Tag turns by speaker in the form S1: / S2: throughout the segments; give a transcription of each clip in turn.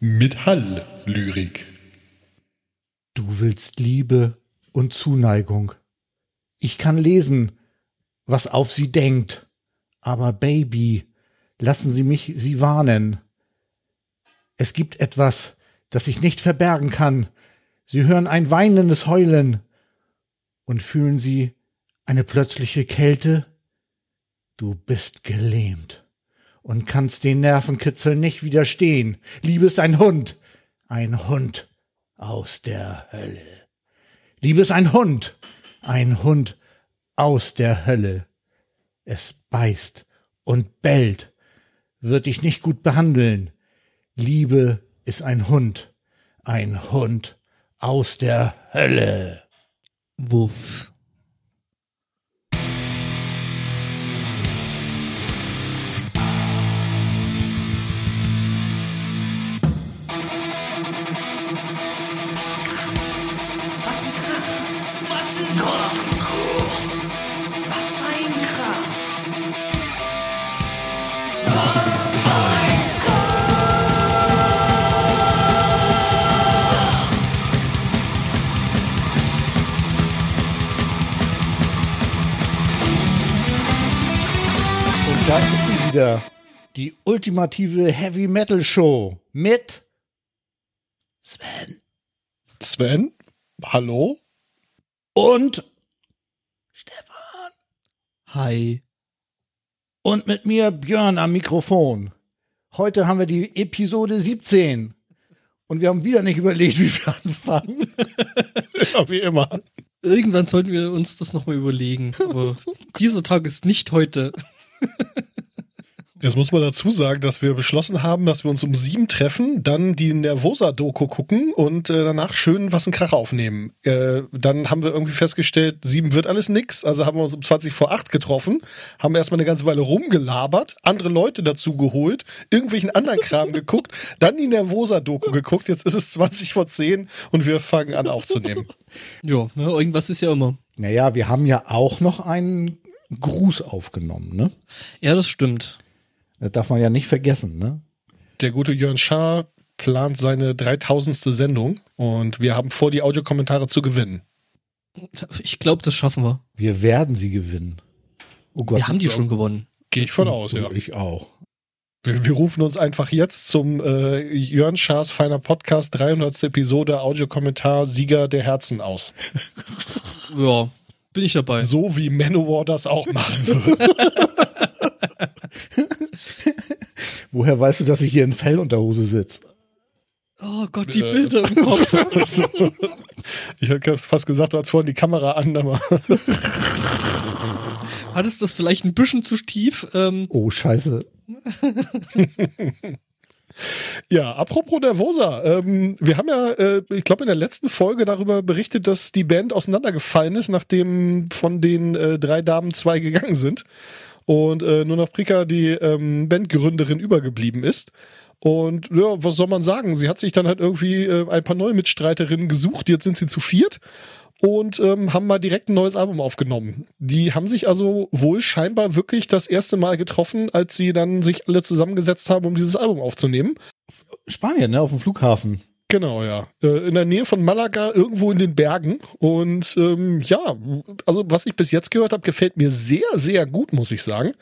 S1: Metall-Lyrik.
S2: Du willst Liebe und Zuneigung. Ich kann lesen, was auf sie denkt. Aber Baby, lassen Sie mich Sie warnen. Es gibt etwas, das ich nicht verbergen kann. Sie hören ein weinendes Heulen. Und fühlen Sie eine plötzliche Kälte? Du bist gelähmt und kannst den Nervenkitzel nicht widerstehen. Liebe ist ein Hund, ein Hund aus der Hölle. Liebe ist ein Hund, ein Hund aus der Hölle. Es beißt und bellt, wird dich nicht gut behandeln. Liebe ist ein Hund, ein Hund aus der Hölle.
S3: Wuff.
S2: Da ist sie wieder. Die ultimative Heavy Metal Show mit Sven
S1: Sven? Hallo?
S2: und Stefan
S3: Hi.
S2: und mit mir Björn am Mikrofon. Heute haben wir die Episode 17 und wir haben wieder nicht überlegt, wie wir anfangen.
S1: Ja, wie immer.
S3: Irgendwann sollten wir uns das nochmal überlegen. Aber dieser Tag ist nicht heute.
S1: Jetzt muss man dazu sagen, dass wir beschlossen haben, dass wir uns um sieben treffen, dann die Nervosa-Doku gucken und äh, danach schön was ein Krach aufnehmen. Äh, dann haben wir irgendwie festgestellt, sieben wird alles nix, also haben wir uns um 20 vor acht getroffen, haben erstmal eine ganze Weile rumgelabert, andere Leute dazu geholt, irgendwelchen anderen Kram geguckt, dann die Nervosa-Doku geguckt, jetzt ist es 20 vor zehn und wir fangen an aufzunehmen.
S3: Ja, ne, irgendwas ist ja immer.
S2: Naja, wir haben ja auch noch einen Gruß aufgenommen, ne?
S3: Ja, das stimmt.
S2: Das darf man ja nicht vergessen, ne?
S1: Der gute Jörn Schaar plant seine 3000. Sendung und wir haben vor, die Audiokommentare zu gewinnen.
S3: Ich glaube, das schaffen wir.
S2: Wir werden sie gewinnen. Oh Gott.
S3: Wir haben die schon gewonnen.
S1: Gehe ich von aus, ja.
S2: Ich auch.
S1: Wir, wir rufen uns einfach jetzt zum äh, Jörn Schaas feiner Podcast 300. Episode Audiokommentar Sieger der Herzen aus.
S3: Ja, bin ich dabei.
S1: So wie Manowar das auch machen würde.
S2: Woher weißt du, dass ich hier in Fellunterhose sitze?
S3: Oh Gott, die
S1: Äh.
S3: Bilder im Kopf.
S1: ich habe fast gesagt, du hast vorhin die Kamera an, aber
S3: Hattest das vielleicht ein bisschen zu tief? Ähm,
S2: Oh, scheiße.
S1: Ja, apropos Nervosa, ähm, wir haben ja, äh, ich glaube, in der letzten Folge darüber berichtet, dass die Band auseinandergefallen ist, nachdem von den äh, drei Damen zwei gegangen sind und äh, nur noch Prika, die ähm, Bandgründerin, übergeblieben ist. Und ja, was soll man sagen? Sie hat sich dann halt irgendwie äh, ein paar neue Mitstreiterinnen gesucht. Jetzt sind sie zu viert und ähm, haben mal direkt ein neues Album aufgenommen. Die haben sich also wohl scheinbar wirklich das erste Mal getroffen, als sie dann sich alle zusammengesetzt haben, um dieses Album aufzunehmen.
S2: Spanien, ne? Auf dem Flughafen.
S1: Genau, ja. Äh, in der Nähe von Malaga, irgendwo in den Bergen. Und ähm, ja, also was ich bis jetzt gehört habe, gefällt mir sehr, sehr gut, muss ich sagen.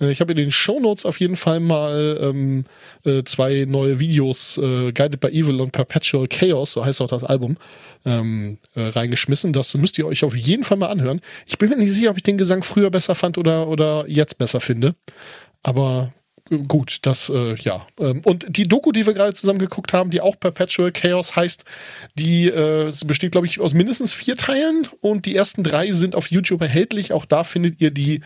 S1: Äh, ich habe in den Shownotes auf jeden Fall mal ähm, äh, zwei neue Videos, äh, Guided by Evil und Perpetual Chaos, so heißt auch das Album, ähm, äh, reingeschmissen. Das müsst ihr euch auf jeden Fall mal anhören. Ich bin mir nicht sicher, ob ich den Gesang früher besser fand oder, oder jetzt besser finde. Aber gut, das, äh, ja. Ähm, und die Doku, die wir gerade zusammen geguckt haben, die auch Perpetual Chaos heißt, die äh, besteht, glaube ich, aus mindestens vier Teilen und die ersten drei sind auf YouTube erhältlich. Auch da findet ihr die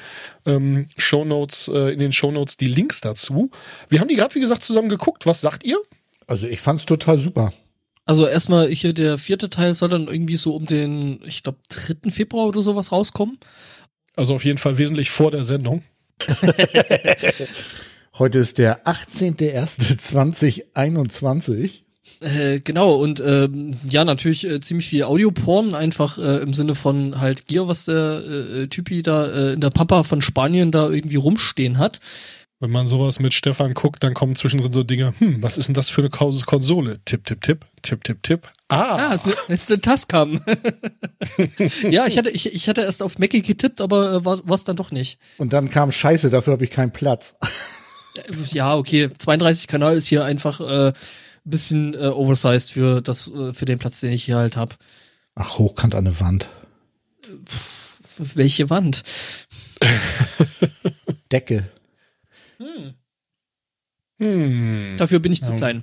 S1: ähm, Shownotes, äh, in den Shownotes die Links dazu. Wir haben die gerade, wie gesagt, zusammen geguckt. Was sagt ihr?
S2: Also ich fand's total super.
S3: also erstmal hier der vierte Teil soll dann irgendwie so um den, ich glaube, 3. Februar oder sowas rauskommen.
S1: Also auf jeden Fall wesentlich vor der Sendung.
S2: Heute ist der 18.01.2021.
S3: Äh, genau, und ähm, ja, natürlich äh, ziemlich viel Audioporn, einfach äh, im Sinne von halt Gear, was der äh, Typi da äh, in der Pampa von Spanien da irgendwie rumstehen hat.
S1: Wenn man sowas mit Stefan guckt, dann kommen zwischendrin so Dinge, hm, was ist denn das für eine Kons- Konsole? Tipp, tipp, tipp, tipp, tipp, tipp. Ah,
S3: Ah, es ist, es ist eine Tascam. ja, ich hatte, ich, ich hatte erst auf Mackie getippt, aber äh, war es dann doch nicht.
S2: Und dann kam Scheiße, dafür habe ich keinen Platz.
S3: Äh, Ja, okay. 32 Kanal ist hier einfach äh, ein bisschen äh, oversized für das, äh, für den Platz, den ich hier halt hab.
S2: Ach, hochkant an der Wand.
S3: Welche Wand?
S2: Decke.
S1: hm.
S3: Dafür bin ich zu
S1: Ja.
S3: klein.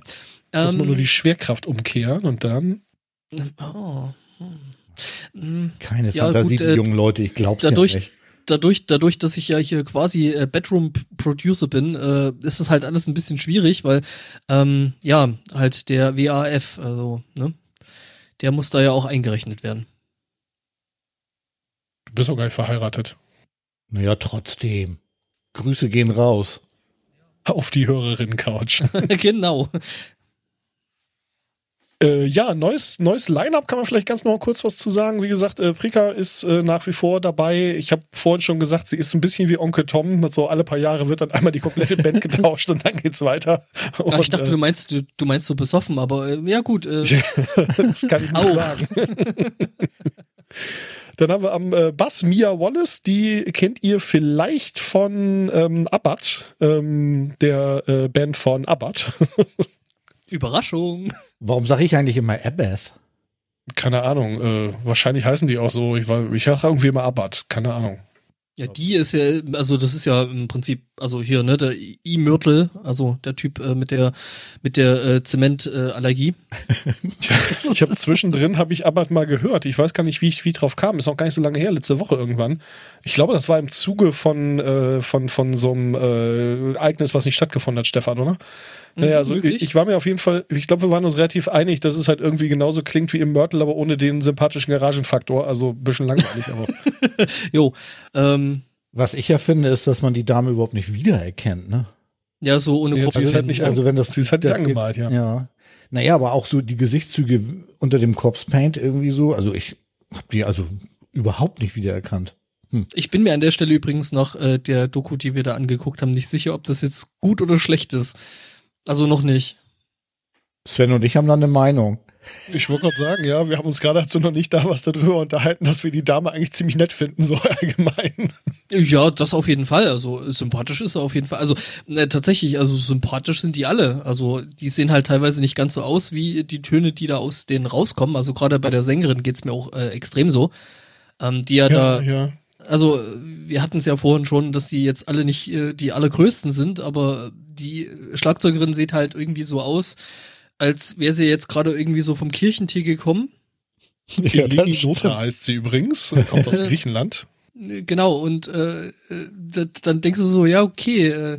S1: Muss man
S3: Ähm,
S1: nur die Schwerkraft umkehren und dann.
S3: oh. hm. Hm.
S2: Keine
S3: Ja,
S2: Fantasie,
S3: gut,
S2: die
S3: äh,
S2: jungen Leute, ich glaub's
S3: dadurch-
S2: nicht.
S3: Dadurch, dadurch, dass ich ja hier quasi äh, Bedroom-Producer bin, äh, ist es halt alles ein bisschen schwierig, weil ähm, ja, halt der WAF, also, ne, der muss da ja auch eingerechnet werden.
S1: Du bist auch gar nicht verheiratet.
S2: Naja, trotzdem. Grüße gehen raus.
S1: Auf die Hörerinnen-Couch.
S3: genau.
S1: Äh, ja, neues, neues Line-Up kann man vielleicht ganz noch mal kurz was zu sagen. Wie gesagt, äh, Prika ist äh, nach wie vor dabei. Ich habe vorhin schon gesagt, sie ist ein bisschen wie Onkel Tom. So alle paar Jahre wird dann einmal die komplette Band getauscht und dann geht's weiter. Und,
S3: Ach, ich dachte,
S1: äh,
S3: du meinst, du, du meinst so besoffen, aber äh, ja gut. Äh,
S1: das kann ich nicht sagen. Dann haben wir am äh, Bass Mia Wallace, die kennt ihr vielleicht von ähm, Abbat, ähm, der äh, Band von Abbat.
S3: Überraschung.
S2: Warum sage ich eigentlich immer Abath?
S1: Keine Ahnung, äh, wahrscheinlich heißen die auch so. Ich, war, ich sag irgendwie immer Abbat, keine Ahnung.
S3: Ja, die ist ja, also das ist ja im Prinzip, also hier, ne, der I-Myrtle, also der Typ äh, mit der mit der äh, Zementallergie.
S1: Ich habe zwischendrin habe ich Abbat mal gehört. Ich weiß gar nicht, wie ich wie drauf kam. Ist auch gar nicht so lange her, letzte Woche irgendwann. Ich glaube, das war im Zuge von äh, von von so einem äh, Ereignis, was nicht stattgefunden hat, Stefan, oder? Naja, also
S3: möglich.
S1: ich, ich war mir auf jeden Fall, ich glaube, wir waren uns relativ einig, dass es halt irgendwie genauso klingt wie im Mörtel, aber ohne den sympathischen Garagenfaktor. Also ein bisschen langweilig, aber
S3: Jo, ähm,
S2: Was ich ja finde, ist, dass man die Dame überhaupt nicht wiedererkennt, ne?
S3: ja, so ohne
S1: Ja,
S3: große
S1: sie ist halt nicht
S2: Also wenn das
S1: sie ist halt nicht angemalt, ja.
S2: Ja. Naja, aber auch so die Gesichtszüge unter dem Corpse Paint irgendwie so. Also ich habe die also überhaupt nicht wiedererkannt.
S3: Ich bin mir an der Stelle übrigens nach äh, der Doku, die wir da angeguckt haben, nicht sicher, ob das jetzt gut oder schlecht ist. Also noch nicht.
S2: Sven und ich haben da eine Meinung.
S1: Ich wollte gerade sagen, ja, wir haben uns gerade dazu noch nicht da was darüber unterhalten, dass wir die Dame eigentlich ziemlich nett finden, so allgemein.
S3: Ja, das auf jeden Fall. Also sympathisch ist er auf jeden Fall. Also äh, tatsächlich, also sympathisch sind die alle. Also die sehen halt teilweise nicht ganz so aus wie die Töne, die da aus denen rauskommen. Also gerade bei der Sängerin geht's mir auch äh, extrem so. Ähm, die ja, da,
S1: ja.
S3: also wir hatten es ja vorhin schon, dass die jetzt alle nicht äh, die allergrößten sind, aber die Schlagzeugerin sieht halt irgendwie so aus, als wäre sie jetzt gerade irgendwie so vom Kirchentier gekommen.
S2: Ja, das
S1: Eleni. Nota heißt sie übrigens, und kommt aus Griechenland.
S3: Genau, und äh, äh, dann denkst du so, ja, okay, äh,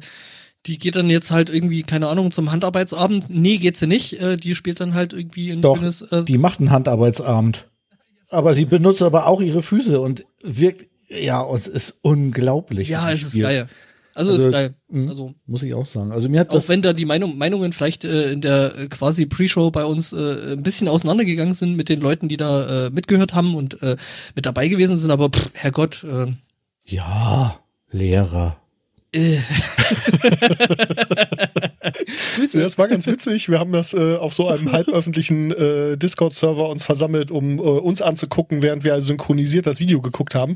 S3: die geht dann jetzt halt irgendwie, keine Ahnung, zum Handarbeitsabend. Nee, geht sie nicht. Äh, die spielt dann halt irgendwie ein
S2: Doch,
S3: schönes. Äh,
S2: die macht einen Handarbeitsabend. Aber sie benutzt aber auch ihre Füße und wirkt, ja, und es ist unglaublich.
S3: ja, es ist geil. Also,
S2: Also,
S3: ist geil.
S2: mh.
S3: Also
S2: Muss ich auch sagen. Also mir hat
S3: auch wenn da die Meinung, Meinungen vielleicht äh, in der äh, quasi Pre-Show bei uns äh, ein bisschen auseinandergegangen sind mit den Leuten, die da äh, mitgehört haben und äh, mit dabei gewesen sind, aber pff, Herrgott, äh,
S2: ja, Lehrer.
S3: Äh. Grüße.
S1: Ja, das war ganz witzig. Wir haben das äh, auf so einem halböffentlichen äh, Discord-Server uns versammelt, um äh, uns anzugucken, während wir also synchronisiert das Video geguckt haben.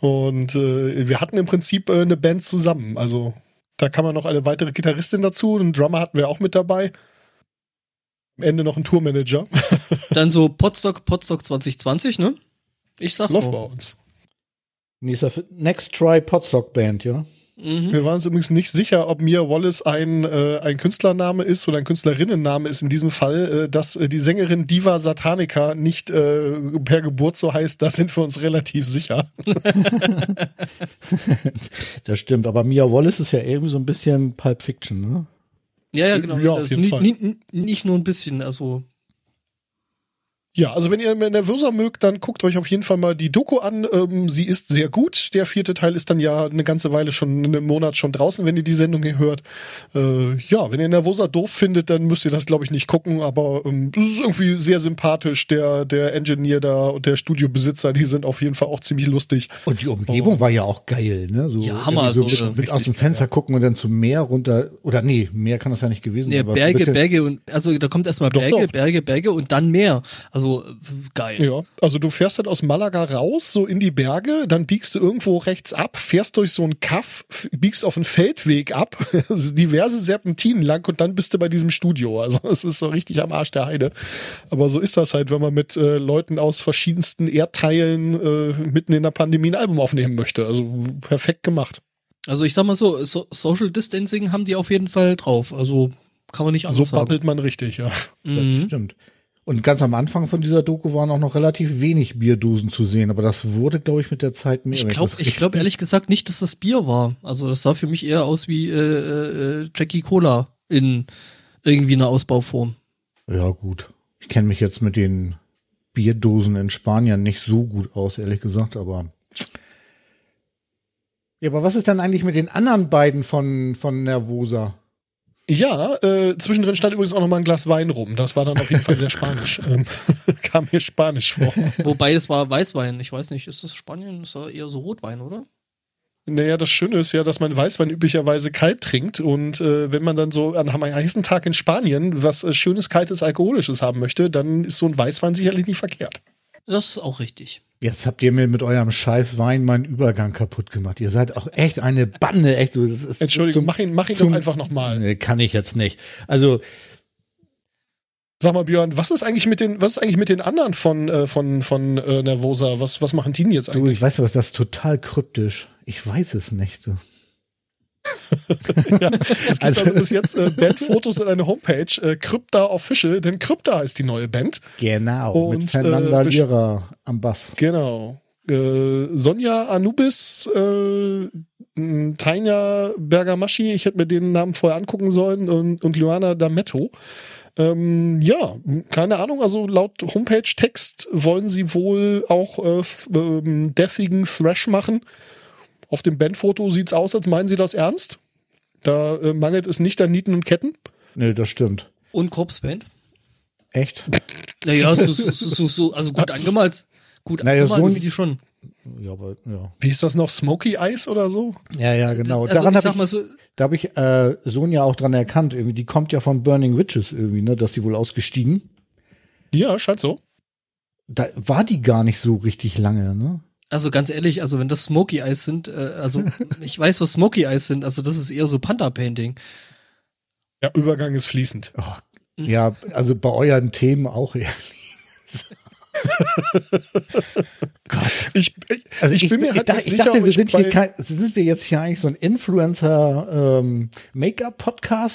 S1: Und äh, wir hatten im Prinzip äh, eine Band zusammen. Also da kam man noch eine weitere Gitarristin dazu. Einen Drummer hatten wir auch mit dabei. Am Ende noch ein Tourmanager.
S3: Dann so Podstock, Podstock 2020, ne? Ich sag's
S1: Läuft bei
S3: mal.
S1: uns.
S2: Nächster, Next Try Potstock Band, ja.
S3: Mhm.
S1: Wir waren uns übrigens nicht sicher, ob Mia Wallace ein, äh, ein Künstlername ist oder ein Künstlerinnenname ist in diesem Fall. Äh, dass äh, die Sängerin Diva Satanica nicht äh, per Geburt so heißt, da sind wir uns relativ sicher.
S2: Das stimmt. Aber Mia Wallace ist ja irgendwie so ein bisschen Pulp Fiction, ne?
S3: Ja, ja, genau.
S1: Ja, auf
S3: Das
S1: jeden
S3: ni-
S1: Fall.
S3: ni- ni- nicht nur ein bisschen, also
S1: Ja, also wenn ihr Nervosa mögt, dann guckt euch auf jeden Fall mal die Doku an. Ähm, sie ist sehr gut. Der vierte Teil ist dann ja eine ganze Weile schon, einen Monat schon draußen, wenn ihr die Sendung hier hört. Äh, ja, wenn ihr Nervosa doof findet, dann müsst ihr das, glaube ich, nicht gucken. Aber ähm, es ist irgendwie sehr sympathisch. Der, der Engineer da und der Studiobesitzer, die sind auf jeden Fall auch ziemlich lustig.
S2: Und die Umgebung war ja auch geil, ne? So,
S3: Ja, Hammer, so,
S2: So
S3: äh,
S2: mit, mit aus dem Fenster gucken und dann zum Meer runter. Oder nee, Meer kann das ja nicht gewesen sein. aber so ein
S3: Berge, Berge und also da kommt erstmal
S1: Doch,
S3: Berge,
S1: doch.
S3: Berge, Berge und dann Meer. Also äh, geil.
S1: Ja, also du fährst halt aus Malaga raus, so in die Berge, dann biegst du irgendwo rechts ab, fährst durch so einen Kaff, biegst auf einen Feldweg ab, also diverse Serpentinen lang und dann bist du bei diesem Studio. Also es ist so richtig am Arsch der Heide. Aber so ist das halt, wenn man mit äh, Leuten aus verschiedensten Erdteilen äh, mitten in der Pandemie ein Album aufnehmen möchte. Also perfekt gemacht.
S3: Also ich sag mal so, so Social Distancing haben die auf jeden Fall drauf. Also kann man nicht
S1: So
S3: anders sagen.
S1: babbelt man richtig, ja.
S2: Das
S3: Mhm.
S2: stimmt. Und ganz am Anfang von dieser Doku waren auch noch relativ wenig Bierdosen zu sehen, aber das wurde, glaube ich, mit der Zeit mehr.
S3: Ich glaube glaub ehrlich gesagt nicht, dass das Bier war. Also das sah für mich eher aus wie äh, äh, Jackie Cola in irgendwie einer Ausbauform.
S2: Ja, gut. Ich kenne mich jetzt mit den Bierdosen in Spanien nicht so gut aus, ehrlich gesagt, aber. Ja, aber was ist denn eigentlich mit den anderen beiden von, von Nervosa?
S1: Ja, äh, zwischendrin stand übrigens auch noch mal ein Glas Wein rum. Das war dann auf jeden Fall sehr spanisch. ähm, kam mir spanisch vor.
S3: Wobei es war Weißwein. Ich weiß nicht, ist das Spanien? Ist da eher so Rotwein, oder?
S1: Naja, das Schöne ist ja, dass man Weißwein üblicherweise kalt trinkt und äh, wenn man dann so an einem heißen Tag in Spanien was äh, schönes, kaltes, alkoholisches haben möchte, dann ist so ein Weißwein sicherlich nicht verkehrt.
S3: Das ist auch richtig.
S2: Jetzt habt ihr mir mit eurem scheiß Wein meinen Übergang kaputt gemacht. Ihr seid auch echt eine Bande, echt so. Das ist
S1: Entschuldigung,
S2: zum-
S1: mach ihn, mach ihn
S2: zum-
S1: doch einfach nochmal.
S2: Nee, kann ich jetzt nicht. Also,
S1: Sag mal, Björn, was ist eigentlich mit den, was ist eigentlich mit den anderen von, äh, von, von äh, Nervosa? Was, was machen die denn jetzt
S2: du,
S1: eigentlich?
S2: ich weiß was, das ist total kryptisch. Ich weiß es nicht. So.
S1: ja, es gibt
S2: Also-
S1: also, bis jetzt äh, Bandfotos in eine Homepage, äh, Krypta Official, denn Krypta ist die neue Band.
S2: Genau,
S1: Und,
S2: mit Fernanda
S1: äh,
S2: Lira am Bass.
S1: Genau. Äh, Sonja Anubis, äh, Tanja Bergamaschi, ich hätte mir den Namen vorher angucken sollen, und, und Luana D'Ametto. Ähm, ja, keine Ahnung, also laut Homepage-Text wollen sie wohl auch äh, ähm, deathigen Thrash machen. Auf dem Bandfoto sieht's aus, als meinen sie das ernst. Da äh, mangelt es nicht an Nieten und Ketten.
S2: Nee, das stimmt.
S3: Und Korpsband?
S2: Echt?
S3: Naja, so, so, so, so, so also gut angemalt. Gut
S2: Naja,
S3: angemalt
S2: so
S3: die schon.
S2: Ja, aber, ja.
S1: Wie ist das noch? Smoky Eyes oder so?
S2: Ja, ja, genau.
S3: Also
S2: Daran
S3: ich
S2: habe
S3: sag
S2: ich,
S3: mal so,
S2: da hab ich äh, Sonja auch dran erkannt. Irgendwie, die kommt ja von Burning Witches irgendwie, ne? Dass die wohl ausgestiegen.
S1: Ja, scheint so.
S2: Da war die gar nicht so richtig lange, ne?
S3: Also ganz ehrlich, also wenn das Smoky Eyes sind, äh, also ich weiß, was Smoky Eyes sind, also das ist eher so Panda-Painting.
S1: Ja, Übergang ist fließend.
S2: Ja, also bei euren Themen auch eher. Gott.
S1: Ich, ich,
S2: Also
S1: ich, bin mir halt
S2: ich
S1: sicher,
S2: dachte, wir
S1: ich
S2: sind hier kein, sind wir jetzt hier eigentlich so ein Influencer ähm,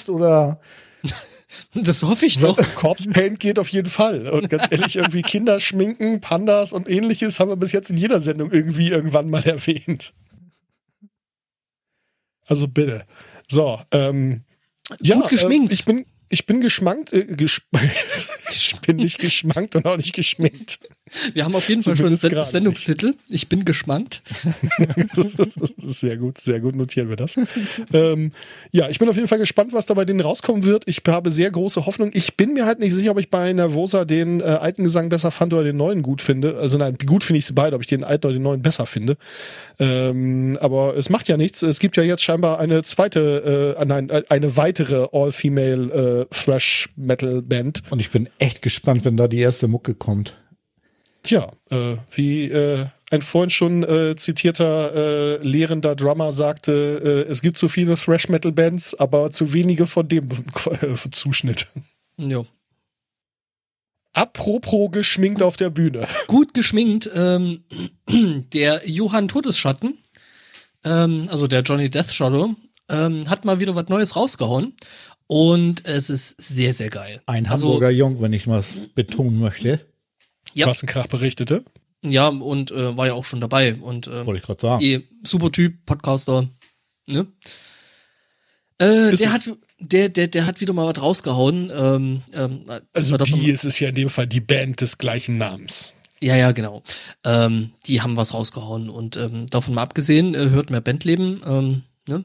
S2: oder
S3: Das hoffe ich doch.
S1: Corpse Paint geht, auf jeden Fall. Und ganz ehrlich, irgendwie Kinder schminken, Pandas und ähnliches haben wir bis jetzt in jeder Sendung irgendwie irgendwann mal erwähnt. Also bitte. So, ähm, ja,
S3: Gut geschminkt.
S1: Äh, ich bin, ich bin geschmankt, äh, gesp ich bin nicht geschmankt und auch nicht geschminkt.
S3: Wir haben auf jeden Fall schon einen
S1: Zumindest
S3: Sen
S1: gerade
S3: Sendungstitel. Ich bin geschmankt.
S1: sehr gut, sehr gut, notieren wir das. ähm, ja, ich bin auf jeden Fall gespannt, was da bei denen rauskommen wird. Ich habe sehr große Hoffnung. Ich bin mir halt nicht sicher, ob ich bei Nervosa den äh, alten Gesang besser fand oder den neuen gut finde. Also nein, gut finde ich sie beide, ob ich den alten oder den neuen besser finde. Ähm, aber es macht ja nichts. Es gibt ja jetzt scheinbar eine zweite, äh, nein, äh, eine weitere All-Female äh, Thrash-Metal-Band.
S2: und ich bin echt gespannt, wenn da die erste Mucke kommt.
S1: Tja, äh, wie äh, ein vorhin schon äh, zitierter äh, lehrender Drummer sagte, äh, es gibt zu viele Thrash-Metal-Bands, aber zu wenige von dem äh, Zuschnitt.
S3: Ja.
S1: Apropos geschminkt auf der Bühne.
S3: Gut geschminkt. Ähm, der Johann Todesschatten, ähm, also der Johnny Death Shadow, ähm, hat mal wieder was Neues rausgehauen. Und es ist sehr, sehr geil.
S2: Ein
S3: also,
S2: Hamburger Jung, wenn ich was betonen möchte.
S3: Ja.
S1: Was ein Krach berichtete.
S3: Ja, und äh, war ja auch schon dabei. Und äh,
S2: Wollte ich gerade sagen.
S3: eh, super Typ, Podcaster. Ne? Äh, der hat, der, der, der hat wieder mal was rausgehauen. Ähm, ähm,
S1: Also die ist es ja in dem Fall die Band des gleichen Namens.
S3: Ja, ja, genau. Ähm, die haben was rausgehauen und ähm, davon mal abgesehen, äh, hört mehr Bandleben. Ähm, ne?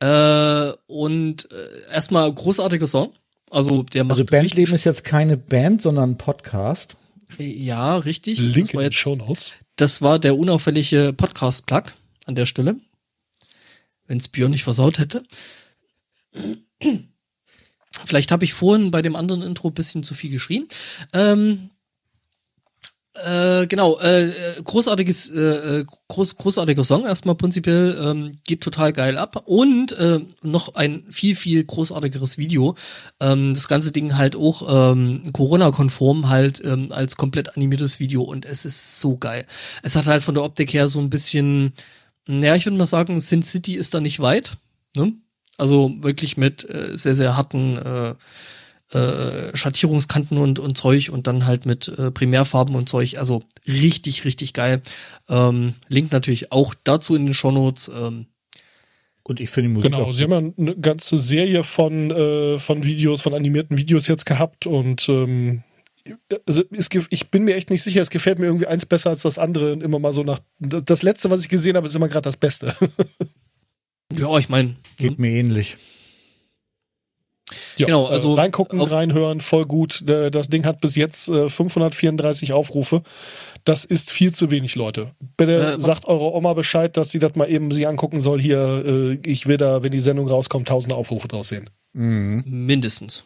S3: äh, und äh, erstmal großartiger Song. Also der macht
S2: Also Bandleben ist jetzt keine Band, sondern ein Podcast.
S3: Richtig, ja richtig.
S1: Link
S3: das war jetzt
S1: Show Notes.
S3: Das war der unauffällige Podcast-Plug an der Stelle. Wenn's Björn nicht versaut hätte. Vielleicht habe ich vorhin bei dem anderen Intro ein bisschen zu viel geschrien. Ähm, äh, genau, äh, äh, großartiges, äh, äh, groß, großartiger Song erstmal prinzipiell, ähm, geht total geil ab und äh, noch ein viel, viel großartigeres Video. Ähm, das ganze Ding halt auch ähm, Corona-konform halt ähm, als komplett animiertes Video und es ist so geil. Es hat halt von der Optik her so ein bisschen, naja, ich würde mal sagen, Sin City ist da nicht weit, ne? Also wirklich mit äh, sehr, sehr harten äh, äh, Schattierungskanten und, und Zeug und dann halt mit äh, Primärfarben und Zeug. Also richtig, richtig geil. Ähm, Link natürlich auch dazu in den Shownotes. Ähm,
S2: Und ich finde die Musik
S1: Genau,
S2: auch
S1: sie haben ja eine ganze Serie von, äh, von Videos, von animierten Videos jetzt gehabt und ähm, also es, ich bin mir echt nicht sicher, es gefällt mir irgendwie eins besser als das andere und immer mal so nach. Das letzte, was ich gesehen habe, ist immer gerade das Beste.
S3: ja, ich meine,
S2: geht mir ähnlich.
S1: Ja,
S3: Genau, also
S1: äh, reingucken, reinhören, voll gut. Äh, Das Ding hat bis jetzt äh, 534 Aufrufe. Das ist viel zu wenig, Leute. Bitte
S3: Äh,
S1: sagt eurer Oma Bescheid, dass sie das mal eben sie angucken soll. Hier, äh, ich will da, wenn die Sendung rauskommt, tausende Aufrufe draus sehen.
S2: Mhm.
S3: mindestens.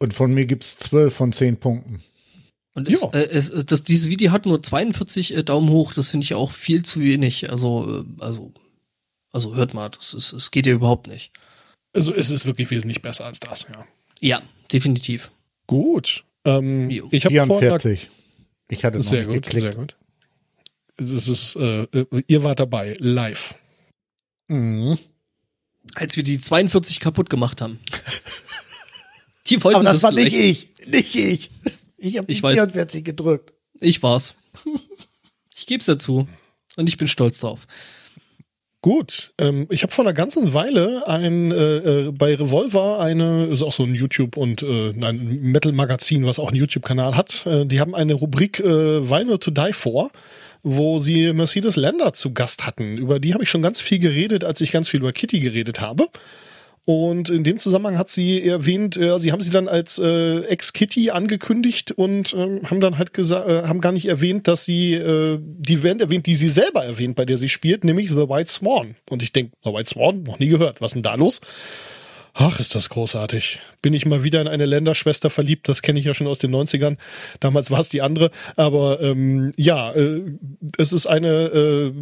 S2: Und von mir gibt's zwölf von zehn Punkten.
S3: Und es,
S1: Ja.
S3: äh, es, es- das, dieses Video hat nur 42 äh, Daumen hoch, das finde ich auch viel zu wenig. Also, äh, also, also hört mal, das ist, es geht ja überhaupt nicht.
S1: Also es ist wirklich wesentlich besser als das, ja.
S3: Ja, definitiv.
S1: Gut. Ähm, ich habe vorhin
S2: 44. Ich hatte
S1: sehr
S2: nicht
S1: gut,
S2: geklickt.
S1: sehr gut. Es ist, äh, ihr wart dabei, live.
S2: Mhm.
S3: Als wir die 42 kaputt gemacht haben. Die wollten
S2: Aber das war
S3: du
S2: nicht ich. Nicht ich. Ich habe die
S3: Ich weiß.
S2: 44 gedrückt.
S3: Ich war's. Ich geb's dazu. Und ich bin stolz drauf.
S1: Gut, ähm, ich habe vor einer ganzen Weile ein äh, äh, bei Revolver eine, ist auch so ein YouTube und äh, ein Metal-Magazin, was auch einen YouTube-Kanal hat. Äh, die haben eine Rubrik äh, Vinyl to Die For, wo sie Mercedes Lander zu Gast hatten. Über die habe ich schon ganz viel geredet, als ich ganz viel über Kitty geredet habe. Und in dem Zusammenhang hat sie erwähnt, äh, sie haben sie dann als äh, Ex-Kitty angekündigt und ähm, haben dann halt gesagt, äh, haben gar nicht erwähnt, dass sie äh, die Band erwähnt, die sie selber erwähnt, bei der sie spielt, nämlich The White Swan. Und ich denke, The White Swan, noch nie gehört. Was denn da los? Ach, ist das großartig. Bin ich mal wieder in eine Länderschwester verliebt, das kenne ich ja schon aus den 90ern. Damals war es die andere. Aber ähm, ja, äh, es ist eine, äh,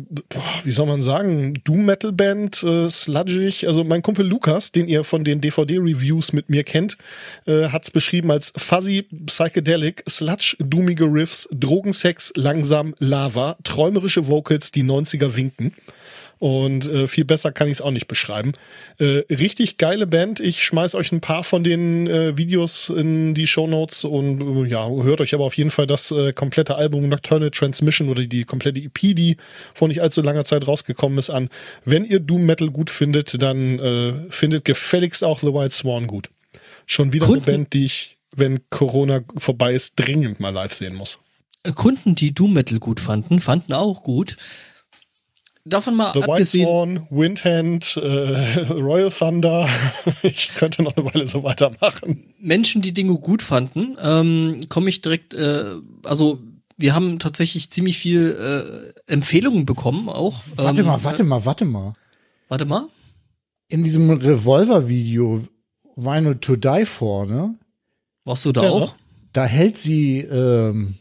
S1: wie soll man sagen, Doom-Metal-Band, äh, sludgig. Also mein Kumpel Lukas, den ihr von den DVD-Reviews mit mir kennt, äh, hat es beschrieben als fuzzy, psychedelic, sludge, doomige Riffs, Drogensex, langsam, Lava, träumerische Vocals, die 90er winken. Und äh, viel besser kann ich es auch nicht beschreiben. Äh, richtig geile Band. Ich schmeiß euch ein paar von den äh, Videos in die Shownotes und äh, ja, hört euch aber auf jeden Fall das äh, komplette Album Nocturnal Transmission oder die komplette EP, die vor nicht allzu langer Zeit rausgekommen ist, an. Wenn ihr Doom Metal gut findet, dann äh, findet gefälligst auch The White Swan gut. Schon wieder
S3: Kunden-
S1: eine Band, die ich, wenn Corona vorbei ist, dringend mal live sehen muss.
S3: Kunden, die Doom Metal gut fanden, fanden auch gut. Davon mal
S1: The White
S3: abgesehen,
S1: Swan, Windhand, äh, Royal Thunder. ich könnte noch eine Weile so weitermachen.
S3: Menschen, die Dinge gut fanden, ähm, komme ich direkt, äh, also wir haben tatsächlich ziemlich viel äh, Empfehlungen bekommen auch.
S2: Warte
S3: ähm,
S2: mal, warte mal, warte mal.
S3: Warte mal.
S2: In diesem Revolver-Video Vinyl to Die For, ne?
S3: Warst du da
S1: Ja.
S3: auch?
S2: Da hält sie ähm.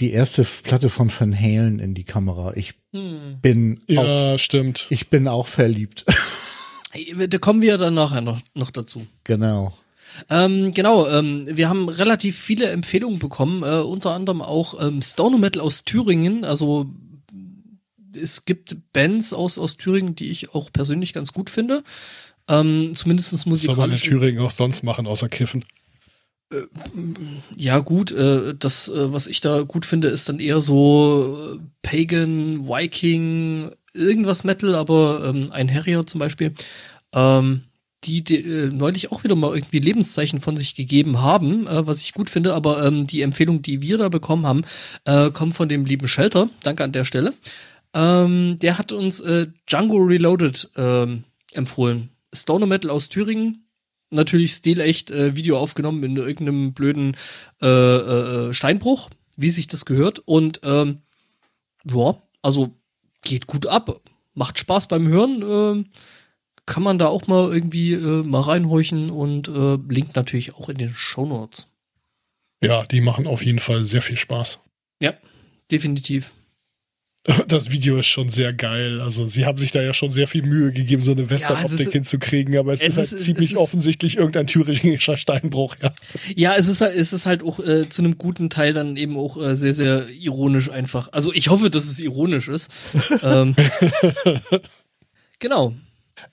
S2: Die erste Platte von Van Halen in die Kamera. Ich
S3: Hm.
S2: bin auch,
S1: Ja, stimmt.
S2: ich bin auch verliebt.
S3: Da kommen wir dann nachher noch, noch dazu.
S2: genau.
S3: Ähm, genau, ähm, wir haben relativ viele Empfehlungen bekommen, äh, unter anderem auch ähm, Stoner Metal aus Thüringen. Also es gibt Bands aus, aus Thüringen, die ich auch persönlich ganz gut finde. Ähm, zumindest
S1: Was soll man in
S3: musikalisch.
S1: Thüringen auch sonst machen, außer Kiffen?
S3: Ja, gut, äh, das, äh, was ich da gut finde, ist dann eher so äh, Pagan, Viking, irgendwas Metal, aber ähm, ein Harrier zum Beispiel. Ähm, die, äh, neulich auch wieder mal irgendwie Lebenszeichen von sich gegeben haben, äh, was ich gut finde, aber ähm, die Empfehlung, die wir da bekommen haben, äh, kommt von dem lieben Shelter. Danke an der Stelle. Der hat uns äh, Django Reloaded empfohlen. Stoner Metal aus Thüringen. Natürlich stilecht äh, Video aufgenommen in irgendeinem blöden äh, äh, Steinbruch, wie sich das gehört. Und ähm, ja, also geht gut ab. Macht Spaß beim Hören. ähm, kann man da auch mal irgendwie äh, mal reinhorchen und äh, linkt natürlich auch in den Shownotes.
S1: Ja, die machen auf jeden Fall sehr viel Spaß.
S3: Ja, definitiv.
S1: Das Video ist schon sehr geil. Also sie haben sich da ja schon sehr viel Mühe gegeben, so eine Western-Optik
S3: es ist-
S1: hinzukriegen, aber es,
S3: es
S1: ist halt
S3: ist-
S1: ziemlich
S3: ist-
S1: offensichtlich irgendein thüringischer Steinbruch, ja.
S3: Ja, es ist halt, es ist halt auch äh, zu einem guten Teil dann eben auch äh, sehr, sehr ironisch einfach. Also ich hoffe, dass es ironisch ist. ähm, genau.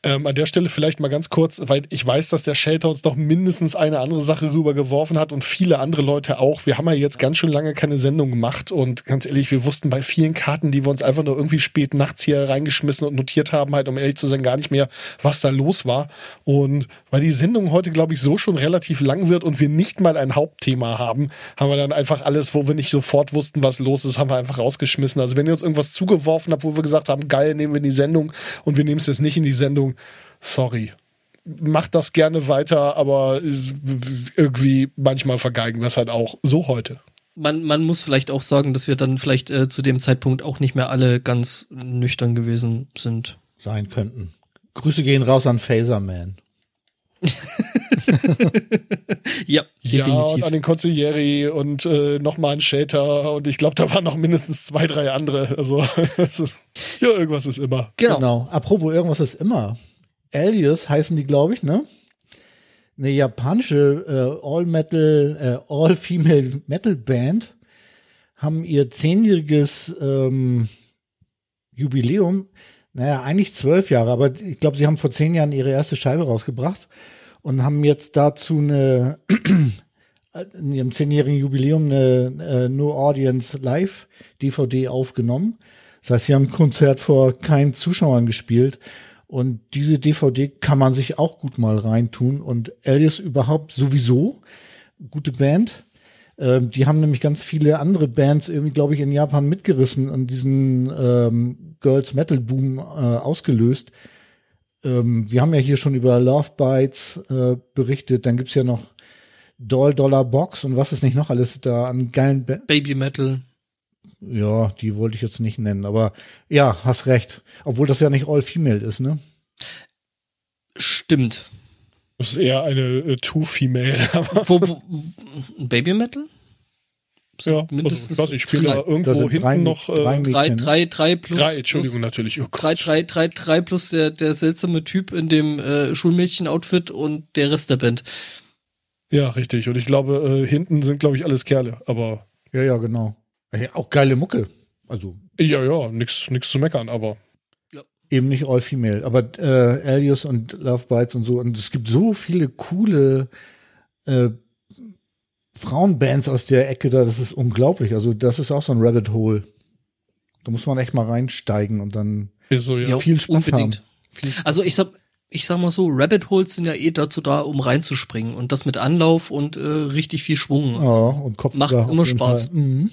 S1: Ähm, an der Stelle vielleicht mal ganz kurz, weil ich weiß, dass der Shelter uns noch mindestens eine andere Sache rübergeworfen hat und viele andere Leute auch. Wir haben ja jetzt ganz schön lange keine Sendung gemacht und ganz ehrlich, wir wussten bei vielen Karten, die wir uns einfach nur irgendwie spät nachts hier reingeschmissen und notiert haben, halt um ehrlich zu sein, gar nicht mehr, was da los war. Und weil die Sendung heute, glaube ich, so schon relativ lang wird und wir nicht mal ein Hauptthema haben, haben wir dann einfach alles, wo wir nicht sofort wussten, was los ist, haben wir einfach rausgeschmissen. Also wenn ihr uns irgendwas zugeworfen habt, wo wir gesagt haben, geil, nehmen wir in die Sendung und wir nehmen es jetzt nicht in die Sendung, sorry. Macht das gerne weiter, aber irgendwie manchmal vergeigen wir es halt auch. So heute.
S3: Man, man muss vielleicht auch sagen, dass wir dann vielleicht äh, zu dem Zeitpunkt auch nicht mehr alle ganz nüchtern gewesen sind.
S2: Sein könnten. Grüße gehen raus an Phaserman.
S3: Ja,
S1: Ja, und
S3: definitiv.
S1: an den Consiglieri und äh, nochmal an Shater und ich glaube, da waren noch mindestens zwei, drei andere. Also, es ist, ja, irgendwas ist immer.
S3: genau.
S2: Genau. Apropos irgendwas ist immer. Alias heißen die, glaube ich, ne? Eine japanische äh, All-Metal, äh, All-Female Metal Band haben ihr zehnjähriges ähm, Jubiläum, naja, eigentlich zwölf Jahre, aber ich glaube, sie haben vor zehn Jahren ihre erste Scheibe rausgebracht und haben jetzt dazu eine in ihrem zehnjährigen Jubiläum eine äh, No Audience Live DVD aufgenommen. Das heißt, sie haben ein Konzert vor keinen Zuschauern gespielt. Und diese DVD kann man sich auch gut mal reintun. Und Alias überhaupt sowieso gute Band. Ähm, die haben nämlich ganz viele andere Bands irgendwie, glaube ich, in Japan mitgerissen und diesen ähm, Girls Metal Boom äh, ausgelöst. Ähm, wir haben ja hier schon über Love Bites äh, berichtet. Dann gibt's ja noch Doll Dollar Box und was ist nicht noch alles da an geilen ba
S3: Baby Metal.
S2: Ja, die wollte ich jetzt nicht nennen, aber ja, hast recht. Obwohl das ja nicht all female ist, ne?
S3: Stimmt.
S1: Das ist eher eine äh, Two-Female. aber
S3: wo, wo, Baby Metal?
S1: Ja,
S3: mindestens
S1: also, ich, spiele
S3: drei-
S2: Da
S1: irgendwo
S2: sind
S1: hinten
S2: drei,
S1: noch äh,
S2: drei
S1: drei,
S3: Drei, drei, drei plus.
S1: Entschuldigung,
S3: plus,
S1: natürlich. Oh.
S3: Drei, drei, drei, drei plus der, der seltsame Typ in dem äh, Schulmädchen-Outfit und der Rest der Band.
S1: Ja, richtig. Und ich glaube, äh, hinten sind, glaube ich, alles Kerle. Aber
S2: Ja, ja, genau. Ja, auch geile Mucke. Also
S1: ja, ja, nix, nix zu meckern, aber
S2: eben nicht all female, aber äh, Alias und Love Bites und so. Und es gibt so viele coole äh, Frauenbands aus der Ecke da, das ist unglaublich. Also das ist auch so ein Rabbit Hole. Da muss man echt mal reinsteigen und dann
S1: so, ja.
S2: Viel Spaß
S3: unbedingt.
S2: haben. Viel Spaß.
S3: Also ich sag, ich sag mal so, Rabbit Holes sind ja eh dazu da, um reinzuspringen und das mit Anlauf und äh, richtig viel Schwung.
S2: Ja, und Kopf
S3: Macht immer Spaß.
S2: Mhm.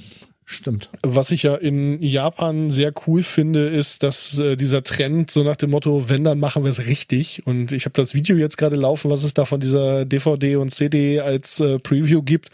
S2: Stimmt.
S1: Was ich ja in Japan sehr cool finde, ist, dass äh, dieser Trend so nach dem Motto, wenn, dann machen wir es richtig. Und ich habe das Video jetzt gerade laufen, was es da von dieser DVD und CD als äh, Preview gibt.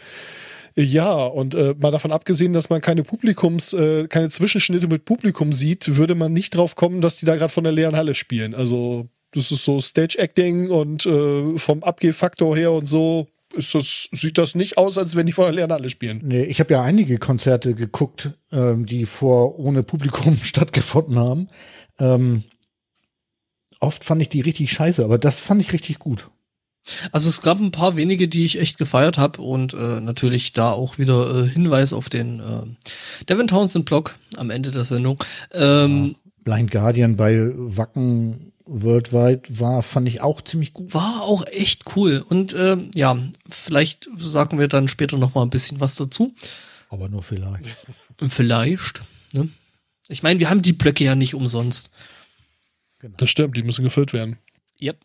S1: Ja, und äh, mal davon abgesehen, dass man keine Publikums, äh, keine Zwischenschnitte mit Publikum sieht, würde man nicht drauf kommen, dass die da gerade von der leeren Halle spielen. Also das ist so Stage-Acting und äh, vom Abgehfaktor her und so das, sieht das nicht aus, als wenn die von der leeren Halle spielen.
S2: Nee, ich habe ja einige Konzerte geguckt, ähm, die vor ohne Publikum stattgefunden haben. Ähm, oft fand ich die richtig scheiße, aber das fand ich richtig gut.
S3: Also es gab ein paar wenige, die ich echt gefeiert habe und äh, natürlich da auch wieder äh, Hinweis auf den äh, Devin Townsend Blog am Ende der Sendung. Ähm,
S2: Blind Guardian bei Wacken Worldwide war, fand ich auch ziemlich gut.
S3: War auch echt cool und ähm, ja, vielleicht sagen wir dann später noch mal ein bisschen was dazu.
S2: Aber nur vielleicht.
S3: Vielleicht. Ne? Ich meine, wir haben die Blöcke ja nicht umsonst.
S1: Das stimmt, die müssen gefüllt werden.
S3: Yep.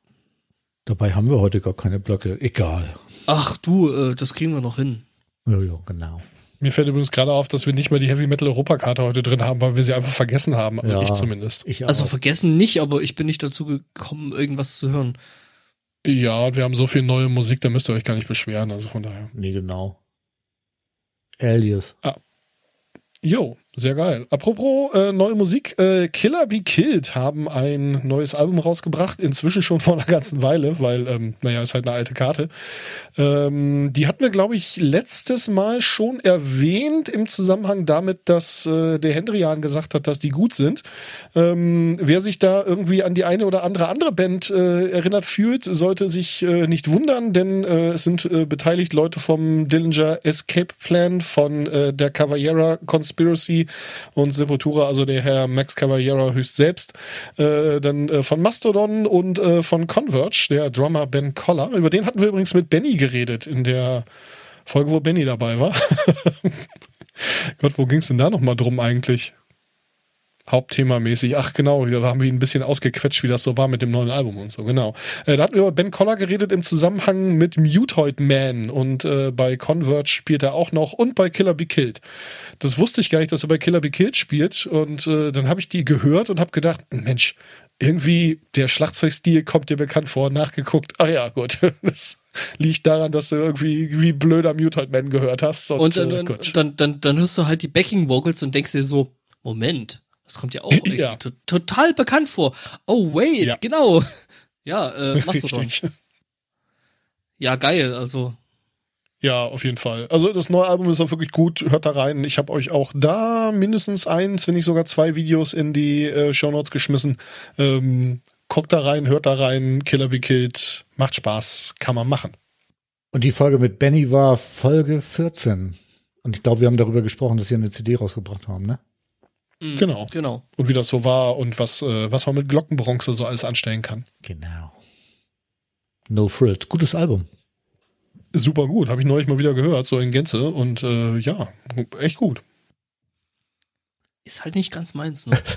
S2: Dabei haben wir heute gar keine Blöcke. Egal.
S3: Ach du, äh, das kriegen wir noch hin.
S2: Ja, ja, genau.
S1: Mir fällt übrigens gerade auf, dass wir nicht mal die Heavy Metal Europakarte heute drin haben, weil wir sie einfach vergessen haben. Also
S2: Ja.
S1: ich zumindest.
S2: Ich.
S3: Also vergessen nicht, aber ich bin nicht dazu gekommen, irgendwas zu hören.
S1: Ja, und wir haben so viel neue Musik, da müsst ihr euch gar nicht beschweren. Also von daher.
S2: nee, genau. Alias.
S1: Jo, sehr geil. Apropos äh, neue Musik, äh, Killer Be Killed haben ein neues Album rausgebracht, inzwischen schon vor einer ganzen Weile, weil, ähm, naja, ist halt eine alte Karte. Ähm, die hatten wir, glaube ich, letztes Mal schon erwähnt im Zusammenhang damit, dass äh, der Hendrian gesagt hat, dass die gut sind. Ähm, wer sich da irgendwie an die eine oder andere andere Band äh, erinnert fühlt, sollte sich äh, nicht wundern, denn äh, es sind beteiligt Leute vom Dillinger Escape Plan, von der Cavallera Conspiracy und Sepultura, also der Herr Max Cavallera höchst selbst, äh, dann äh, von Mastodon und äh, von Converge, der Drummer Ben Collar. Über den hatten wir übrigens mit Benny geredet in der Folge, wo Benny dabei war. Gott, wo ging's denn da nochmal drum eigentlich? Hauptthemamäßig. Ach genau, da haben wir ihn ein bisschen ausgequetscht, wie das so war mit dem neuen Album und so, genau. Äh, da hatten wir über Ben Collar geredet im Zusammenhang mit Mutoid Man und äh, bei Converge spielt er auch noch und bei Killer Be Killed. Das wusste ich gar nicht, dass er bei Killer Be Killed spielt und äh, dann habe ich die gehört und habe gedacht, Mensch, irgendwie der Schlagzeugstil kommt dir bekannt vor, nachgeguckt. Ach ja, gut. Das liegt daran, dass du irgendwie wie blöder Mutoid Man gehört hast.
S3: Und,
S1: äh,
S3: dann,
S1: gut.
S3: dann, dann, dann hörst du halt die Backing Vocals und denkst dir so, Moment, das kommt ja auch
S1: Ja.
S3: to total bekannt vor. Oh, wait,
S1: Ja.
S3: genau. Ja, äh, Mastodon.
S1: Richtig.
S3: Ja, geil, also.
S1: Ja, auf jeden Fall. Also das neue Album ist auch wirklich gut. Hört da rein. Ich habe euch auch da mindestens eins, wenn nicht sogar zwei Videos in die äh, Show Notes geschmissen. Ähm, guckt da rein, hört da rein. Killer Be Killed. Macht Spaß. Kann man machen.
S2: Und die Folge mit Benny war Folge 14. Und ich glaube, wir haben darüber gesprochen, dass sie eine CD rausgebracht haben, ne?
S3: Mh,
S1: Genau.
S3: Genau.
S1: Und wie das so war und was, äh, was man mit Glockenbronze so alles anstellen kann.
S2: Genau. No Frills. Gutes Album.
S1: Super gut. Habe ich neulich mal wieder gehört, so in Gänze. Und äh, ja, echt gut.
S3: Ist halt nicht ganz meins, ne?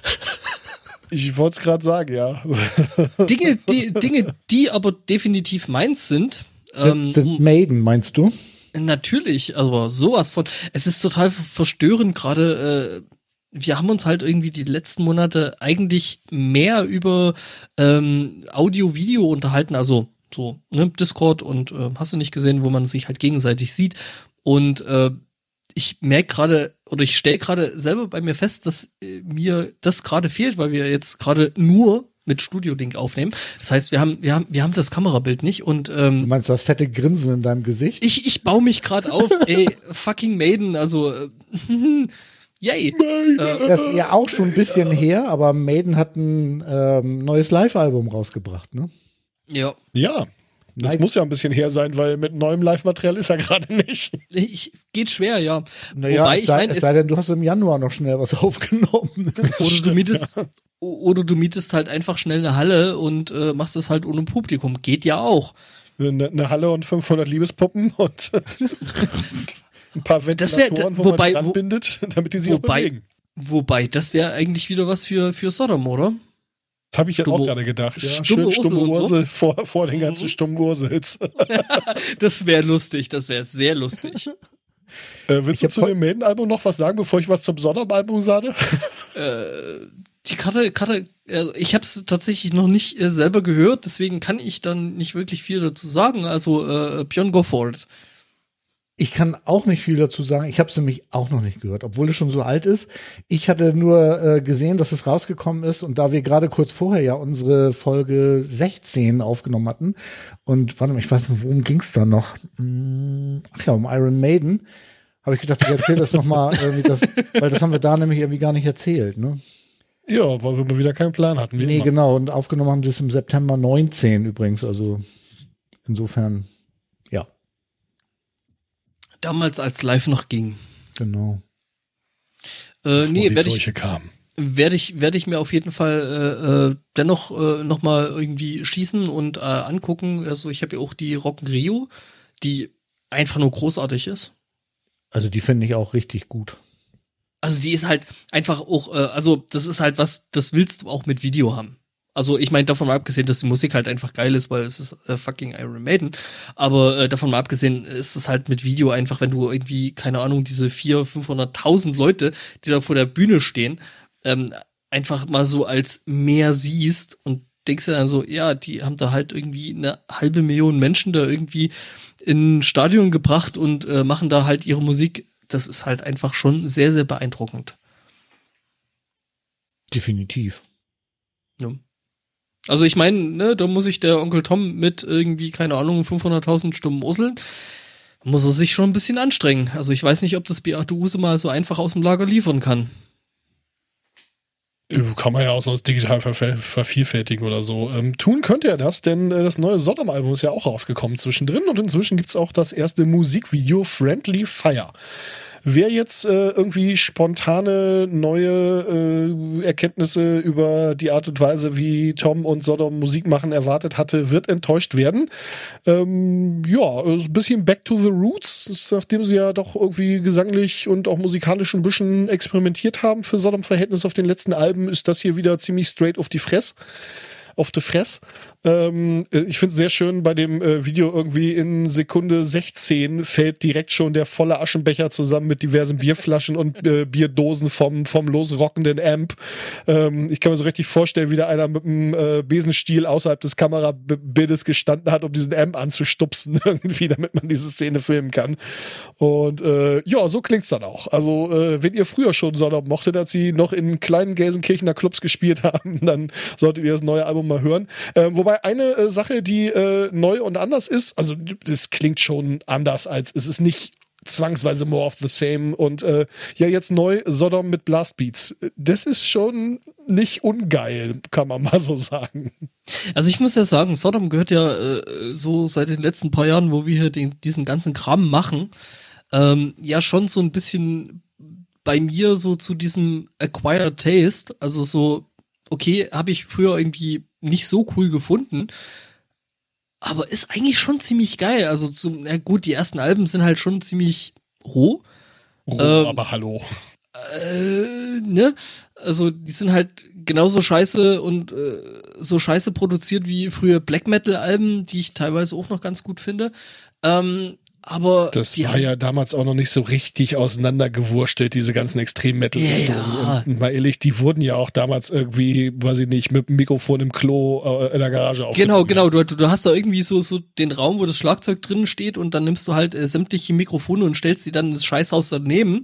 S1: Ich wollte es gerade sagen, ja.
S3: Dinge, die, Dinge, die aber definitiv meins sind. Ähm,
S2: sind, sind Maiden, meinst du?
S3: Natürlich, aber sowas von. Es ist total verstörend gerade. Wir haben uns halt irgendwie die letzten Monate eigentlich mehr über ähm, Audio, Video unterhalten, also so ne, Discord und äh, hast du nicht gesehen, wo man sich halt gegenseitig sieht. Und äh, ich merke gerade oder ich stelle gerade selber bei mir fest, dass äh, mir das gerade fehlt, weil wir jetzt gerade nur mit Studio Link aufnehmen. Das heißt, wir haben wir haben wir haben das Kamerabild nicht und ähm,
S2: Du meinst das fette Grinsen in deinem Gesicht?
S3: ich, ich baue mich gerade auf, ey, fucking Maiden, also, äh, yay. Äh,
S2: Das ist ja auch schon ein bisschen her, aber Maiden hat ein ähm, neues Live-Album rausgebracht, ne?
S3: ja,
S1: ja. Das
S2: Nein.
S1: muss ja ein bisschen her sein, weil mit neuem Live-Material ist er gerade nicht.
S3: ich, geht schwer, ja.
S2: Naja,
S3: Wobei,
S2: es
S3: ich
S2: sei,
S3: meine,
S2: es
S3: es-
S2: sei denn, du hast im Januar noch schnell was aufgenommen.
S3: Oder du mietest, o- oder du mietest halt einfach schnell eine Halle und äh, machst es halt ohne Publikum. Geht ja auch.
S1: Eine, eine Halle und 500 Liebespuppen und ein paar
S3: Das wär-
S1: Ventilatoren, wo
S3: wobei-
S1: man
S3: wo-
S1: bindet, damit die sich auch
S3: wobei-
S1: bewegen.
S3: Wobei, das wäre eigentlich wieder was für, für Sodom, oder?
S1: Das habe ich jetzt auch gerade gedacht. Ja,
S3: Stumme
S1: schön stumme
S3: Ursel und so.
S1: Vor, vor den ganzen
S3: Mhm.
S1: stummen Ursels.
S3: Das wäre lustig, das wäre sehr lustig.
S1: Äh, willst
S2: Ich
S1: du zu dem Maiden-Album noch was sagen, bevor ich was zum Sodom-Album sage?
S3: Die Karte, Karte, äh, ich habe es tatsächlich noch nicht äh, selber gehört, deswegen kann ich dann nicht wirklich viel dazu sagen. Also äh, Björn, go for it.
S2: Ich kann auch nicht viel dazu sagen. Ich habe es nämlich auch noch nicht gehört, obwohl es schon so alt ist. Ich hatte nur äh, gesehen, dass es rausgekommen ist und da wir gerade kurz vorher ja unsere Folge 16 aufgenommen hatten und warte mal, ich weiß nicht, worum ging es da noch? Hm, Ach ja, um Iron Maiden. Habe ich gedacht, ich erzähle das noch mal, irgendwie das, weil das haben wir da nämlich irgendwie gar nicht erzählt. Ne?
S1: Ja, weil wir mal wieder keinen Plan hatten.
S2: Nee,
S1: immer.
S2: genau. Und aufgenommen haben sie es im September 19 übrigens. Also insofern,
S3: Damals als live noch ging.
S2: genau.
S3: Äh,
S1: Bevor
S3: nee,
S1: die
S3: werde ich, werde ich, werde ich mir auf jeden Fall äh, äh, dennoch äh, noch mal irgendwie schießen und äh, angucken. Also ich habe ja auch die Rock Rio, die einfach nur großartig ist.
S2: Also die finde ich auch richtig gut.
S3: Also die ist halt einfach auch, äh, also das ist halt was, das willst du auch mit Video haben. Also ich meine, davon mal abgesehen, dass die Musik halt einfach geil ist, weil es ist äh, fucking Iron Maiden. Aber äh, davon mal abgesehen ist es halt mit Video einfach, wenn du irgendwie, keine Ahnung, diese vier, 500.000 Leute, die da vor der Bühne stehen, ähm, einfach mal so als mehr siehst und denkst dir dann so, ja, die haben da halt irgendwie eine halbe Million Menschen da irgendwie in ein Stadion gebracht und äh, machen da halt ihre Musik. Das ist halt einfach schon sehr, sehr beeindruckend.
S2: Definitiv.
S3: Ja. Also ich meine, ne, da muss sich der Onkel Tom mit irgendwie, keine Ahnung, 500.000 Stunden Useln, muss er sich schon ein bisschen anstrengen. Also ich weiß nicht, ob das Beate Use mal so einfach aus dem Lager liefern kann.
S1: Äh, Kann man ja auch sonst digital ver ver vervielfältigen oder so. Ähm, tun könnte er das, denn äh, das neue Sodom-Album ist ja auch rausgekommen zwischendrin und inzwischen gibt's auch das erste Musikvideo Friendly Fire. Wer jetzt äh, irgendwie spontane neue äh, Erkenntnisse über die Art und Weise, wie Tom und Sodom Musik machen, erwartet hatte, wird enttäuscht werden. Ähm, ja, ist ein bisschen Back to the Roots, nachdem sie ja doch irgendwie gesanglich und auch musikalisch ein bisschen experimentiert haben für Sodom-Verhältnis auf den letzten Alben, ist das hier wieder ziemlich straight auf die Fress. Auf die Fress. Ähm, äh, ich finde es sehr schön, bei dem äh, Video irgendwie in Sekunde 16 fällt direkt schon der volle Aschenbecher zusammen mit diversen Bierflaschen und äh, Bierdosen vom, vom losrockenden Amp. Ähm, ich kann mir so richtig vorstellen, wie da einer mit einem äh, Besenstiel außerhalb des Kamerabildes gestanden hat, um diesen Amp anzustupsen, irgendwie, damit man diese Szene filmen kann. Und äh, ja, so klingt's dann auch. Also, äh, wenn ihr früher schon Sodom mochtet, als sie noch in kleinen Gelsenkirchener Clubs gespielt haben, dann solltet ihr das neue Album mal hören. Äh, wobei eine äh, Sache, die äh, neu und anders ist, also das klingt schon anders als es ist nicht zwangsweise more of the same und äh, ja jetzt neu Sodom mit Blastbeats. Das ist schon nicht ungeil, kann man mal so sagen.
S3: Also ich muss ja sagen, Sodom gehört ja äh, so seit den letzten paar Jahren, wo wir hier den, diesen ganzen Kram machen, ähm, ja schon so ein bisschen bei mir so zu diesem Acquired Taste, also so, okay, habe ich früher irgendwie nicht so cool gefunden, aber ist eigentlich schon ziemlich geil. Also zum, ja gut, die ersten Alben sind halt schon ziemlich roh.
S1: Oh,
S3: Ähm,
S1: aber hallo.
S3: Äh, ne? Also die sind halt genauso scheiße und äh, so scheiße produziert wie früher Black Metal Alben, die ich teilweise auch noch ganz gut finde. Ähm, aber
S1: Das war ja damals auch noch nicht so richtig auseinandergewurstelt, diese ganzen Extrem-Metal-Richtungen.
S3: Ja.
S1: Und mal ehrlich, die wurden ja auch damals irgendwie, weiß ich nicht, mit dem Mikrofon im Klo äh, in der Garage
S3: Genau,
S1: aufgenommen.
S3: genau. Du, du du hast da irgendwie so, so den Raum, wo das Schlagzeug drin steht und dann nimmst du halt äh, sämtliche Mikrofone und stellst die dann ins Scheißhaus daneben,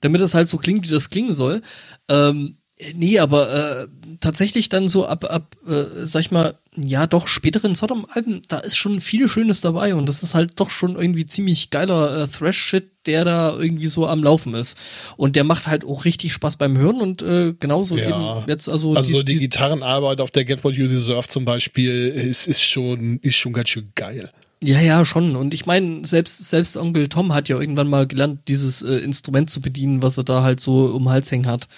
S3: damit es halt so klingt, wie das klingen soll. Ähm, äh, nee, aber äh, tatsächlich dann so ab, ab äh, sag ich mal, ja doch, späteren Sodom-Alben, da ist schon viel Schönes dabei und das ist halt doch schon irgendwie ziemlich geiler äh, Thrash-Shit, der da irgendwie so am Laufen ist. Und der macht halt auch richtig Spaß beim Hören und äh, genauso
S1: Ja.
S3: eben jetzt also,
S1: Also die,
S3: die,
S1: die Gitarrenarbeit auf der Get What You Deserve zum Beispiel ist, ist schon ist schon ganz schön geil.
S3: Ja, ja, schon. Und ich meine, selbst, selbst Onkel Tom hat ja irgendwann mal gelernt, dieses äh, Instrument zu bedienen, was er da halt so um den Hals hängen hat.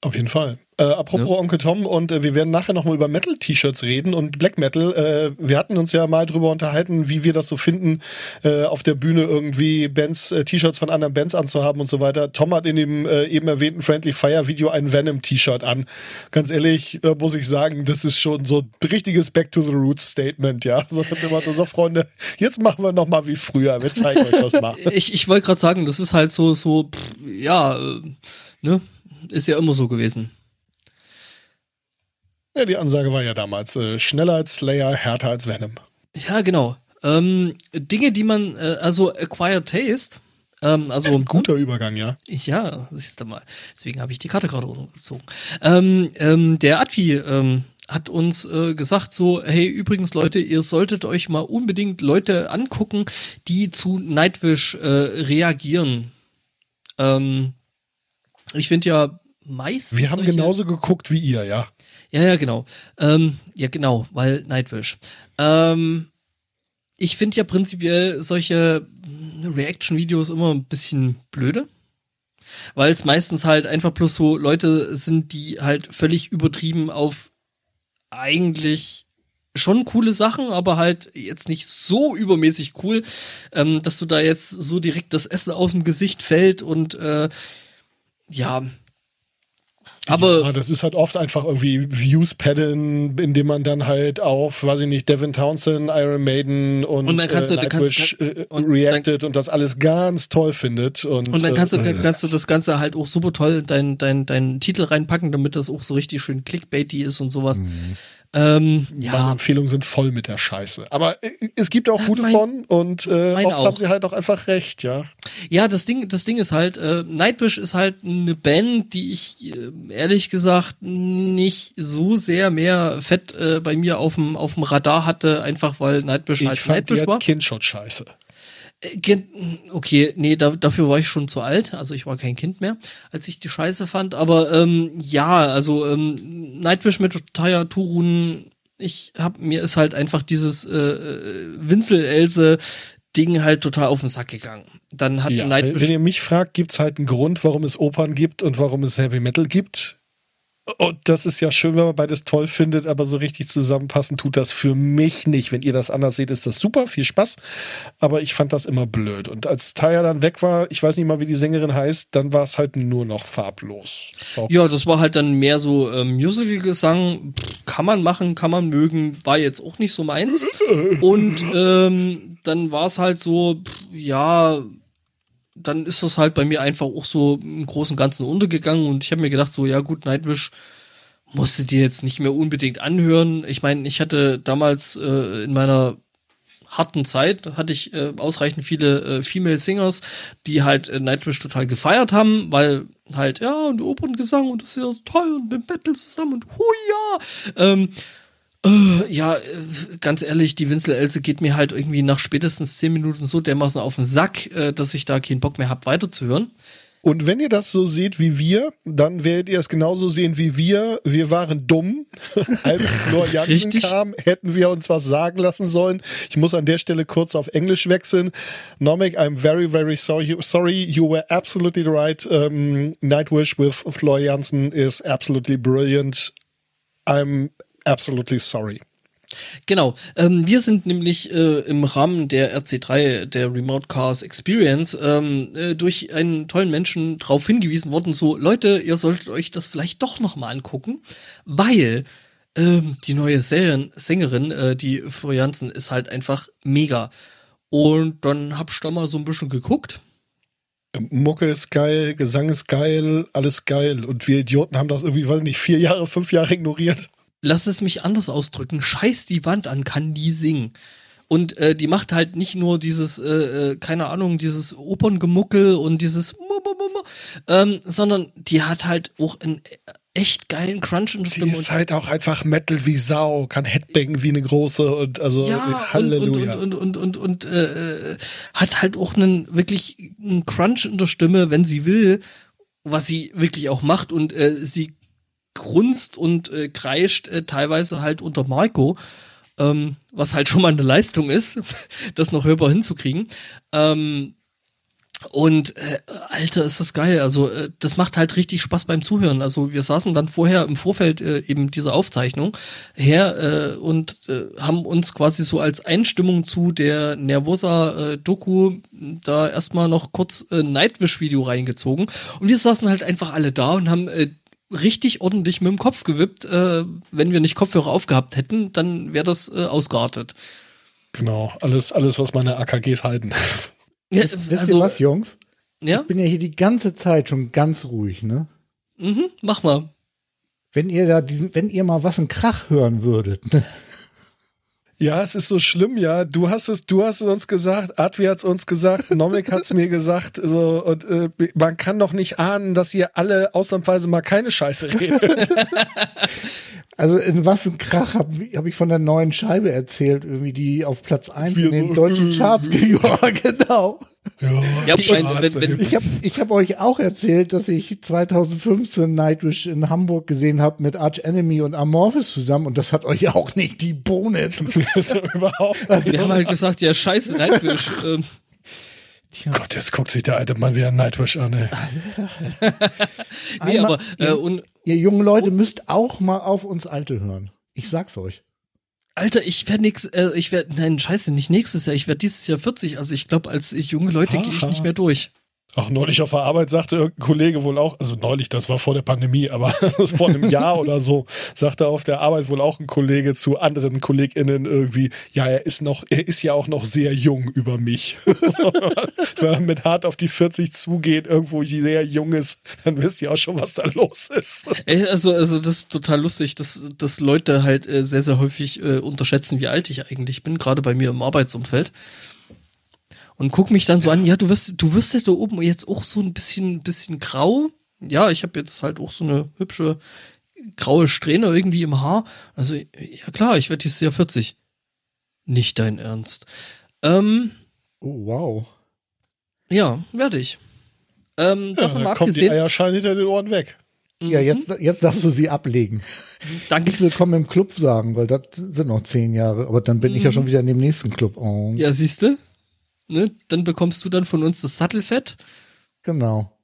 S1: Auf jeden Fall. Äh, apropos
S3: Ja.
S1: Onkel Tom und äh, wir werden nachher nochmal über Metal-T-Shirts reden und Black Metal. Äh, wir hatten uns ja mal drüber unterhalten, wie wir das so finden, äh, auf der Bühne irgendwie Bands, äh, T-Shirts von anderen Bands anzuhaben und so weiter. Tom hat in dem äh, eben erwähnten Friendly Fire Video ein Venom-T-Shirt an. Ganz ehrlich, äh, muss ich sagen, das ist schon so ein richtiges Back to the Roots Statement, ja. So immer so, Freunde, jetzt machen wir nochmal wie früher. Wir zeigen euch das mal.
S3: Ich, ich wollte gerade sagen, das ist halt so, so, pff, ja, äh, ne, ist ja immer so gewesen.
S1: Ja, die Ansage war ja damals, äh, schneller als Slayer, härter als Venom.
S3: Ja, genau. Ähm, Dinge, die man, äh, also Acquired Taste, ähm, also
S1: Ein guter Übergang, ja.
S3: Ja, siehst du mal. Deswegen habe ich die Karte gerade umgezogen. Ähm, ähm, der Advi ähm, hat uns äh, gesagt so, hey, übrigens Leute, ihr solltet euch mal unbedingt Leute angucken, die zu Nightwish äh, reagieren. Ähm, ich finde ja meistens
S1: Wir haben genauso geguckt wie ihr, ja.
S3: Ja, ja, genau. Ähm, ja, genau, weil Nightwish. Ähm, ich finde ja prinzipiell solche mm, Reaction-Videos immer ein bisschen blöde. Weil es meistens halt einfach bloß so Leute sind, die halt völlig übertrieben auf eigentlich schon coole Sachen, aber halt jetzt nicht so übermäßig cool, ähm, dass du da jetzt so direkt das Essen aus dem Gesicht fällt und äh, ja, Aber
S1: Ja, das ist halt oft einfach irgendwie Views padden, indem man dann halt auf, weiß ich nicht, Devin Townsend, Iron Maiden und,
S3: Und dann kannst
S1: äh,
S3: du- dann kannst-
S1: Nightwish, äh,
S3: und
S1: reacted und das alles ganz toll findet. Und,
S3: Und dann kannst du,
S1: äh,
S3: kannst du das Ganze halt auch super toll in deinen dein, dein Titel reinpacken, damit das auch so richtig schön clickbaity ist und sowas. Ähm,
S1: Meine
S3: ja,
S1: Empfehlungen sind voll mit der Scheiße. Aber äh, es gibt auch gute
S3: mein-
S1: von und äh,
S3: meine
S1: oft
S3: auch.
S1: haben sie halt auch einfach recht, ja.
S3: ja, das Ding, das Ding ist halt, äh, Nightwish ist halt eine Band, die ich äh, ehrlich gesagt nicht so sehr mehr fett äh, bei mir auf dem auf dem Radar hatte, einfach weil Nightwish
S1: Ich
S3: halt
S1: fand die
S3: Nightwish war.
S1: als Kind schon scheiße.
S3: Okay, nee, da, dafür war ich schon zu alt. Also ich war kein Kind mehr, als ich die Scheiße fand. Aber ähm, ja, also ähm, Nightwish mit Taya Turun, ich hab mir ist halt einfach dieses äh, äh, Winzel-Else Ding halt total auf den Sack gegangen. Dann hat
S1: Ja, wenn,
S3: Nightwish
S1: wenn ihr mich fragt, gibt's halt einen Grund, warum es Opern gibt und warum es Heavy Metal gibt. Und das ist ja schön, wenn man beides toll findet, aber so richtig zusammenpassen tut das für mich nicht. Wenn ihr das anders seht, ist das super, viel Spaß. Aber ich fand das immer blöd. Und als Taya dann weg war, ich weiß nicht mal, wie die Sängerin heißt, dann war es halt nur noch farblos. So.
S3: Ja, das war halt dann mehr so ähm, Musical-Gesang. Kann man machen, kann man mögen, war jetzt auch nicht so meins. Und ähm, dann war es halt so, pff, ja, dann ist das halt bei mir einfach auch so im Großen und Ganzen untergegangen. Und ich habe mir gedacht, so, ja gut, Nightwish musste dir jetzt nicht mehr unbedingt anhören. Ich meine, ich hatte damals äh, in meiner harten Zeit hatte ich äh, ausreichend viele äh, Female Singers, die halt äh, Nightwish total gefeiert haben, weil halt, ja, und Operngesang und das ist ja toll und mit Metal zusammen und hui ja. Ähm, äh, ja, äh, ganz ehrlich, die Winzel Else geht mir halt irgendwie nach spätestens zehn Minuten so dermaßen auf den Sack, äh, dass ich da keinen Bock mehr hab, weiterzuhören.
S1: Und wenn ihr das so seht wie wir, dann werdet ihr es genauso sehen wie wir. Wir waren dumm. Als Flor Jansen
S3: Richtig.
S1: kam, hätten wir uns was sagen lassen sollen. Ich muss an der Stelle kurz auf Englisch wechseln. Nomek, I'm very, very sorry. Sorry, you were absolutely right. Um, Nightwish with Flor Jansen is absolutely brilliant. I'm absolutely sorry.
S3: Genau. Ähm, wir sind nämlich äh, im Rahmen der RC3, der Remote Cars Experience, ähm, äh, durch einen tollen Menschen darauf hingewiesen worden, so Leute, ihr solltet euch das vielleicht doch noch mal angucken, weil ähm, die neue Serien Sängerin, äh, die Florianzen, ist halt einfach mega. Und dann hab ich da mal so ein bisschen geguckt.
S1: Mucke ist geil, Gesang ist geil, alles geil. Und wir Idioten haben das irgendwie, weiß nicht, vier Jahre, fünf Jahre ignoriert.
S3: Lass es mich anders ausdrücken, scheiß die Wand an, kann die singen. Und äh, die macht halt nicht nur dieses, äh, äh, keine Ahnung, dieses Operngemuckel und dieses, ähm, sondern die hat halt auch einen echt geilen Crunch in der
S1: Sie
S3: Stimme.
S1: ist halt auch einfach Metal wie Sau, kann Headbangen wie eine große und also
S3: ja, und,
S1: Halleluja.
S3: und, und, und, und, und äh, hat halt auch einen wirklich einen Crunch in der Stimme, wenn sie will, was sie wirklich auch macht und äh, sie grunzt und äh, kreischt äh, teilweise halt unter Marco, ähm, was halt schon mal eine Leistung ist, das noch hörbar hinzukriegen. Ähm, und äh, Alter, ist das geil. Also äh, das macht halt richtig Spaß beim Zuhören. Also wir saßen dann vorher im Vorfeld äh, eben dieser Aufzeichnung her äh, und äh, haben uns quasi so als Einstimmung zu der Nervosa äh, Doku da erstmal noch kurz äh, Nightwish Video reingezogen und wir saßen halt einfach alle da und haben äh, richtig ordentlich mit dem Kopf gewippt. Äh, wenn wir nicht Kopfhörer aufgehabt hätten, dann wäre das äh, ausgeartet.
S1: Genau, alles, alles, was meine AKGs halten.
S3: Ja,
S2: Wisst ihr was, Jungs?
S3: ja?
S2: Ich bin ja hier die ganze Zeit schon ganz ruhig, ne?
S3: Mhm, mach mal.
S2: Wenn ihr da diesen, wenn ihr mal was einen Krach hören würdet, ne?
S1: Ja, es ist so schlimm, ja. Du hast es, du hast es uns gesagt, Advi hat es uns gesagt, Nomik hat es mir gesagt. So, und äh, man kann doch nicht ahnen, dass ihr alle ausnahmsweise mal keine Scheiße redet.
S2: Also in was ein Krach habe hab ich von der neuen Scheibe erzählt, irgendwie die auf Platz 1
S1: Wir
S2: in den deutschen Charts. ja, genau.
S3: Ja, ich wenn,
S2: Ich habe ich hab euch auch erzählt, dass ich 2015 Nightwish in Hamburg gesehen habe mit Arch Enemy und Amorphis zusammen und das hat euch auch nicht die Bohne.
S1: Überhaupt.
S3: wir haben halt gesagt, ja, scheiße, Nightwish. ähm,
S1: Gott, jetzt guckt sich der alte Mann wieder Nightwish an, ey.
S3: nee,
S2: Einmal-
S3: aber äh, und
S2: Ihr jungen Leute müsst auch mal auf uns Alte hören. Ich sag's euch.
S3: Alter, ich werde nix, äh, ich werde, nein, scheiße, nicht nächstes Jahr, ich werde dieses Jahr 40, also ich glaube, als junge Leute gehe ich nicht mehr durch.
S1: Auch neulich auf der Arbeit sagte irgendein Kollege wohl auch, also neulich, das war vor der Pandemie, aber vor einem Jahr oder so, sagte auf der Arbeit wohl auch ein Kollege zu anderen KollegInnen irgendwie, ja, er ist noch, er ist ja auch noch sehr jung über mich. wenn man mit hart auf die 40 zugeht, irgendwo sehr jung ist, dann wisst ihr auch schon, was da los ist.
S3: Ey, also, also das ist total lustig, dass, dass Leute halt äh, sehr, sehr häufig äh, unterschätzen, wie alt ich eigentlich bin, gerade bei mir im Arbeitsumfeld. Und guck mich dann so an, ja, du wirst, du wirst ja da oben jetzt auch so ein bisschen, bisschen grau. Ja, ich habe jetzt halt auch so eine hübsche graue Strähne irgendwie im Haar. Also, ja klar, ich werde dieses Jahr 40. Nicht dein Ernst. Ähm,
S2: Oh, wow.
S3: ja, werde ich. Ähm,
S1: Ja,
S3: davon
S1: dann kommt die
S3: abgesehen.
S1: Eierscheine hinter den Ohren weg.
S2: Ja, jetzt, jetzt darfst du sie ablegen.
S3: Danke.
S2: Nicht willkommen im Club sagen, weil das sind noch zehn Jahre. Aber dann bin ich ja schon wieder in dem nächsten Club. Oh,
S3: Ja, siehste. Ne? Dann bekommst du dann von uns das Sattelfett.
S2: Genau.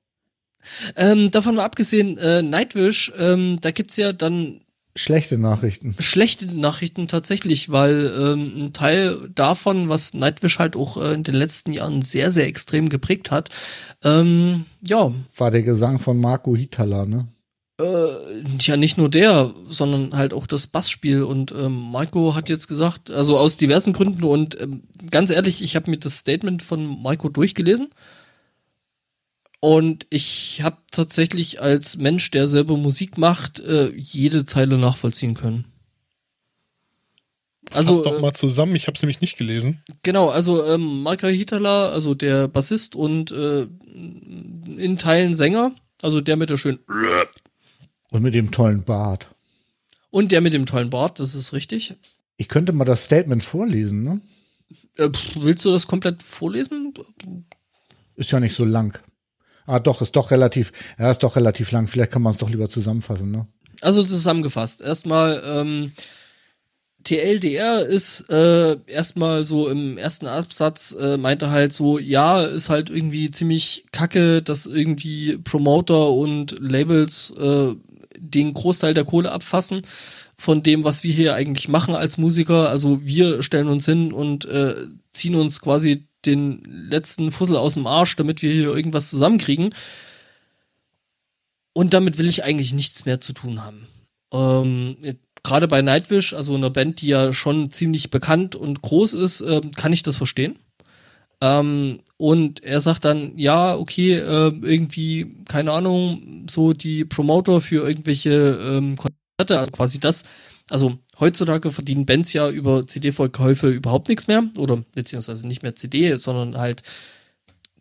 S3: Ähm, davon mal abgesehen, äh, Nightwish, ähm, da gibt's ja dann
S2: Schlechte Nachrichten.
S3: schlechte Nachrichten tatsächlich, weil ähm, ein Teil davon, was Nightwish halt auch äh, in den letzten Jahren sehr, sehr extrem geprägt hat, ähm, ja,
S2: War der Gesang von Marco Hitala, ne?
S3: Äh, ja nicht nur der, sondern halt auch das Bassspiel und ähm, Maiko hat jetzt gesagt, also aus diversen Gründen und ähm, ganz ehrlich, ich habe mir das Statement von Maiko durchgelesen und ich habe tatsächlich als Mensch, der selber Musik macht, äh, jede Zeile nachvollziehen können.
S1: Also, Fass doch mal zusammen, ich habe es nämlich nicht gelesen.
S3: Genau, also ähm, Marka Hitala, also der Bassist und äh, in Teilen Sänger, also der mit der schönen
S2: Und mit dem tollen Bart.
S3: und der mit dem tollen Bart, das ist richtig.
S2: Ich könnte mal das Statement vorlesen, ne?
S3: Äh, willst du das komplett vorlesen?
S2: Ist ja nicht so lang. Ah, doch, ist doch relativ, ja, ist doch relativ lang. Vielleicht kann man es doch lieber zusammenfassen, ne?
S3: Also zusammengefasst. Erstmal, ähm, TLDR ist äh, erstmal so im ersten Absatz, äh, meinte halt so, ja, ist halt irgendwie ziemlich kacke, dass irgendwie Promoter und Labels äh, den Großteil der Kohle abfassen von dem, was wir hier eigentlich machen als Musiker. Also wir stellen uns hin und äh, ziehen uns quasi den letzten Fussel aus dem Arsch, damit wir hier irgendwas zusammenkriegen. Und damit will ich eigentlich nichts mehr zu tun haben. Ähm, Gerade bei Nightwish, also einer Band, die ja schon ziemlich bekannt und groß ist, ähm, kann ich das verstehen. Ähm, und er sagt dann, ja, okay, äh, irgendwie, keine Ahnung, so die Promoter für irgendwelche ähm, Konzerte, also quasi das. Also heutzutage verdienen Bands ja über CD-Verkäufe überhaupt nichts mehr. Oder beziehungsweise nicht mehr CD, sondern halt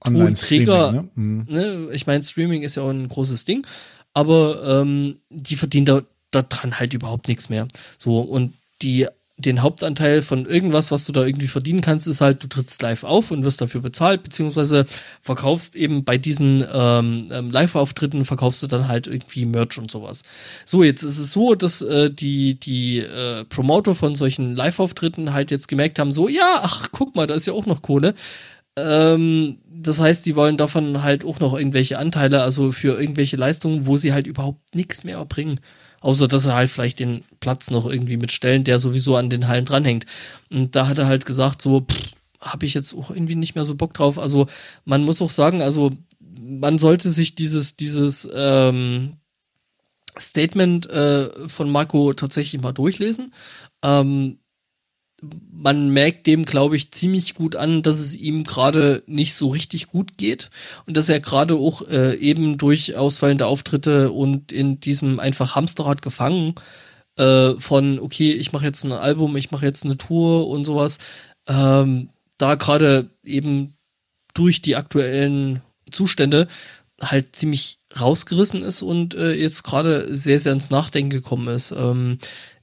S3: Tonträger,
S2: ne? Mhm.
S3: ne, ich meine, Streaming ist ja auch ein großes Ding, aber ähm, die verdienen da, da dran halt überhaupt nichts mehr. So, und die, den Hauptanteil von irgendwas, was du da irgendwie verdienen kannst, ist halt, du trittst live auf und wirst dafür bezahlt, beziehungsweise verkaufst eben bei diesen ähm, ähm, Live-Auftritten, verkaufst du dann halt irgendwie Merch und sowas. So, jetzt ist es so, dass äh, die, die äh, Promoter von solchen Live-Auftritten halt jetzt gemerkt haben, so, ja, ach, guck mal, da ist ja auch noch Kohle. Ähm, das heißt, die wollen davon halt auch noch irgendwelche Anteile, also für irgendwelche Leistungen, wo sie halt überhaupt nichts mehr erbringen. Außer, dass sie halt vielleicht den Platz noch irgendwie mitstellen, der sowieso an den Hallen dranhängt. Und da hat er halt gesagt, so, habe ich jetzt auch irgendwie nicht mehr so Bock drauf. Also, man muss auch sagen, also, man sollte sich dieses, dieses, ähm, Statement äh, von Marco tatsächlich mal durchlesen. Ähm, man merkt dem, glaube ich, ziemlich gut an, dass es ihm gerade nicht so richtig gut geht und dass er gerade auch äh, eben durch ausfallende Auftritte und in diesem einfach Hamsterrad gefangen äh, von, okay, ich mache jetzt ein Album, ich mache jetzt eine Tour und sowas, ähm, da gerade eben durch die aktuellen Zustände halt ziemlich rausgerissen ist und äh, jetzt gerade sehr, sehr ins Nachdenken gekommen ist. Ähm,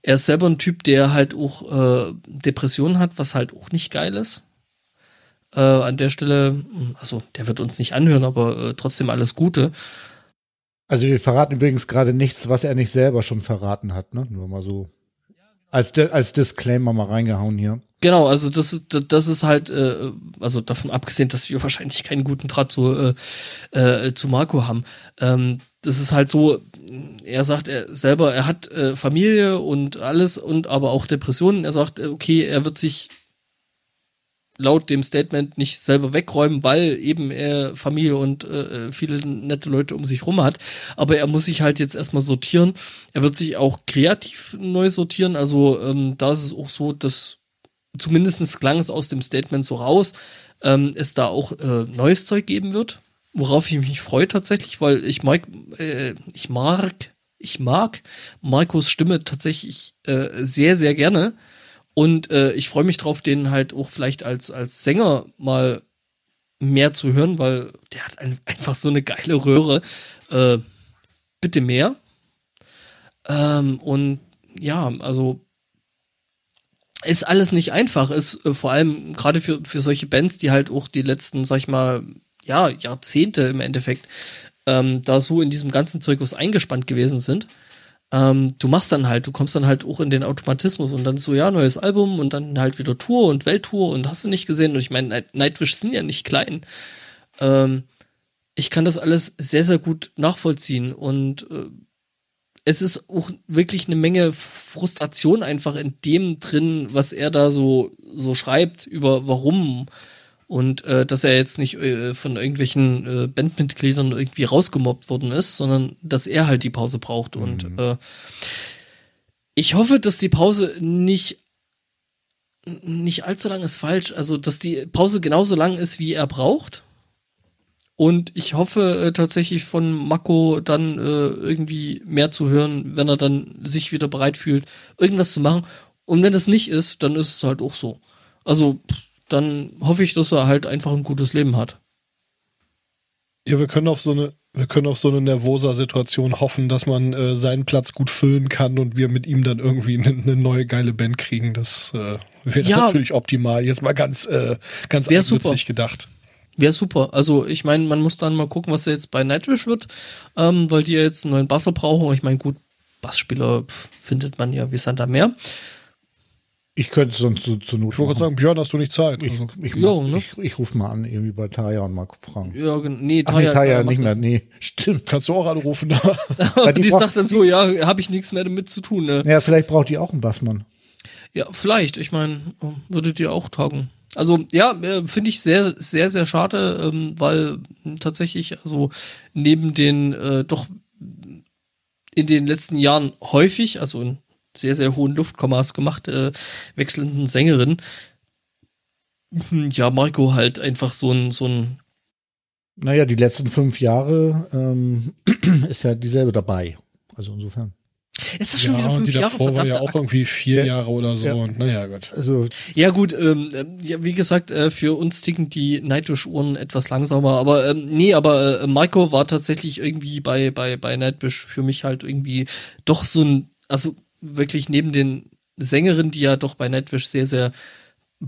S3: er ist selber ein Typ, der halt auch äh, Depressionen hat, was halt auch nicht geil ist. Äh, an der Stelle, also der wird uns nicht anhören, aber äh, trotzdem alles Gute.
S2: Also wir verraten übrigens gerade nichts, was er nicht selber schon verraten hat, ne? Nur mal so. Als, als Disclaimer mal reingehauen hier.
S3: Genau, also das ist das ist halt, äh, also davon abgesehen, dass wir wahrscheinlich keinen guten Draht zu, äh, äh, zu Marco haben. Ähm, das ist halt so, er sagt er selber, er hat äh, Familie und alles und aber auch Depressionen. Er sagt, äh, okay, er wird sich laut dem Statement nicht selber wegräumen, weil eben er Familie und äh, viele nette Leute um sich rum hat. Aber er muss sich halt jetzt erstmal sortieren. Er wird sich auch kreativ neu sortieren. Also ähm, da ist es auch so, dass zumindest klang es aus dem Statement so raus, ähm, es da auch äh, neues Zeug geben wird. Worauf ich mich freue tatsächlich, weil ich mag, äh, ich mag, ich mag Marcos Stimme tatsächlich äh, sehr, sehr gerne. Und äh, ich freue mich drauf, den halt auch vielleicht als, als Sänger mal mehr zu hören, weil der hat ein, einfach so eine geile Röhre. Äh, bitte mehr. Ähm, und ja, also ist alles nicht einfach. Ist äh, vor allem gerade für, für solche Bands, die halt auch die letzten, sag ich mal, ja, Jahrzehnte im Endeffekt ähm, da so in diesem ganzen Zirkus eingespannt gewesen sind ähm, du machst dann halt, du kommst dann halt auch in den Automatismus und dann so, ja, neues Album und dann halt wieder Tour und Welttour und hast du nicht gesehen. Und ich meine, Nightwish sind ja nicht klein. Ähm, ich kann das alles sehr, sehr gut nachvollziehen und äh, es ist auch wirklich eine Menge Frustration einfach in dem drin, was er da so, so schreibt über warum und äh, dass er jetzt nicht äh, von irgendwelchen äh, Bandmitgliedern irgendwie rausgemobbt worden ist, sondern dass er halt die Pause braucht. Mhm. Und äh, ich hoffe, dass die Pause nicht nicht allzu lang ist falsch, also dass die Pause genauso lang ist, wie er braucht. Und ich hoffe äh, tatsächlich von Mako dann äh, irgendwie mehr zu hören, wenn er dann sich wieder bereit fühlt, irgendwas zu machen. Und wenn das nicht ist, dann ist es halt auch so. Also pff, dann hoffe ich, dass er halt einfach ein gutes Leben hat.
S1: Ja, wir können auf so eine, wir können auf so eine nervoser Situation hoffen, dass man äh, seinen Platz gut füllen kann und wir mit ihm dann irgendwie eine, eine neue geile Band kriegen. Das äh, wäre ja, natürlich optimal. Jetzt mal ganz, äh, ganz
S3: eigennützig
S1: gedacht.
S3: Wäre super. Also ich meine, man muss dann mal gucken, was jetzt bei Nightwish wird, ähm, weil die ja jetzt einen neuen Basser brauchen. Ich meine, gut, Bassspieler findet man ja wie Sand am Meer.
S2: Ich könnte sonst zu, zu
S1: Not. Ich wollte gerade sagen, Björn, hast du nicht Zeit?
S2: Ich, also. ich, ja, ne? ich, ich rufe mal an, irgendwie bei Taya und mal fragen.
S3: Ja, nee,
S2: Taya, Ach, nee, Taya nicht mehr. Nee,
S1: stimmt. Kannst du auch anrufen.
S3: die, die sagt dann so, ja, habe ich nichts mehr damit zu tun. Ne?
S2: Ja, vielleicht braucht die auch einen Bassmann.
S3: Ja, vielleicht. Ich meine, würde dir auch taugen. Also ja, äh, finde ich sehr, sehr, sehr schade, ähm, weil tatsächlich, also neben den äh, doch in den letzten Jahren häufig, also in sehr, sehr hohen Luftkommas gemacht, äh, wechselnden Sängerin. Ja, Marco halt einfach so ein, so ein.
S2: Naja, die letzten fünf Jahre ähm, ist ja dieselbe dabei. Also insofern.
S3: Ist das schon
S1: ja,
S3: wieder fünf
S1: die
S3: Jahre?
S1: davor war ja auch irgendwie vier ja. Jahre oder so. Ja. Und naja, gut.
S3: Also, ja, gut, ähm, ja, wie gesagt, äh, für uns ticken die Nightwish-Uhren etwas langsamer. Aber ähm, nee, aber äh, Marco war tatsächlich irgendwie bei, bei, bei Nightwish für mich halt irgendwie doch so ein, also wirklich neben den Sängerinnen, die ja doch bei Nightwish sehr, sehr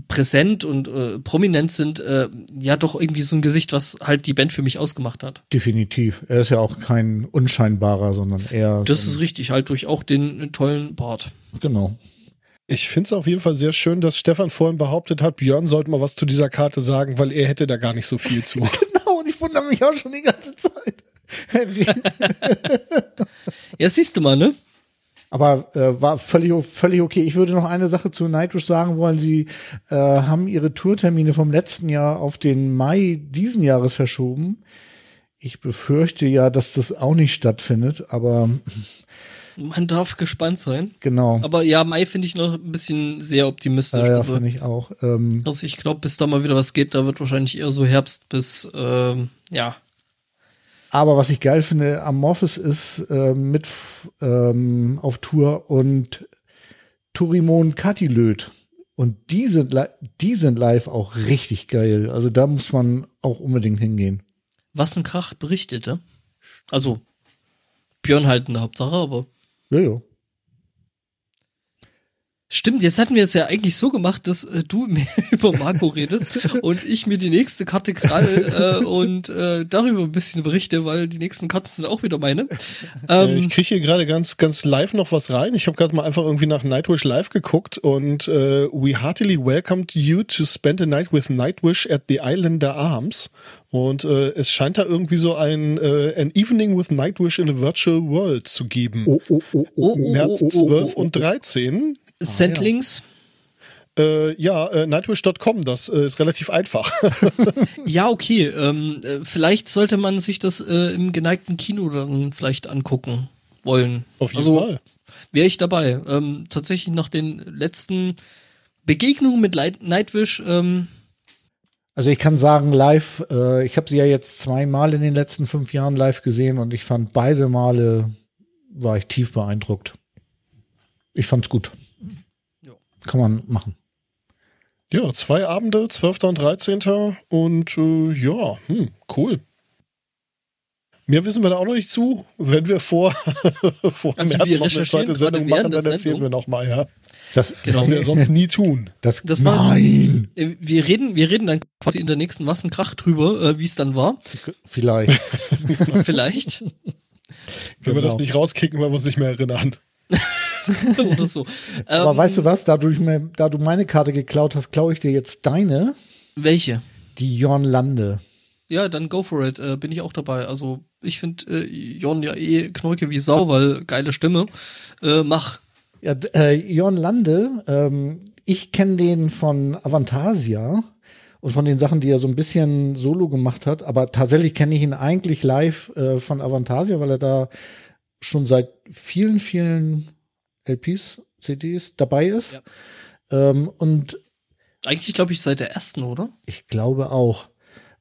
S3: präsent und äh, prominent sind, äh, ja doch irgendwie so ein Gesicht, was halt die Band für mich ausgemacht hat.
S2: Definitiv. Er ist ja auch kein unscheinbarer, sondern eher.
S3: Das so ist richtig, halt durch auch den tollen Bart.
S2: Genau.
S1: Ich finde es auf jeden Fall sehr schön, dass Stefan vorhin behauptet hat, Björn sollte mal was zu dieser Karte sagen, weil er hätte da gar nicht so viel zu.
S2: genau, und ich wundere mich auch schon die ganze Zeit.
S3: ja, siehst du mal, ne?
S2: Aber äh, war völlig, völlig okay. Ich würde noch eine Sache zu Nightwish sagen wollen. Sie äh, haben ihre Tourtermine vom letzten Jahr auf den Mai diesen Jahres verschoben. Ich befürchte ja, dass das auch nicht stattfindet, aber
S3: man darf gespannt sein.
S2: Genau.
S3: Aber ja, Mai finde ich noch ein bisschen sehr optimistisch.
S2: Ja, ja also, finde ich auch.
S3: Ähm, also ich glaube, bis da mal wieder was geht, da wird wahrscheinlich eher so Herbst bis ähm, ja
S2: aber was ich geil finde, Amorphis ist äh, mit ähm, auf Tour und Turimon Katilöd. Und die sind, die sind live auch richtig geil. Also da muss man auch unbedingt hingehen.
S3: Was ein Krach berichtete. Also Björn halt in der Hauptsache, aber.
S2: Ja, ja.
S3: Stimmt, jetzt hatten wir es ja eigentlich so gemacht, dass äh, du mehr über Marco redest und ich mir die nächste Karte krall äh, und äh, darüber ein bisschen berichte, weil die nächsten Karten sind auch wieder meine.
S1: Ähm, ich kriege hier gerade ganz, ganz live noch was rein. Ich habe gerade mal einfach irgendwie nach Nightwish live geguckt und äh, we heartily welcomed you to spend a night with Nightwish at the Islander Arms. Und äh, es scheint da irgendwie so ein äh, an Evening with Nightwish in a Virtual World zu geben.
S2: Oh, oh, oh, oh,
S1: März 12 und 13.
S3: Sendlings.
S1: Äh, ja, äh, nightwish.com, das äh, ist relativ einfach.
S3: Ja, okay. Ähm, äh, vielleicht sollte man sich das äh, im geneigten Kino dann vielleicht angucken wollen.
S1: Auf jeden
S3: also,
S1: Fall.
S3: Wäre ich dabei. Ähm, tatsächlich nach den letzten Begegnungen mit Light Nightwish, ähm,
S2: Also ich kann sagen, live, äh, ich habe sie ja jetzt zweimal in den letzten fünf Jahren live gesehen und ich fand beide Male war ich tief beeindruckt. Ich fand's gut. Kann man machen.
S1: Ja, zwei Abende, 12. und 13. Und äh, ja, hm, cool. Mehr wissen wir da auch noch nicht zu. Wenn wir vor, vor
S3: Also
S1: März
S3: wir
S1: noch eine zweite Sendung machen, dann erzählen
S3: Sendung.
S1: wir noch mal, ja.
S2: Das,
S3: Genau.
S1: Was wir sonst nie tun.
S2: das,
S3: Das war-
S2: nein,
S3: äh, wir reden, wir reden dann quasi in der nächsten Wassenkrach drüber, äh, wie es dann war.
S2: vielleicht.
S3: Vielleicht.
S1: Wenn wir das
S2: Genau.
S1: nicht rauskicken, weil wir uns nicht mehr erinnern.
S3: Oder so.
S2: Aber
S3: Ähm,
S2: weißt du was, da du, mir, da du meine Karte geklaut hast, klaue ich dir jetzt deine,
S3: Welche?
S2: die Jorn Lande.
S3: Ja, dann go for it. Äh, bin ich auch dabei. Also ich finde äh, Jon ja eh Knorke wie Sau, weil geile Stimme. Äh, mach.
S2: Ja, äh, Jorn Lande, ähm, ich kenne den von Avantasia und von den Sachen, die er so ein bisschen solo gemacht hat, aber tatsächlich kenne ich ihn eigentlich live äh, von Avantasia, weil er da schon seit vielen, vielen LPs, CDs dabei ist.
S3: Ja.
S2: Ähm, und
S3: Eigentlich glaube ich seit der ersten, oder?
S2: ich glaube auch.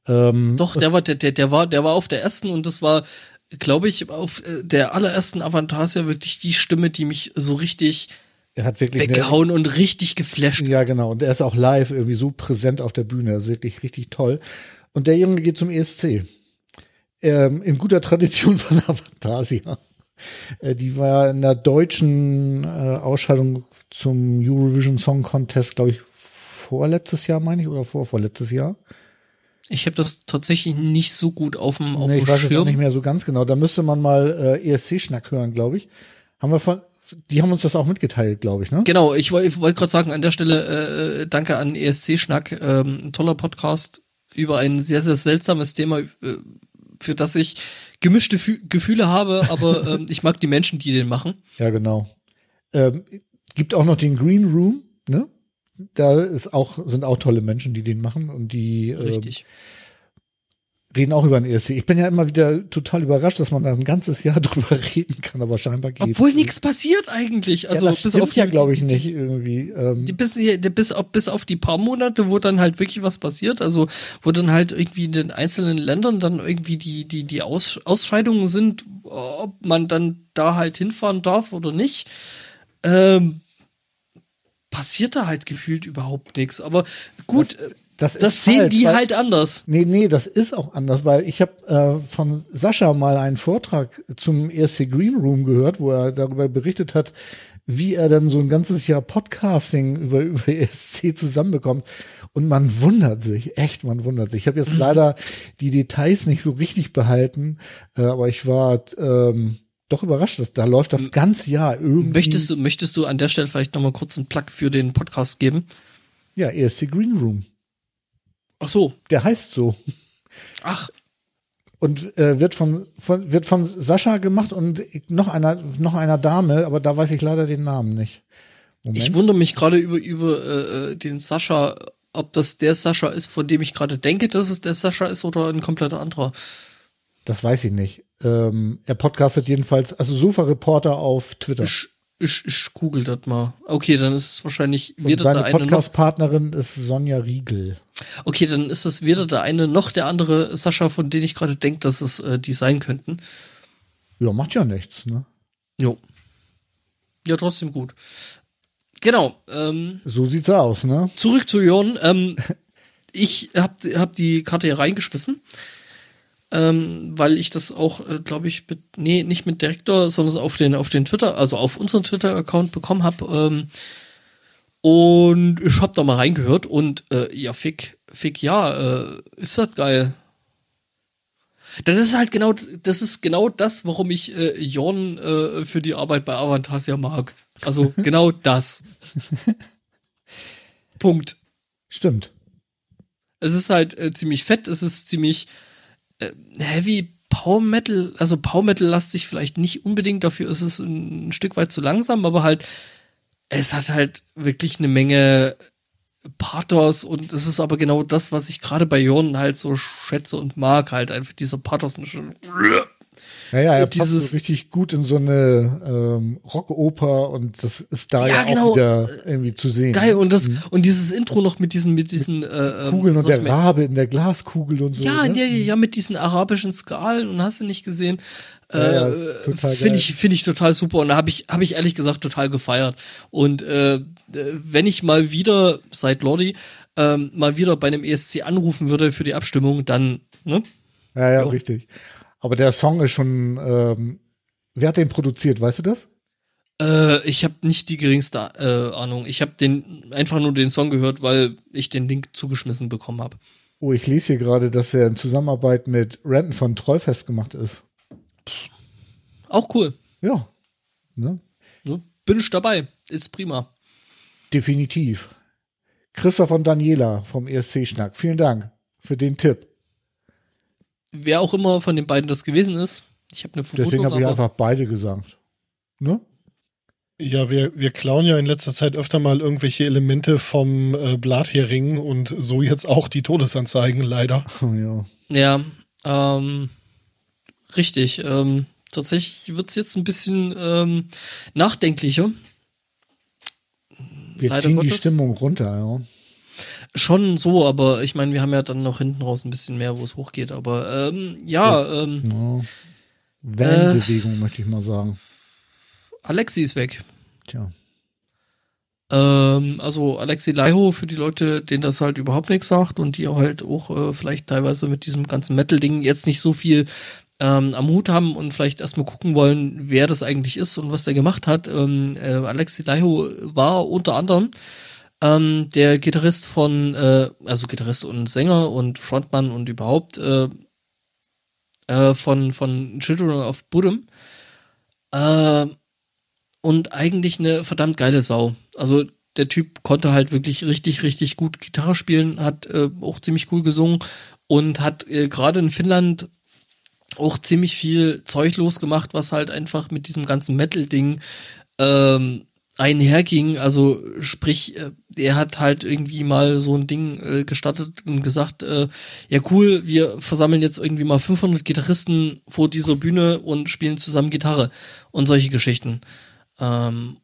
S2: Ähm,
S3: Doch, der war, der, der, der war, der war auf der ersten und das war, glaube ich, auf äh, der allerersten Avantasia wirklich die Stimme, die mich so richtig
S2: er hat wirklich eine-
S3: weggehauen und richtig geflasht.
S2: Ja, genau. Und er ist auch live irgendwie so präsent auf der Bühne. Das ist wirklich richtig toll. Und der Junge geht zum ESC. Ähm, in guter Tradition von Avantasia. Äh, die war in der deutschen äh, Ausscheidung zum Eurovision Song Contest, glaube ich, vorletztes Jahr, meine ich, oder vorvorletztes Jahr.
S3: Ich habe das tatsächlich nicht so gut auf dem, auf
S2: Nee, ich weiß es auch
S3: Schirm.
S2: nicht mehr so ganz genau. Da müsste man mal äh, ESC-Schnack hören, glaube ich. Haben wir von, die haben uns das auch mitgeteilt, glaube ich, ne?
S3: Genau, ich wollte ich wollt gerade sagen, an der Stelle äh, danke an ESC-Schnack, ähm, ein toller Podcast über ein sehr, sehr seltsames Thema, äh, für das ich gemischte Fü Gefühle habe, aber ähm, ich mag die Menschen, die den machen.
S2: Ja, genau. Ähm, gibt auch noch den Green Room, ne? Da ist auch, sind auch tolle Menschen, die den machen und die ähm,
S3: Richtig.
S2: Reden auch über den ESC. Ich bin ja immer wieder total überrascht, dass man da ein ganzes Jahr drüber reden kann, aber scheinbar geht's.
S3: Obwohl nichts passiert eigentlich.
S2: ja,
S3: Also
S2: das
S3: bis
S2: stimmt
S3: auf die,
S2: ja, glaube ich, nicht irgendwie. Ähm,
S3: Die, bis, die, bis, auf, bis auf die paar Monate, wo dann halt wirklich was passiert, also wo dann halt irgendwie in den einzelnen Ländern dann irgendwie die, die, die Aus, Ausscheidungen sind, ob man dann da halt hinfahren darf oder nicht, ähm, passiert da halt gefühlt überhaupt nichts. Aber gut, äh,
S2: das
S3: das,
S2: ist
S3: sehen
S2: falsch,
S3: die
S2: weil-
S3: halt anders.
S2: Nee, nee, das ist auch anders, weil ich habe äh, von Sascha mal einen Vortrag zum ESC Green Room gehört, wo er darüber berichtet hat, wie er dann so ein ganzes Jahr Podcasting über, über ESC zusammenbekommt. Und man wundert sich, echt, man wundert sich. Ich habe jetzt leider die Details nicht so richtig behalten, äh, aber ich war ähm, doch überrascht, dass da läuft das ganze Jahr irgendwie.
S3: Möchtest du, möchtest du an der Stelle vielleicht nochmal kurz einen Plug für den Podcast geben?
S2: Ja, ESC Green Room.
S3: Ach so.
S2: Der heißt so.
S3: Ach,
S2: und äh, wird von, von wird von Sascha gemacht und noch einer noch einer Dame, aber da weiß ich leider den Namen nicht. Moment.
S3: Ich wundere mich gerade über, über äh, äh, den Sascha, ob das der Sascha ist, von dem ich gerade denke, dass es der Sascha ist oder ein kompletter anderer.
S2: das weiß ich nicht. Ähm, er podcastet jedenfalls, also Sofa-Reporter auf Twitter.
S3: Ich, ich, ich google das mal. Okay, dann ist es wahrscheinlich
S2: Und
S3: weder
S2: seine. Podcast-Partnerin ist Sonja Riegel.
S3: Okay, dann ist es weder der eine noch der andere Sascha, von denen ich gerade denke, dass es äh, die sein könnten.
S2: Ja, macht ja nichts, ne?
S3: Jo. Ja, trotzdem gut. Genau. Ähm,
S2: So sieht's aus, ne?
S3: zurück zu Jörn. Ähm, ich hab, hab die Karte hier reingeschmissen, ähm, weil ich das auch, äh, glaube ich, mit, nee, nicht mit Direktor, sondern auf den, auf den Twitter, also auf unseren Twitter-Account bekommen habe. Ähm, und ich hab da mal reingehört und äh, ja, fick, fick, ja, äh, ist das geil. Das ist halt genau, das ist genau das, warum ich äh, Jorn äh, für die Arbeit bei Avantasia mag. Also genau das. Punkt.
S2: Stimmt.
S3: Es ist halt äh, ziemlich fett, es ist ziemlich äh, heavy Power Metal, also Power Metal lastig vielleicht nicht unbedingt, dafür ist es ein, ein Stück weit zu langsam, aber halt, es hat halt wirklich eine Menge Pathos und das ist aber genau das, was ich gerade bei Jorn halt so schätze und mag, halt einfach dieser Pathos. schon-
S2: Ja, ja, er passt
S3: Dieses-
S2: so richtig gut in so eine ähm, Rockoper und das ist da
S3: Ja,
S2: ja,
S3: genau.
S2: auch wieder irgendwie zu sehen.
S3: Geil und das und dieses Intro noch mit diesen mit diesen äh, ähm,
S2: Kugeln und der Rabe in der Glaskugel und so.
S3: Ja,
S2: ne?
S3: ja, ja, ja, mit diesen arabischen Skalen und hast du nicht gesehen.
S2: Ja,
S3: äh. Finde ich, finde ich total super und da habe ich, habe ich ehrlich gesagt total gefeiert. Und äh, äh, wenn ich mal wieder, seit Lordi, ähm, mal wieder bei einem ESC anrufen würde für die Abstimmung, dann, ne?
S2: Ja, ja,
S3: Jo.
S2: richtig. Aber der Song ist schon, ähm, wer hat den produziert, weißt du das?
S3: Äh, ich habe nicht die geringste äh, Ahnung. Ich habe den einfach nur den Song gehört, weil ich den Link zugeschmissen bekommen habe.
S2: Oh, ich lese hier gerade, dass er in Zusammenarbeit mit Renton von Trollfest gemacht ist.
S3: Auch cool.
S2: Ja, ne?
S3: Ne? Bin ich dabei. Ist prima.
S2: definitiv. Christoph und Daniela vom ESC-Schnack, vielen Dank für den Tipp.
S3: Wer auch immer von den beiden das gewesen ist, ich habe eine Vermutung.
S2: Deswegen habe ich einfach beide gesagt. Ne?
S1: Ja, wir, wir klauen ja in letzter Zeit öfter mal irgendwelche Elemente vom äh, Blathering und so jetzt auch die Todesanzeigen leider.
S2: Ja.
S3: Ja, ähm, richtig. Ähm, tatsächlich wird's jetzt ein bisschen ähm, nachdenklicher.
S2: Wir
S3: Leider
S2: ziehen die
S3: Gottes.
S2: Stimmung runter, ja.
S3: Schon so, aber ich meine, wir haben ja dann noch hinten raus ein bisschen mehr, wo es hochgeht. Aber ähm, ja, ähm,
S2: ja. Van-Bewegung, möchte ich mal sagen.
S3: Alexi ist weg.
S2: Tja.
S3: Ähm, also Alexi Laiho für die Leute, denen das halt überhaupt nichts sagt und die auch halt auch äh, vielleicht teilweise mit diesem ganzen Metal-Ding jetzt nicht so viel ähm, am Hut haben und vielleicht erstmal gucken wollen, wer das eigentlich ist und was der gemacht hat. Ähm, äh, Alexi Laiho war unter anderem ähm, der Gitarrist von, äh, also Gitarrist und Sänger und Frontmann und überhaupt äh, äh, von, von Children of Bodom. Äh, und eigentlich eine verdammt geile Sau. Also der Typ konnte halt wirklich richtig, richtig gut Gitarre spielen, hat äh, auch ziemlich cool gesungen und hat äh, gerade in Finnland auch ziemlich viel Zeug losgemacht, was halt einfach mit diesem ganzen Metal-Ding ähm, einherging. Also sprich, äh, er hat halt irgendwie mal so ein Ding äh, gestartet und gesagt, äh, ja cool, wir versammeln jetzt irgendwie mal 500 Gitarristen vor dieser Bühne und spielen zusammen Gitarre und solche Geschichten. Ähm,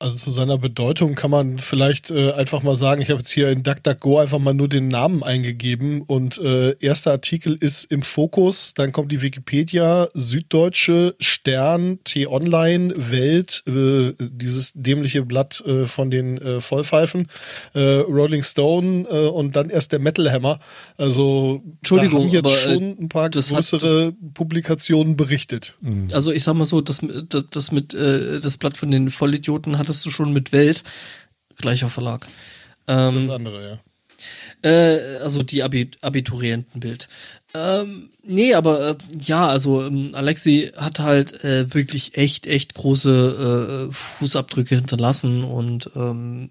S1: Also zu seiner Bedeutung kann man vielleicht äh, einfach mal sagen, ich habe jetzt hier in DuckDuckGo einfach mal nur den Namen eingegeben und äh, erster Artikel ist im Fokus, dann kommt die Wikipedia, Süddeutsche, Stern, T-Online, Welt, äh, dieses dämliche Blatt äh, von den äh, Vollpfeifen, äh, Rolling Stone äh, und dann erst der Metal Hammer. Also
S3: Entschuldigung,
S1: da haben jetzt
S3: aber, äh,
S1: schon ein paar
S3: das hat-
S1: größere Publikationen berichtet.
S3: Also ich sag mal so, das, das, das mit äh, das Blatt von den Vollidioten hattest du schon mit Welt, gleicher Verlag.
S1: Das
S3: Ähm,
S1: andere, ja.
S3: äh, also die Abi Abiturientenbild. Ähm, nee, aber äh, ja, also ähm, Alexi hat halt äh, wirklich echt, echt große äh, Fußabdrücke hinterlassen und ähm,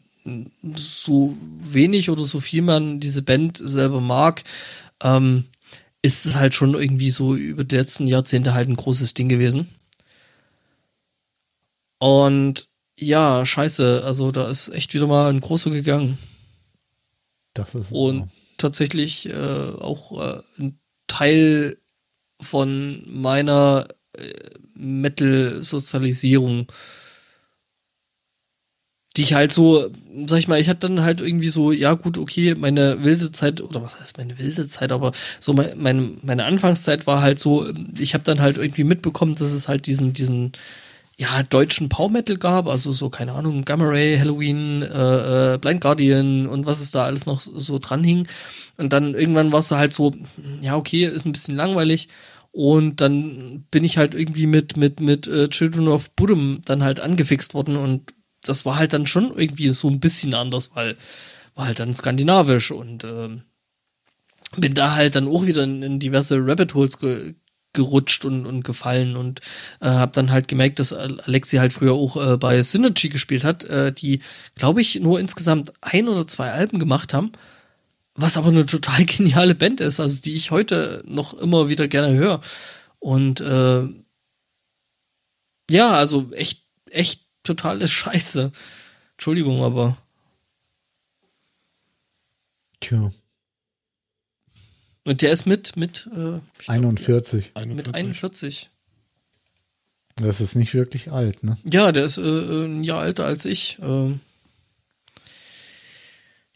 S3: so wenig oder so viel man diese Band selber mag, ähm, ist es halt schon irgendwie so über die letzten Jahrzehnte halt ein großes Ding gewesen. Und ja, scheiße, also da ist echt wieder mal ein großer gegangen.
S2: Das ist
S3: Und tatsächlich äh, auch äh, ein Teil von meiner äh, Metal-Sozialisierung, die ich halt so, sag ich mal, ich hatte dann halt irgendwie so, ja gut, okay, meine wilde Zeit, oder was heißt meine wilde Zeit, aber so mein, meine, meine Anfangszeit war halt so, ich habe dann halt irgendwie mitbekommen, dass es halt diesen, diesen, ja, deutschen Power Metal gab, also so, keine Ahnung, Gamma Ray, Halloween, äh, äh, Blind Guardian und was es da alles noch so, dran hing. Und dann irgendwann war es halt so, ja, okay, ist ein bisschen langweilig. Und dann bin ich halt irgendwie mit, mit, mit äh, Children of Bodom dann halt angefixt worden und das war halt dann schon irgendwie so ein bisschen anders, weil war halt dann skandinavisch und ähm, bin da halt dann auch wieder in, in diverse Rabbit Holes ge gerutscht und, und gefallen und äh, habe dann halt gemerkt, dass Alexi halt früher auch äh, bei Synergy gespielt hat, äh, die, glaube ich, nur insgesamt ein oder zwei Alben gemacht haben, was aber eine total geniale Band ist, also die ich heute noch immer wieder gerne höre. Und äh, ja, also echt, echt totale Scheiße. Entschuldigung, aber
S2: Tja,
S3: Und der ist mit, mit, äh, ich glaub,
S2: 41.
S1: 41.
S3: mit 41.
S2: Das ist nicht wirklich alt, ne?
S3: Ja, der ist äh, ein Jahr älter als ich. Ähm,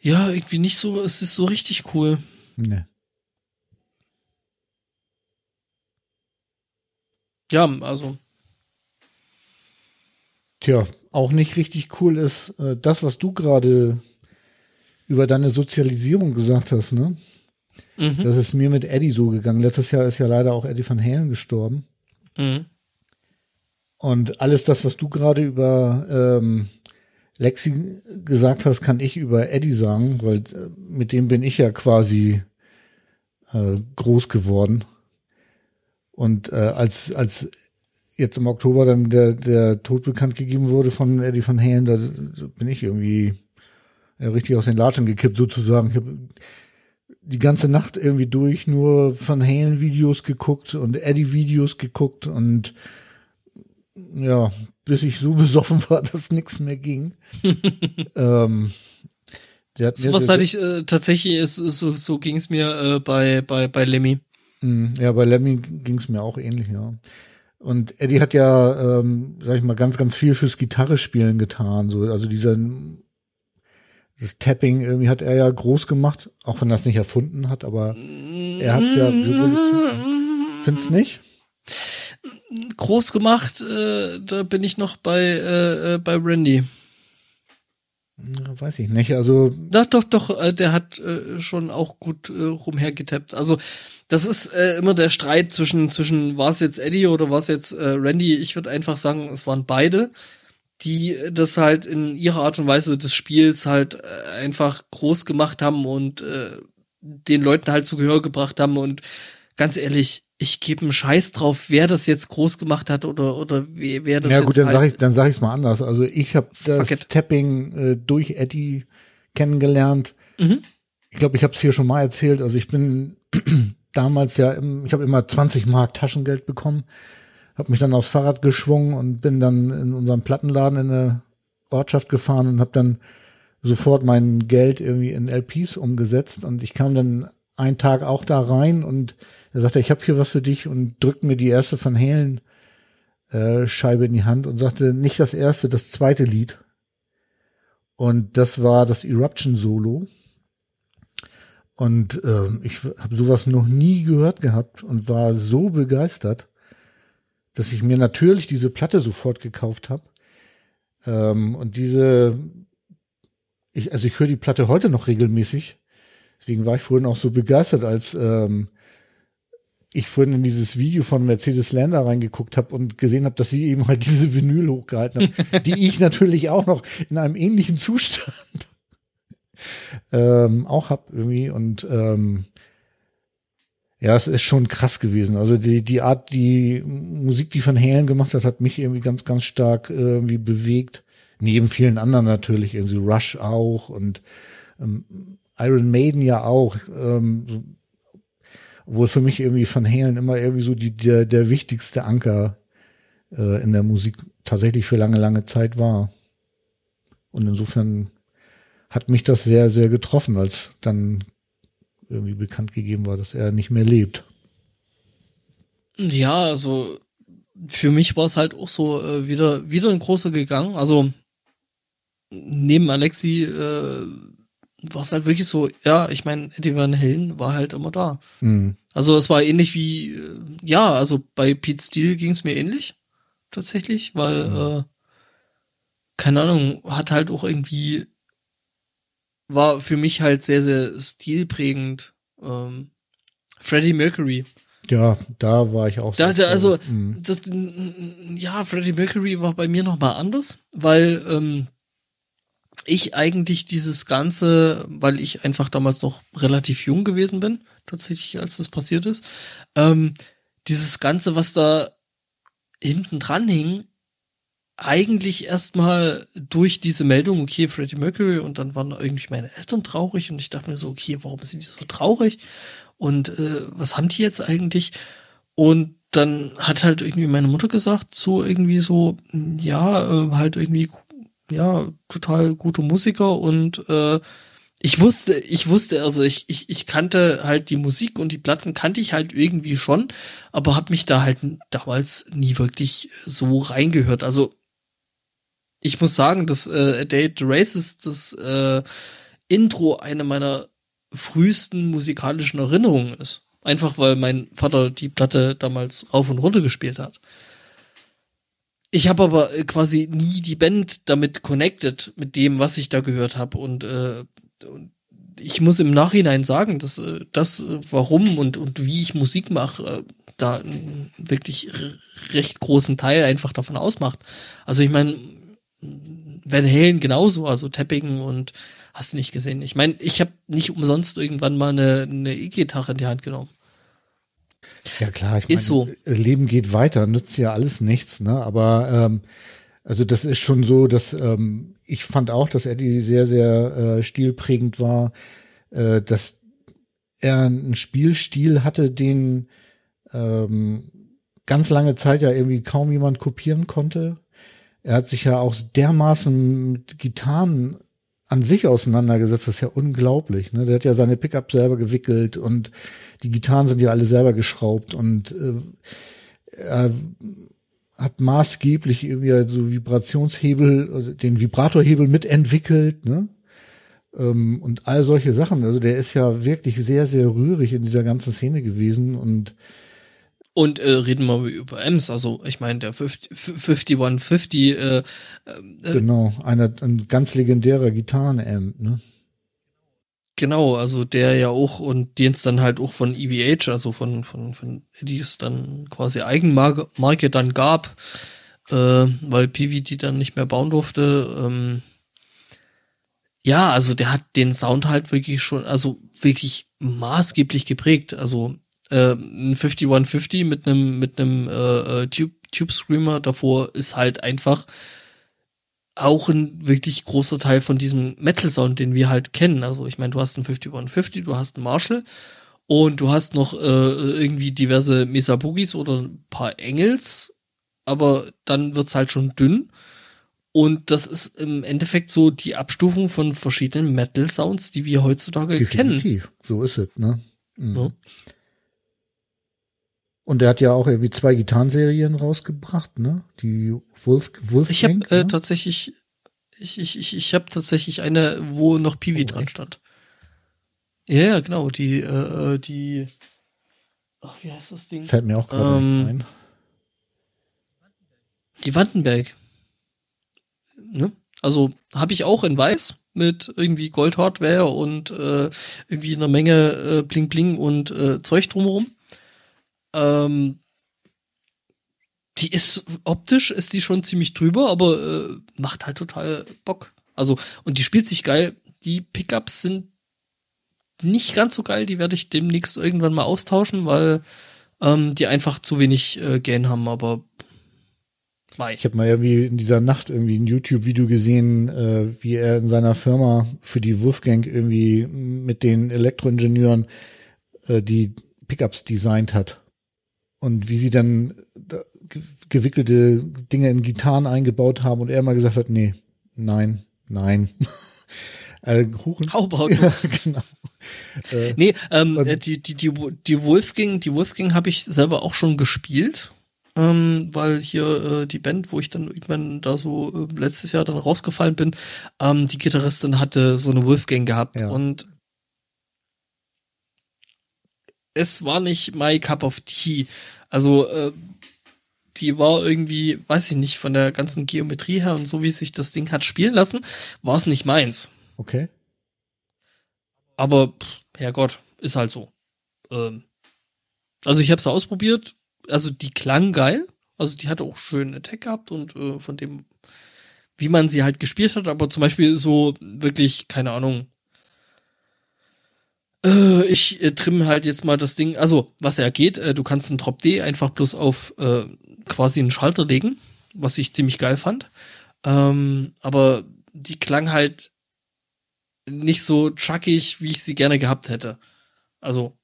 S3: ja, irgendwie nicht so, es ist so richtig cool.
S2: Ne.
S3: Ja, also,
S2: Tja, auch nicht richtig cool ist äh, das, was du gerade über deine Sozialisierung gesagt hast, ne?
S3: Mhm.
S2: Das ist mir mit Eddie so gegangen. Letztes Jahr ist ja leider auch Eddie van Halen gestorben.
S3: Mhm.
S2: Und alles das, was du gerade über ähm, Lexi gesagt hast, kann ich über Eddie sagen, weil äh, mit dem bin ich ja quasi äh, groß geworden. Und äh, als, als jetzt im Oktober dann der, der Tod bekannt gegeben wurde von Eddie van Halen, da bin ich irgendwie äh, richtig aus den Latschen gekippt sozusagen. Ich habe die ganze Nacht irgendwie durch nur Van Halen Videos geguckt und Eddie Videos geguckt und ja, bis ich so besoffen war, dass nichts mehr ging. ähm, der
S3: So was hatte ich äh, tatsächlich, ist, so, so ging es mir äh, bei, bei, bei Lemmy.
S2: Mm, Ja, bei Lemmy ging es mir auch ähnlich, ja. Und Eddie hat ja, ähm, sag ich mal, ganz, ganz viel fürs Gitarrespielen getan. So, also dieser das Tapping irgendwie hat er ja groß gemacht, auch wenn er es nicht erfunden hat, aber er hat ja revolutioniert. Findest nicht?
S3: Groß gemacht, äh, da bin ich noch bei, äh, äh, bei Randy.
S2: Weiß ich nicht. Also
S3: Doch, doch, doch, äh, der hat äh, schon auch gut äh, rumhergetappt. Also das ist äh, immer der Streit zwischen, zwischen war es jetzt Eddie oder war es jetzt äh, Randy. Ich würde einfach sagen, es waren beide, die das halt in ihrer Art und Weise des Spiels halt äh, einfach groß gemacht haben und äh, den Leuten halt zu Gehör gebracht haben. Und ganz ehrlich, ich gebe einen Scheiß drauf, wer das jetzt groß gemacht hat oder, oder wer, wer das
S2: ja
S3: jetzt
S2: gut, dann
S3: halt
S2: sage ich, dann sag ich's mal anders. Also ich habe das. Tapping äh, durch Eddie kennengelernt.
S3: Mhm.
S2: Ich glaube, ich habe es hier schon mal erzählt. Also ich bin damals ja, im, ich habe immer 20 Mark Taschengeld bekommen, habe mich dann aufs Fahrrad geschwungen und bin dann in unserem Plattenladen in der Ortschaft gefahren und habe dann sofort mein Geld irgendwie in LPs umgesetzt und ich kam dann einen Tag auch da rein und er sagte, ich habe hier was für dich und drückt mir die erste Van Halen äh, Scheibe in die Hand und sagte, nicht das erste, das zweite Lied. Und das war das Eruption Solo. Und ähm, ich habe sowas noch nie gehört gehabt und war so begeistert, dass ich mir natürlich diese Platte sofort gekauft habe. Ähm, und diese, ich, also ich höre die Platte heute noch regelmäßig. Deswegen war ich vorhin auch so begeistert, als ähm, ich vorhin in dieses Video von Mercedes Lander reingeguckt habe und gesehen habe, dass sie eben halt diese Vinyl hochgehalten hat, die ich natürlich auch noch in einem ähnlichen Zustand ähm, auch hab irgendwie und ähm, ja, es ist schon krass gewesen. Also die die Art, die Musik, die Van Halen gemacht hat, hat mich irgendwie ganz ganz stark irgendwie bewegt. Neben vielen anderen natürlich, irgendwie Rush auch und ähm, Iron Maiden ja auch. Ähm, obwohl für mich irgendwie Van Halen immer irgendwie so die der der wichtigste Anker äh, in der Musik tatsächlich für lange lange Zeit war. Und insofern hat mich das sehr, sehr getroffen, als dann irgendwie bekannt gegeben war, dass er nicht mehr lebt.
S3: Ja, also für mich war es halt auch so äh, wieder wieder ein großer gegangen. Also neben Alexi äh, war es halt wirklich so, ja, ich meine, Eddie Van Halen war halt immer da.
S2: Hm.
S3: Also es war ähnlich wie, äh, ja, also bei Pete Steele ging es mir ähnlich, tatsächlich, weil, äh, keine Ahnung, hat halt auch irgendwie, war für mich halt sehr, sehr stilprägend. Ähm, Freddie Mercury.
S2: Ja, da war ich auch.
S3: Da, da, also,
S2: traurig. Hm.
S3: das, ja, Freddie Mercury war bei mir noch mal anders, weil ähm, ich eigentlich dieses Ganze, weil ich einfach damals noch relativ jung gewesen bin, tatsächlich, als das passiert ist, ähm, dieses Ganze, was da hinten dran hing, eigentlich erstmal durch diese Meldung, okay, Freddie Mercury, und dann waren irgendwie meine Eltern traurig und ich dachte mir so, okay, warum sind die so traurig? Und äh, was haben die jetzt eigentlich? Und dann hat halt irgendwie meine Mutter gesagt, so irgendwie so, ja, äh, halt irgendwie, ja, total gute Musiker und äh, ich wusste, ich wusste, also ich, ich, ich kannte halt die Musik und die Platten kannte ich halt irgendwie schon, aber habe mich da halt damals nie wirklich so reingehört. Also ich muss sagen, dass äh, A Day at the Races, das äh, Intro eine meiner frühesten musikalischen Erinnerungen ist. Einfach weil mein Vater die Platte damals rauf und runter gespielt hat. Ich habe aber äh, quasi nie die Band damit connected, mit dem, was ich da gehört habe. Und, äh, und ich muss im Nachhinein sagen, dass äh, das, äh, warum und, und wie ich Musik mache, äh, da einen wirklich recht großen Teil einfach davon ausmacht. Also ich meine, Van Halen genauso, also Tapping und hast nicht gesehen. Ich meine, ich habe nicht umsonst irgendwann mal eine, E-Gitarre in die Hand genommen.
S2: Ja klar, ich meine, Leben geht weiter, nützt ja alles nichts, ne? Aber ähm, also das ist schon so, dass ähm, ich fand auch, dass Eddie sehr, sehr äh, stilprägend war, äh, dass er einen Spielstil hatte, den ähm, ganz lange Zeit ja irgendwie kaum jemand kopieren konnte. Er hat sich ja auch dermaßen mit Gitarren an sich auseinandergesetzt, das ist ja unglaublich. Ne? Der hat ja seine Pickup selber gewickelt und die Gitarren sind ja alle selber geschraubt und äh, er hat maßgeblich irgendwie so Vibrationshebel, also den Vibratorhebel mitentwickelt, ne? Ähm, und all solche Sachen. Also der ist ja wirklich sehr, sehr rührig in dieser ganzen Szene gewesen und
S3: Und äh, reden wir über Ems, also ich meine, der 50, 5150, äh, äh,
S2: genau, einer, ein ganz legendärer Gitarrenamp, ne?
S3: genau, also der ja auch und den es dann halt auch von EVH, also von, von, von Eddies dann quasi Eigenmarke Marke dann gab, äh, weil Pivi die dann nicht mehr bauen durfte. Ähm, ja, also der hat den Sound halt wirklich schon, also wirklich maßgeblich geprägt. Also äh, ein 5150 mit einem mit einem äh, äh, Tube, Tube Screamer davor ist halt einfach auch ein wirklich großer Teil von diesem Metal Sound, den wir halt kennen. Also ich meine, du hast einen 5150, du hast einen Marshall und du hast noch äh, irgendwie diverse Mesa Boogies oder ein paar Engels, aber dann wird's halt schon dünn. Und das ist im Endeffekt so die Abstufung von verschiedenen Metal Sounds, die wir heutzutage kennen.
S2: Definitiv, so ist es, ne? Mhm.
S3: Ja.
S2: Und er hat ja auch irgendwie zwei Gitarrenserien rausgebracht, ne? Die Wolf, Wolfgang.
S3: Ich habe äh,
S2: ne?
S3: tatsächlich, ich, ich, ich, ich habe tatsächlich eine, wo noch Piwi
S2: Oh,
S3: dran
S2: echt?
S3: stand. Ja, ja, genau, die, äh, äh, die, ach, wie heißt das Ding?
S2: Fällt mir auch gerade
S3: Ähm,
S2: ein.
S3: Die Wandenberg. Ne? Also habe ich auch in Weiß mit irgendwie Gold-Hardware und äh, irgendwie einer Menge äh, Bling Bling und äh, Zeug drumherum. Ähm, die ist optisch ist die schon ziemlich drüber, aber äh, macht halt total Bock. Also und die spielt sich geil. Die Pickups sind nicht ganz so geil. Die werde ich demnächst irgendwann mal austauschen, weil ähm, die einfach zu wenig äh, Gain haben. Aber Mai.
S2: Ich habe mal irgendwie in dieser Nacht irgendwie ein YouTube-Video gesehen, äh, wie er in seiner Firma für die Wolfgang irgendwie mit den Elektroingenieuren äh, die Pickups designt hat. Und wie sie dann da ge- gewickelte Dinge in Gitarren eingebaut haben und er mal gesagt hat, nee, nein, nein. äh,
S3: about
S2: Ja, genau.
S3: Nee, ähm,
S2: Also-
S3: äh, die, die, die, die Wolfgang, die Wolfgang habe ich selber auch schon gespielt. Ähm, weil hier äh, die Band, wo ich dann irgendwann da so äh, letztes Jahr dann rausgefallen bin, ähm, die Gitarristin hatte so eine Wolfgang gehabt
S2: Ja.
S3: und es war nicht my cup of tea. Also äh, die war irgendwie, weiß ich nicht, von der ganzen Geometrie her und so wie sich das Ding hat spielen lassen, war es nicht meins.
S2: Okay.
S3: Aber, Herrgott, ist halt so. Ähm, also ich habe es ausprobiert. Also die klang geil. Also die hatte auch schön Attack gehabt und äh, von dem, wie man sie halt gespielt hat. Aber zum Beispiel so wirklich, keine Ahnung. Äh, ich äh, trimme halt jetzt mal das Ding. Also, was ja geht, äh, du kannst einen Drop D einfach bloß auf äh, quasi einen Schalter legen, was ich ziemlich geil fand. Ähm, aber die klang halt nicht so chuckig, wie ich sie gerne gehabt hätte. Also,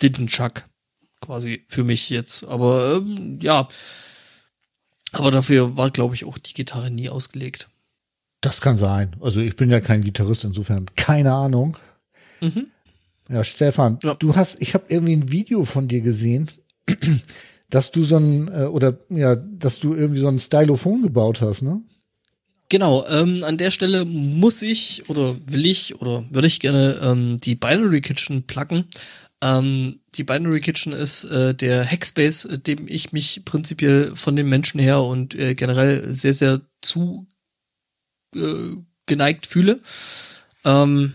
S3: didn't chuck. Quasi für mich jetzt. Aber ähm, ja. Aber dafür war, glaube ich, auch die Gitarre nie ausgelegt.
S2: Das kann sein. Also ich bin ja kein Gitarrist, insofern keine Ahnung.
S3: Mhm.
S2: Ja, Stefan,
S3: Ja.
S2: du hast, ich habe irgendwie ein Video von dir gesehen, dass du so ein, äh, oder ja, dass du irgendwie so ein Stylophon gebaut hast, ne?
S3: Genau, ähm, an der Stelle muss ich oder will ich oder würde ich gerne ähm, die Binary Kitchen pluggen. Ähm, die Binary Kitchen ist äh, der Hackspace, äh, dem ich mich prinzipiell von den Menschen her und äh, generell sehr, sehr zu äh, geneigt fühle. Ähm,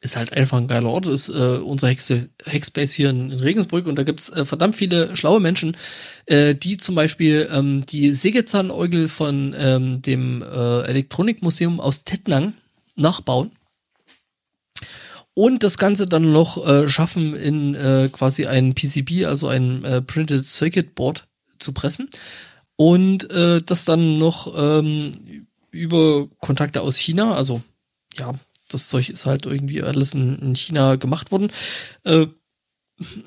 S3: ist halt einfach ein geiler Ort, ist äh, unser Hexe, Hackspace hier in, in Regensburg und da gibt's äh, verdammt viele schlaue Menschen, äh, die zum Beispiel ähm, die Sägezahnäugel von ähm, dem äh, Elektronikmuseum aus Tettnang nachbauen und das Ganze dann noch äh, schaffen, in äh, quasi ein PCB, also ein äh, Printed Circuit Board zu pressen und äh, das dann noch ähm, über Kontakte aus China, also ja, das Zeug ist halt irgendwie alles in, in China gemacht worden, äh,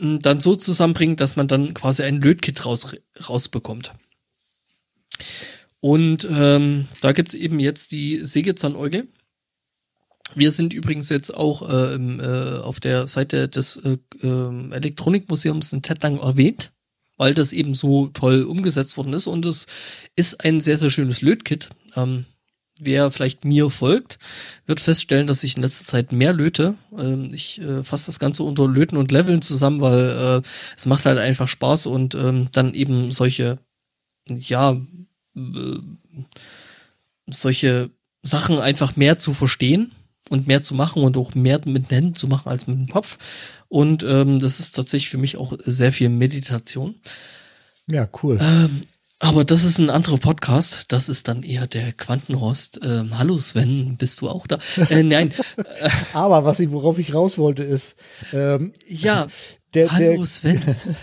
S3: dann so zusammenbringen, dass man dann quasi ein Lötkit raus, rausbekommt. Und ähm, da gibt's eben jetzt die Sägezahnäugel. Wir sind übrigens jetzt auch äh, im, äh, auf der Seite des äh, ähm, Elektronikmuseums in Tettnang erwähnt, weil das eben so toll umgesetzt worden ist. Und es ist ein sehr, sehr schönes Lötkit. Ähm, wer vielleicht mir folgt, wird feststellen, dass ich in letzter Zeit mehr löte. Ähm, ich äh, fasse das Ganze unter Löten und Leveln zusammen, weil äh, es macht halt einfach Spaß und ähm, dann eben solche, ja, äh, solche Sachen einfach mehr zu verstehen und mehr zu machen und auch mehr mit den Händen zu machen als mit dem Kopf. Und ähm, das ist tatsächlich für mich auch sehr viel Meditation.
S2: Ja, cool.
S3: Ähm, aber das ist ein anderer Podcast. Das ist dann eher der Quantenhorst. Ähm, hallo Sven, bist du auch da? Äh, nein,
S2: Aber was ich, worauf ich raus wollte, ist, ähm,
S3: ja.
S2: der,
S3: hallo
S2: der,
S3: Sven.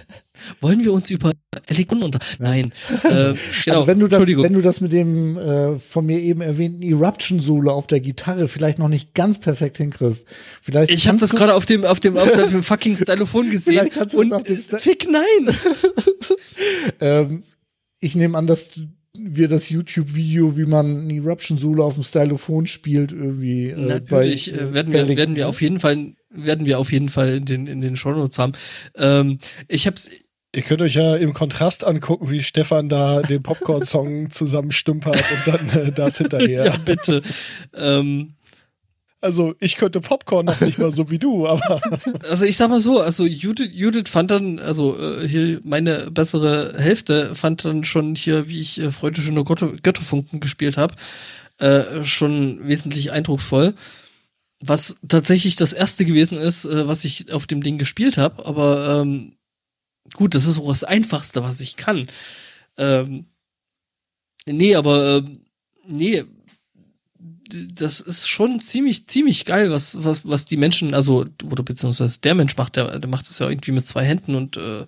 S3: Wollen wir uns über Elektronen unter... Nein. Äh, genau,
S2: also wenn du das, wenn du das mit dem äh, von mir eben erwähnten Eruption-Solo auf der Gitarre vielleicht noch nicht ganz perfekt hinkriegst, vielleicht
S3: ich habe das gerade auf dem auf dem auf dem fucking Stylophon gesehen
S2: Vielleicht kannst du das
S3: und
S2: auf dem
S3: fick nein.
S2: Ähm, ich nehme an, dass wir das YouTube-Video, wie man ein Eruption-Solo auf dem Stylophon spielt, irgendwie äh,
S3: Natürlich
S2: bei,
S3: äh, werden wir
S2: verlinken.
S3: werden wir auf jeden Fall werden wir auf jeden Fall in den in den Shownotes haben. Ähm, ich hab's
S1: Ihr könnt euch ja im Kontrast angucken, wie Stefan da den Popcorn-Song zusammenstümpert und dann äh, das hinterher.
S3: ja bitte. ähm,
S1: Also ich könnte Popcorn noch nicht mal so wie du, aber
S3: also ich sag mal so, also Judith, Judith fand dann, also äh, hier meine bessere Hälfte fand dann schon hier, wie ich äh, Freude Götter, Götterfunken gespielt habe, äh, schon wesentlich eindrucksvoll. Was tatsächlich das erste gewesen ist, äh, was ich auf dem Ding gespielt habe, aber ähm, gut, das ist auch das Einfachste, was ich kann. Ähm, nee, aber ähm, nee, das ist schon ziemlich, ziemlich geil, was, was, was die Menschen, also, oder beziehungsweise der Mensch macht, der, der macht das ja irgendwie mit zwei Händen und äh,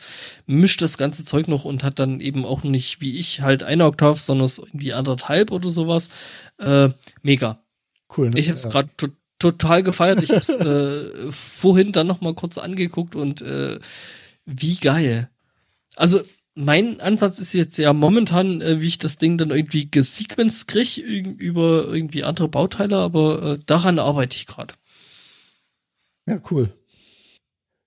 S3: mischt das ganze Zeug noch und hat dann eben auch nicht wie ich halt eine Oktav, sondern es irgendwie anderthalb oder sowas. Äh, mega.
S2: Cool. Ne?
S3: Ich habe es
S2: Ja.
S3: gerade to total gefeiert. Ich habe es äh, vorhin dann noch mal kurz angeguckt und äh, wie geil. Also mein Ansatz ist jetzt ja momentan, äh, wie ich das Ding dann irgendwie gesequenced krieg irg- über irgendwie andere Bauteile, aber äh, daran arbeite ich gerade.
S2: Ja, cool.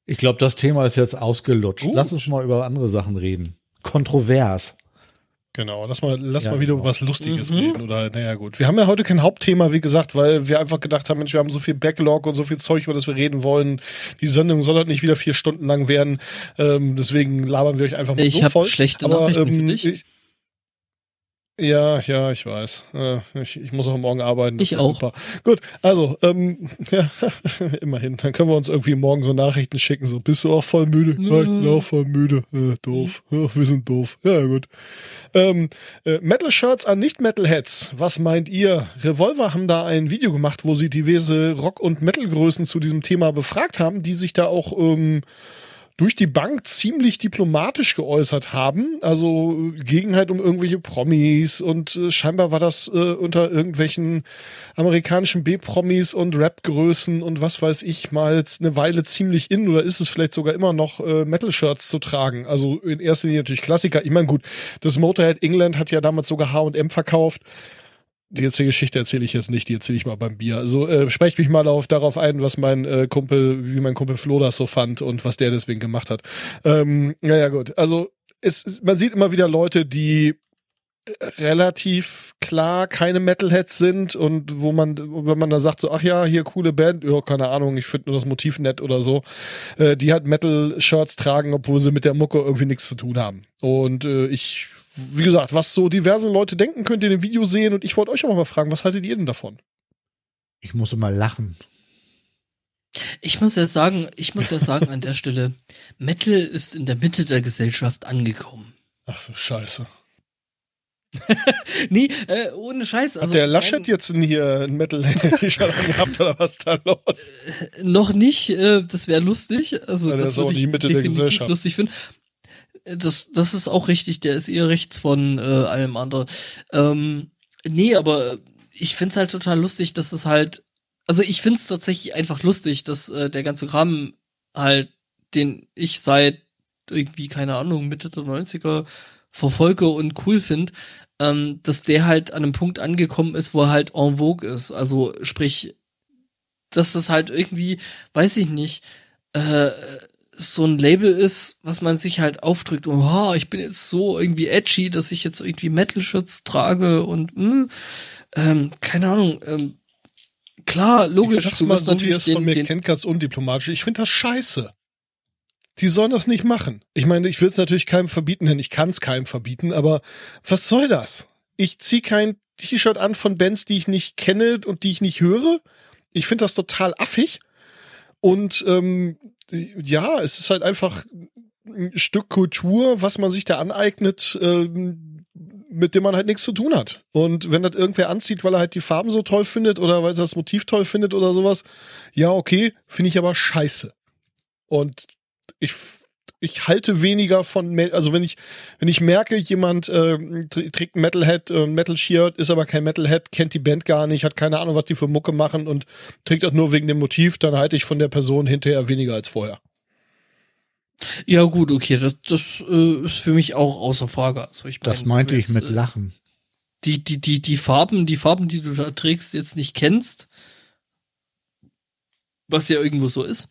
S2: Ich glaube, das Thema ist jetzt ausgelutscht.
S1: Gut.
S2: Lass uns mal über andere Sachen reden. Kontrovers.
S1: Genau, lass mal, lass
S2: Ja,
S1: mal wieder
S2: genau.
S1: was Lustiges
S3: Mhm.
S1: reden. Oder naja gut. Wir haben ja heute kein Hauptthema, wie gesagt, weil wir einfach gedacht haben, Mensch, wir haben so viel Backlog und so viel Zeug, über das wir reden wollen. Die Sendung soll halt nicht wieder vier Stunden lang werden. Ähm, deswegen labern wir euch einfach mal
S3: Ich
S1: so
S3: hab
S1: voll.
S3: schlechte
S1: Aber,
S3: Nachrichten für
S1: ähm,
S3: dich.
S1: Ich, ja, ja, ich weiß. Äh, ich, ich muss auch morgen arbeiten. das
S3: Ich auch.
S1: Super. Gut, also, ähm, ja, immerhin. Dann können wir uns irgendwie morgen so Nachrichten schicken. So, bist du auch voll müde? Ja, ich bin auch voll müde. Äh, doof. Ja, wir sind doof. Ja, gut. Ähm, äh, Metal-Shirts an Nicht-Metal-Heads. Was meint ihr? Revolver haben da ein Video gemacht, wo sie diverse Rock- und Metal-Größen zu diesem Thema befragt haben, die sich da auch ähm, durch die Bank ziemlich diplomatisch geäußert haben. Also äh, gegen halt um irgendwelche Promis und äh, scheinbar war das äh, unter irgendwelchen amerikanischen B-Promis und Rap-Größen und was weiß ich mal eine Weile ziemlich in oder ist es vielleicht sogar immer noch äh, Metal-Shirts zu tragen. Also in erster Linie natürlich Klassiker. Ich meine gut, das Motorhead England hat ja damals sogar H&M verkauft. Die die Geschichte erzähle ich jetzt nicht, die erzähle ich mal beim Bier. Also äh, sprecht mich mal auf, darauf ein, was mein äh, Kumpel, wie mein Kumpel Flo das so fand und was der deswegen gemacht hat. Ähm, naja, gut. Also es, man sieht immer wieder Leute, die relativ klar keine Metalheads sind und wo man, wenn man da sagt, so, ach ja, hier coole Band, ja, keine Ahnung, ich finde nur das Motiv nett oder so, äh, die halt Metal-Shirts tragen, obwohl sie mit der Mucke irgendwie nichts zu tun haben. Und äh, ich, wie gesagt, was so diverse Leute denken, könnt ihr in dem Video sehen und ich wollte euch auch mal fragen, was haltet ihr denn davon?
S2: Ich muss immer lachen.
S3: Ich muss ja sagen, ich muss ja sagen an der Stelle, Metal ist in der Mitte der Gesellschaft angekommen.
S1: Ach so, scheiße.
S3: nee, äh, ohne Scheiß.
S1: Also, Hat der Laschet jetzt ein, hier ein Metal-T-Shirt angehabt oder was da los?
S3: Äh, noch nicht, äh, das wäre lustig. Also
S1: Ja,
S3: das würde ich
S1: die Mitte der
S3: definitiv
S1: Gesellschaft.
S3: lustig finden. Äh, Das, das ist auch richtig, der ist eher rechts von äh, allem anderen. Ähm, nee, aber ich find's halt total lustig, dass es halt, also ich find's tatsächlich einfach lustig, dass äh, der ganze Kram halt, den ich seit irgendwie, keine Ahnung, Mitte der 90er verfolge und cool find, ähm, dass der halt an einem Punkt angekommen ist, wo er halt en vogue ist. Also sprich, dass das halt irgendwie, weiß ich nicht, äh, so ein Label ist, was man sich halt aufdrückt. Oh, ich bin jetzt so irgendwie edgy, dass ich jetzt irgendwie Metal-Shirts trage und mh, ähm, keine Ahnung. Ähm, klar, logisch,
S1: ich sag's
S3: du
S1: mal so, wie
S3: natürlich
S1: es von mir
S3: den,
S1: kennt, ganz undiplomatisch. Ich finde das scheiße. Die sollen das nicht machen. Ich meine, ich will es natürlich keinem verbieten, denn ich kann es keinem verbieten, aber was soll das? Ich ziehe kein T-Shirt an von Bands, die ich nicht kenne und die ich nicht höre. Ich finde das total affig. Und ähm, ja, es ist halt einfach ein Stück Kultur, was man sich da aneignet, ähm, mit dem man halt nichts zu tun hat. Und wenn das irgendwer anzieht, weil er halt die Farben so toll findet oder weil er das Motiv toll findet oder sowas, ja, okay, finde ich aber scheiße. Und ich, ich halte weniger von, also wenn ich, wenn ich merke, jemand äh, tr- trägt ein Metalhead, äh, ein Metal-Shirt, ist aber kein Metalhead, kennt die Band gar nicht, hat keine Ahnung, was die für Mucke machen und trägt das nur wegen dem Motiv, dann halte ich von der Person hinterher weniger als vorher.
S3: ja gut, okay, das, das äh, ist für mich auch außer Frage. Also ich
S2: Das
S3: mein,
S2: meinte
S3: wenn
S2: ich mit
S3: äh,
S2: Lachen.
S3: die, die, die, die Farben, die Farben, die du da trägst, jetzt nicht kennst, was ja irgendwo so ist.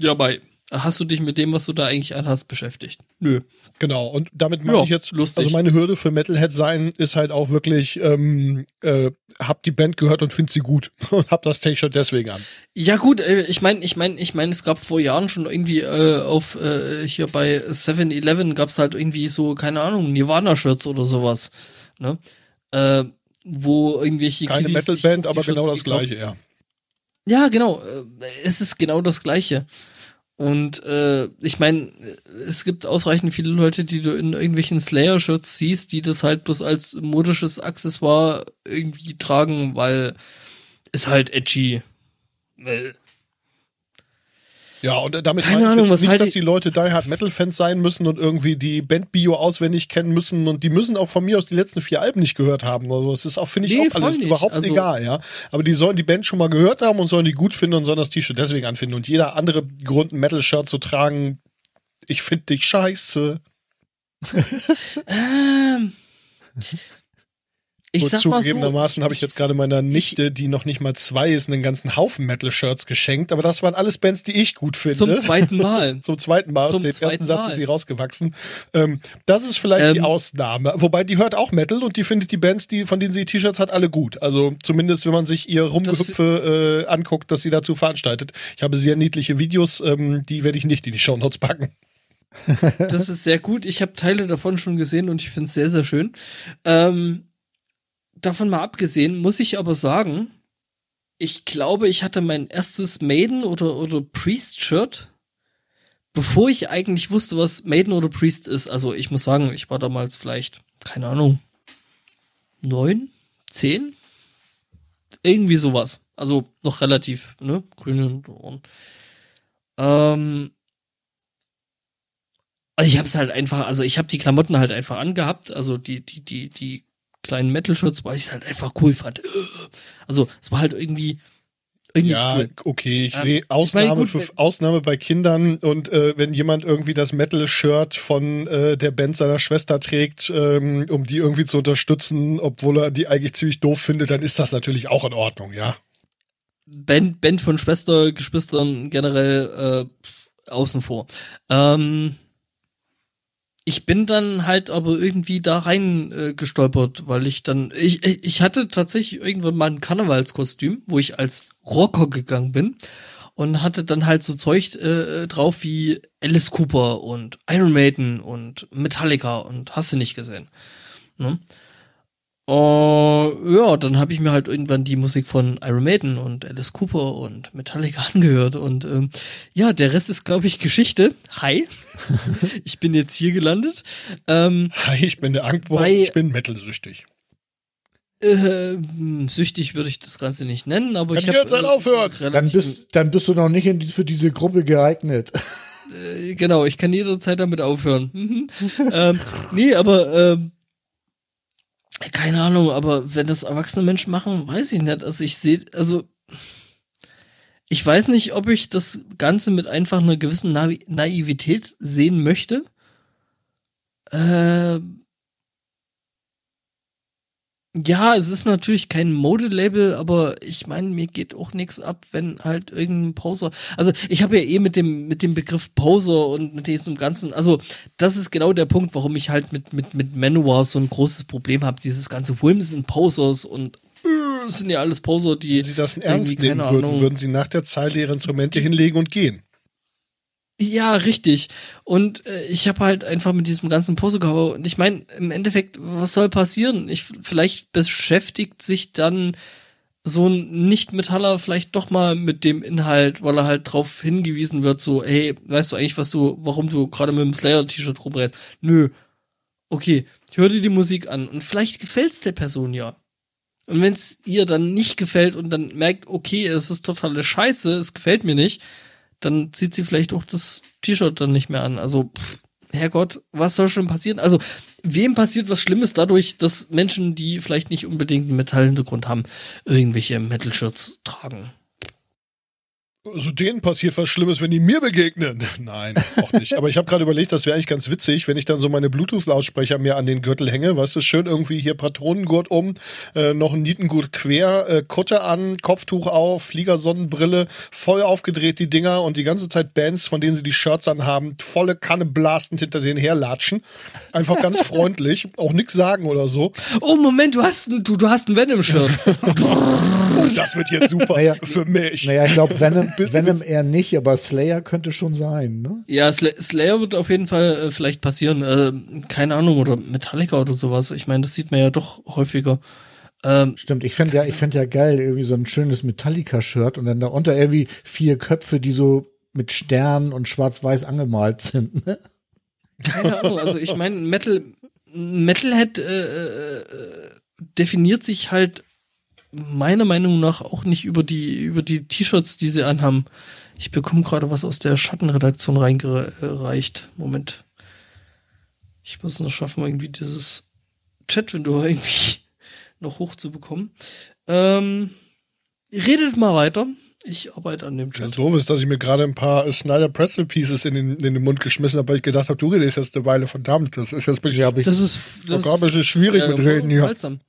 S3: Ja, bei. Hast du dich mit dem, was du da eigentlich anhast, beschäftigt? Nö.
S1: Genau, und damit meine
S3: Ja,
S1: ich jetzt,
S3: lustig.
S1: also meine Hürde für Metalhead sein ist halt auch wirklich, ähm, äh, hab die Band gehört und find sie gut und hab das T-Shirt deswegen an.
S3: Ja gut, äh, ich meine, ich meine, ich meine, es gab vor Jahren schon irgendwie äh, auf äh, hier bei 7-Eleven gab's halt irgendwie so keine Ahnung Nirvana-Shirts oder sowas, ne? Äh, wo irgendwelche
S1: Keine Metalband, aber genau das
S3: gekauft-
S1: gleiche, ja.
S3: Ja, genau. äh, Es ist genau das Gleiche. Und äh, ich meine, es gibt ausreichend viele Leute, die du in irgendwelchen Slayer-Shirts siehst, die das halt bloß als modisches Accessoire irgendwie tragen, weil es halt edgy. Weil
S1: Ja, und äh, damit
S3: Keine
S1: meine ich
S3: Ahnung, was
S1: nicht, dass die Leute Die Hard Metal Fans sein müssen und irgendwie die Band-Bio auswendig kennen müssen und die müssen auch von mir aus die letzten vier Alben nicht gehört haben. Also es ist auch, finde ich,
S3: Nee,
S1: auch alles
S3: nicht.
S1: überhaupt
S3: Also-
S1: egal, ja. Aber die sollen die Band schon mal gehört haben und sollen die gut finden und sollen das T-Shirt deswegen anfinden. Und jeder andere Grund, ein Metal-Shirt zu tragen, ich finde dich scheiße.
S3: ähm, ich so,
S1: zugegebenermaßen habe ich jetzt gerade meiner Nichte, die noch nicht mal zwei ist, einen ganzen Haufen Metal-Shirts geschenkt. Aber das waren alles Bands, die ich gut finde.
S3: zum zweiten Mal.
S1: Zum zweiten Mal. Aus
S3: Zum
S1: dem
S3: zweiten
S1: ersten Satz
S3: Mal.
S1: ist sie rausgewachsen. Ähm, das ist vielleicht die
S3: Ähm.
S1: Ausnahme. Wobei die hört auch Metal und die findet die Bands, die, von denen sie T-Shirts hat, alle gut. Also zumindest, wenn man sich ihr Rumgehüpfe äh, anguckt, dass sie dazu veranstaltet. Ich habe sehr niedliche Videos, ähm, die werde ich nicht in die Shownotes packen.
S3: Das ist sehr gut. Ich habe Teile davon schon gesehen und ich finde es sehr, sehr schön. Ähm, davon mal abgesehen, muss ich aber sagen, ich glaube, ich hatte mein erstes Maiden oder, oder Priest-Shirt, bevor ich eigentlich wusste, was Maiden oder Priest ist. Also ich muss sagen, ich war damals vielleicht, keine Ahnung, neun, zehn? Irgendwie sowas. Also noch relativ, ne? Grüne Ohren. Ähm, und ich habe es halt einfach, also ich habe die Klamotten halt einfach angehabt, also die, die, die, die kleinen Metal-Shirts, weil ich es halt einfach cool fand. Also es war halt irgendwie irgendwie
S1: Ja,
S3: cool.
S1: okay, ich
S3: Ähm,
S1: sehe Ausnahme
S3: meine, gut,
S1: für Ausnahme bei Kindern und äh, wenn jemand irgendwie das Metal-Shirt von äh, der Band seiner Schwester trägt, ähm, um die irgendwie zu unterstützen, obwohl er die eigentlich ziemlich doof findet, dann ist das natürlich auch in Ordnung, ja.
S3: Band, Band von Schwester, Geschwistern generell äh, außen vor. Ähm, ich bin dann halt aber irgendwie da rein äh, gestolpert, weil ich dann ich ich hatte tatsächlich irgendwann mal ein Karnevalskostüm, wo ich als Rocker gegangen bin und hatte dann halt so Zeug äh, drauf wie Alice Cooper und Iron Maiden und Metallica und hast du nicht gesehen. Ne? Oh, ja, dann habe ich mir halt irgendwann die Musik von Iron Maiden und Alice Cooper und Metallica angehört und ähm, ja, der Rest ist, glaube ich, Geschichte. Hi, ich bin jetzt hier gelandet. Ähm,
S1: Hi, ich bin der Angbo, ich bin metalsüchtig.
S3: äh, süchtig würde ich das Ganze nicht nennen, aber
S1: Kann
S3: ich habe
S1: jederzeit aufhören.
S2: Dann bist, dann bist du noch nicht in die, für diese Gruppe geeignet.
S3: äh, genau, ich kann jederzeit damit aufhören. Mhm. ähm, nee, aber ähm, keine Ahnung, aber wenn das erwachsene Menschen machen, weiß ich nicht. Also ich sehe, also ich weiß nicht, ob ich das Ganze mit einfach einer gewissen Naiv Naivität sehen möchte. Äh, ja, es ist natürlich kein Modelabel, aber ich meine, mir geht auch nichts ab, wenn halt irgendein Poser. Also ich habe ja eh mit dem mit dem Begriff Poser und mit diesem ganzen, also das ist genau der Punkt, warum ich halt mit mit mit Manowar so ein großes Problem habe. Dieses ganze Whims und Posers und äh, es sind ja alles Poser, die
S1: Wenn Sie das ernst nehmen würden,
S3: Ahnung.
S1: würden Sie nach der Zeile Ihre Instrumente hinlegen und gehen.
S3: Ja, richtig. Und äh, ich habe halt einfach mit diesem ganzen Posecover und ich meine, im Endeffekt, was soll passieren? Ich vielleicht beschäftigt sich dann so ein Nicht-Metaller vielleicht doch mal mit dem Inhalt, weil er halt drauf hingewiesen wird, so, hey, weißt du eigentlich, was du, warum du gerade mit dem Slayer-T-Shirt rumrennst? Nö. Okay, hör dir die Musik an und vielleicht gefällt's der Person ja. Und wenn's ihr dann nicht gefällt und dann merkt, okay, es ist totale Scheiße, es gefällt mir nicht, dann zieht sie vielleicht auch das T-Shirt dann nicht mehr an. Also, pff, Herrgott, was soll schon passieren? Also, wem passiert was Schlimmes dadurch, dass Menschen, die vielleicht nicht unbedingt einen Metallhintergrund haben, irgendwelche Metal-Shirts tragen?
S1: Also denen passiert was Schlimmes, wenn die mir begegnen. Nein, auch nicht. Aber ich habe gerade überlegt, das wäre eigentlich ganz witzig, wenn ich dann so meine Bluetooth-Lautsprecher mir an den Gürtel hänge, weißt du, schön irgendwie hier Patronengurt um, äh, noch ein Nietengurt quer, äh, Kutte an, Kopftuch auf, Fliegersonnenbrille, voll aufgedreht die Dinger und die ganze Zeit Bands, von denen sie die Shirts anhaben, volle Kanne blastend hinter denen herlatschen. Einfach ganz freundlich, auch nix sagen oder so.
S3: Oh, Moment, du hast du, du hast ein Venom-Shirt.
S1: Das wird jetzt super
S2: Naja,
S1: für mich.
S2: Naja, ich glaube, Venom, Venom eher nicht, aber Slayer könnte schon sein, ne?
S3: ja, Sla Slayer wird auf jeden Fall äh, vielleicht passieren. Äh, keine Ahnung, oder Metallica oder sowas. Ich meine, das sieht man ja doch häufiger. Ähm,
S2: Stimmt, ich fände ja, ich fänd ja geil, irgendwie so ein schönes Metallica-Shirt und dann darunter irgendwie vier Köpfe, die so mit Sternen und schwarz-weiß angemalt sind. Ne?
S3: Keine Ahnung, also ich meine, Metal, Metalhead äh, äh, definiert sich halt meiner Meinung nach auch nicht über die über die T-Shirts, die sie anhaben. Ich bekomme gerade was aus der Schattenredaktion reingereicht. Moment. Ich muss noch schaffen, irgendwie dieses Chat-Window irgendwie noch hochzubekommen. Ähm, redet mal weiter. Ich arbeite an dem
S1: Das
S3: Chat.
S1: doof ist, dass ich mir gerade ein paar Snyder Pretzel Pieces in den, in den Mund geschmissen habe, weil ich gedacht habe, du redest jetzt eine Weile verdammt. Das ist jetzt ein bisschen,
S2: Ja, aber ich,
S3: Das ist, das
S1: sogar ein bisschen schwierig mit Reden hier.
S3: unterhaltsam.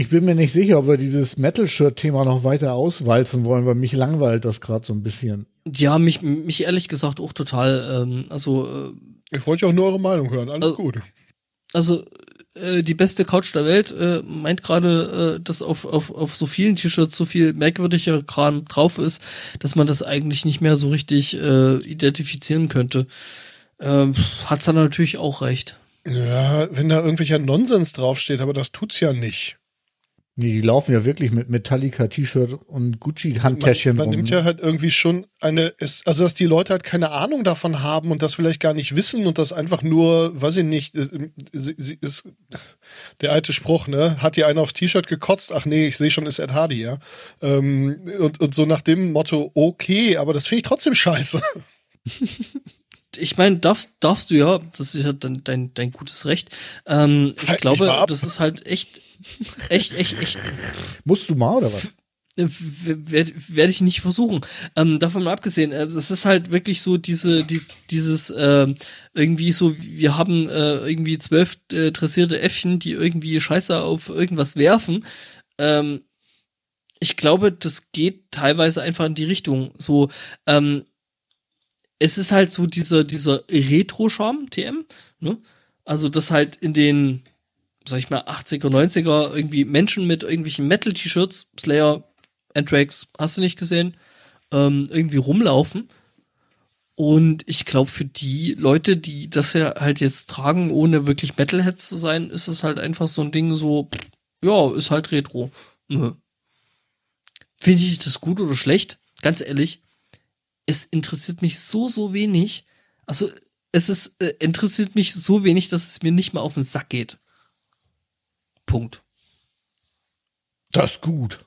S2: Ich bin mir nicht sicher, ob wir dieses Metal-Shirt-Thema noch weiter auswalzen wollen, weil mich langweilt das gerade so ein bisschen.
S3: Ja, mich, mich ehrlich gesagt auch total. Ähm, also, äh,
S1: Ich wollte ja auch nur eure Meinung hören. Alles
S3: Also-
S1: gut.
S3: also äh, die beste Couch der Welt äh, meint gerade, äh, dass auf, auf, auf so vielen T-Shirts so viel merkwürdiger Kram drauf ist, dass man das eigentlich nicht mehr so richtig äh, identifizieren könnte. Ähm, hat's dann natürlich auch recht.
S1: Ja, wenn da irgendwelcher Nonsens draufsteht, aber das tut's ja nicht.
S2: Nee, die laufen ja wirklich mit Metallica-T-Shirt und Gucci-Handtäschchen
S1: Man, man
S2: rum.
S1: nimmt ja halt irgendwie schon eine, also dass die Leute halt keine Ahnung davon haben und das vielleicht gar nicht wissen und das einfach nur, weiß ich nicht, äh, sie ist der alte Spruch, ne? Hat dir einer aufs T-Shirt gekotzt? Ach nee, ich sehe schon, ist Ed Hardy, ja. Ähm, und, und so nach dem Motto, okay, aber das finde ich trotzdem scheiße.
S3: Ich meine, darfst, darfst du ja, das ist ja dein, dein, dein gutes Recht. Ähm, ich
S1: Halt
S3: glaube, das ist halt echt, echt, echt, echt
S2: Musst du mal oder was?
S3: werde werd ich nicht versuchen. Ähm, davon mal abgesehen, äh, es ist halt wirklich so diese, die, dieses äh, irgendwie so, wir haben äh, irgendwie zwölf äh, dressierte Äffchen, die irgendwie Scheiße auf irgendwas werfen. Ähm, ich glaube, das geht teilweise einfach in die Richtung. So, ähm, es ist halt so dieser, dieser Retro-Charme, TM, ne? Also, das halt in den, sag ich mal, 80er, 90er irgendwie Menschen mit irgendwelchen Metal-T-Shirts, Slayer, Anthrax, hast du nicht gesehen, ähm, irgendwie rumlaufen. Und ich glaube, für die Leute, die das ja halt jetzt tragen, ohne wirklich Metalheads zu sein, ist es halt einfach so ein Ding so, ja, ist halt Retro. Finde ich das gut oder schlecht? Ganz ehrlich, es interessiert mich so, so wenig. Also, es ist, äh, interessiert mich so wenig, dass es mir nicht mal auf den Sack geht. Punkt.
S2: Das ist gut.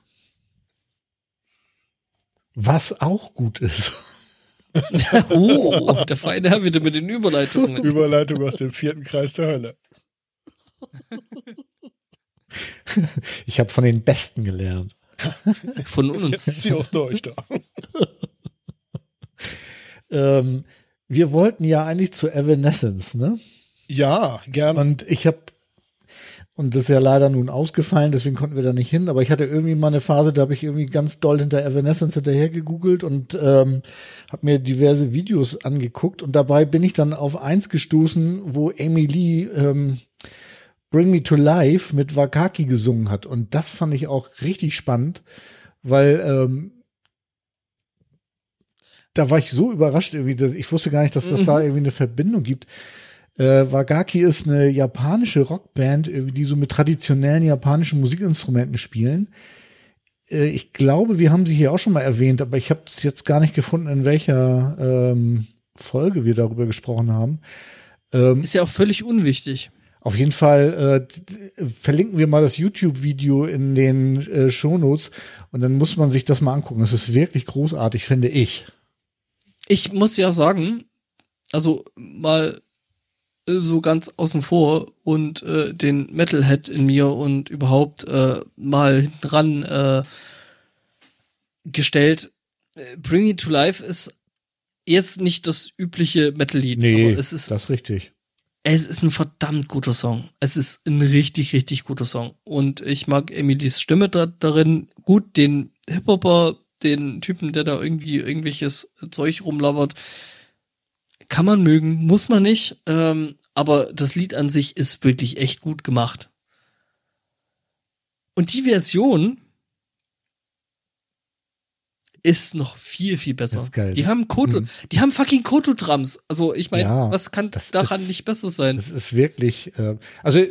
S2: Was auch gut ist.
S3: oh, der feine Herr wieder mit den Überleitungen.
S1: Überleitung aus dem vierten Kreis der Hölle.
S2: Ich habe von den Besten gelernt.
S3: Von
S1: Jetzt ist
S3: uns.
S1: sie auch durch da.
S2: Ähm, wir wollten ja eigentlich zu Evanescence, ne?
S1: Ja, gern.
S2: Und ich habe und das ist ja leider nun ausgefallen, deswegen konnten wir da nicht hin. Aber ich hatte irgendwie mal eine Phase, da habe ich irgendwie ganz doll hinter Evanescence hinterher gegoogelt und ähm, habe mir diverse Videos angeguckt. Und dabei bin ich dann auf eins gestoßen, wo Amy Lee ähm, Bring Me to Life mit Wakaki gesungen hat. Und das fand ich auch richtig spannend, weil ähm, da war ich so überrascht irgendwie, dass ich wusste gar nicht, dass das da irgendwie eine Verbindung gibt. Äh, Wagaki ist eine japanische Rockband, die so mit traditionellen japanischen Musikinstrumenten spielen. Äh, ich glaube, wir haben sie hier auch schon mal erwähnt, aber ich habe es jetzt gar nicht gefunden, in welcher ähm, Folge wir darüber gesprochen haben. Ähm,
S3: Ist ja auch völlig unwichtig.
S2: auf jeden Fall äh, verlinken wir mal das YouTube-Video in den äh, Shownotes und dann muss man sich das mal angucken. Das ist wirklich großartig, finde ich.
S3: Ich muss ja sagen, also mal äh, so ganz außen vor und äh, den Metalhead in mir und überhaupt äh, mal hinten ran äh, gestellt. Äh, Bring Me to Life ist jetzt nicht das übliche Metal-Lied, aber es ist
S2: das ist richtig.
S3: es ist ein verdammt guter Song. Es ist ein richtig, richtig guter Song. Und ich mag Emilys Stimme da, darin gut, den Hip-Hopper, den Typen, der da irgendwie irgendwelches Zeug rumlabert, kann man mögen, muss man nicht. Ähm, aber das Lied an sich ist wirklich echt gut gemacht. Und die Version ist noch viel, viel besser.
S2: Geil,
S3: die
S2: ne?
S3: haben Koto,
S2: Mhm.
S3: die haben fucking Koto-Drums. Also ich meine,
S2: Ja,
S3: was kann
S2: das-
S3: daran
S2: das-
S3: nicht besser sein?
S2: Das ist wirklich, äh, also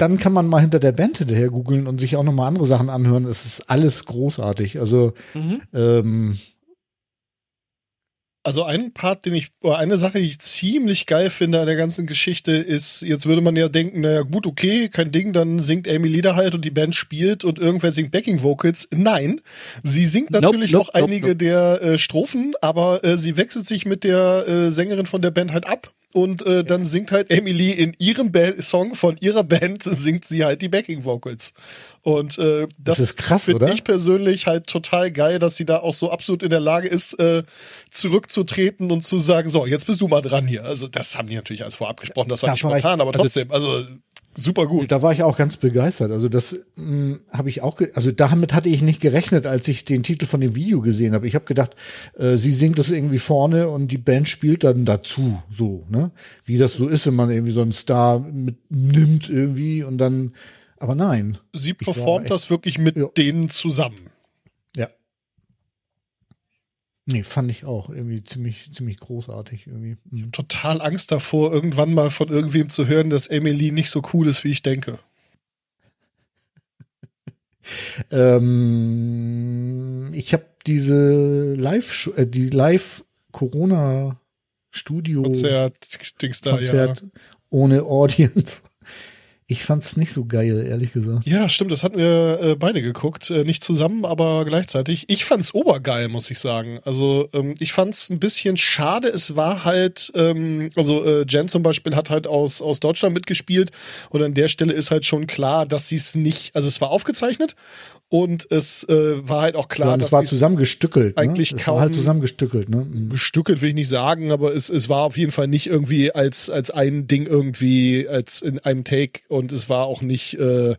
S2: dann kann man mal hinter der Band hinterher googeln und sich auch noch mal andere Sachen anhören. Es ist alles großartig. Also
S3: Mhm.
S2: ähm,
S1: Also ein Part, den ich, oder eine Sache, die ich ziemlich geil finde an der ganzen Geschichte, ist, jetzt würde man ja denken, naja gut, okay, kein Ding, dann singt Amy Lieder halt und die Band spielt und irgendwer singt Backing Vocals. Nein, sie singt
S3: Nope,
S1: natürlich
S3: nope,
S1: noch einige
S3: nope,
S1: der äh, Strophen, aber äh, sie wechselt sich mit der äh, Sängerin von der Band halt ab und äh, dann singt halt Emily in ihrem ba Song von ihrer Band, singt sie halt die Backing Vocals. Und äh, das,
S2: Das ist krass,
S1: finde ich persönlich halt total geil, dass sie da auch so absolut in der Lage ist, äh, zurückzutreten und zu sagen, so, jetzt bist du mal dran hier. Also das haben die natürlich alles vorab gesprochen, das war
S2: Da
S1: nicht spontan, aber
S2: also-
S1: trotzdem, also super gut.
S2: da war ich auch ganz begeistert. Also das habe ich auch, ge also damit hatte ich nicht gerechnet, als ich den Titel von dem Video gesehen habe. Ich habe gedacht, äh, sie singt das irgendwie vorne und die Band spielt dann dazu, so, ne? Wie das so ist, wenn man irgendwie so einen Star mitnimmt irgendwie und dann, aber nein.
S1: Sie performt das wirklich mit
S2: Ja.
S1: denen zusammen.
S2: Nee, fand ich auch irgendwie ziemlich, ziemlich großartig irgendwie. Mhm.
S1: Total Angst davor, irgendwann mal von irgendwem zu hören, dass Emily nicht so cool ist, wie ich denke.
S2: Ähm, ich habe diese Live, äh, die Live Corona Studio
S1: Konzert, Dings da, ja.
S2: Konzert ohne Audience. Ich fand's nicht so geil, ehrlich gesagt.
S1: Ja, stimmt, das hatten wir äh, beide geguckt. Äh, nicht zusammen, aber gleichzeitig. Ich fand's obergeil, muss ich sagen. Also ähm, ich fand's ein bisschen schade. Es war halt, ähm, also äh, Jen zum Beispiel hat halt aus, aus Deutschland mitgespielt und an der Stelle ist halt schon klar, dass sie es nicht, also es war aufgezeichnet und es äh, war halt auch klar,
S2: ja, und
S1: dass
S2: es war
S1: sie's-
S2: zusammengestückelt.
S1: eigentlich
S2: ne? es
S1: kaum-
S2: war halt zusammengestückelt. Ne? Mhm.
S1: gestückelt will ich nicht sagen, aber es, es war auf jeden Fall nicht irgendwie als, als ein Ding irgendwie, als in einem Take und es war auch nicht, äh,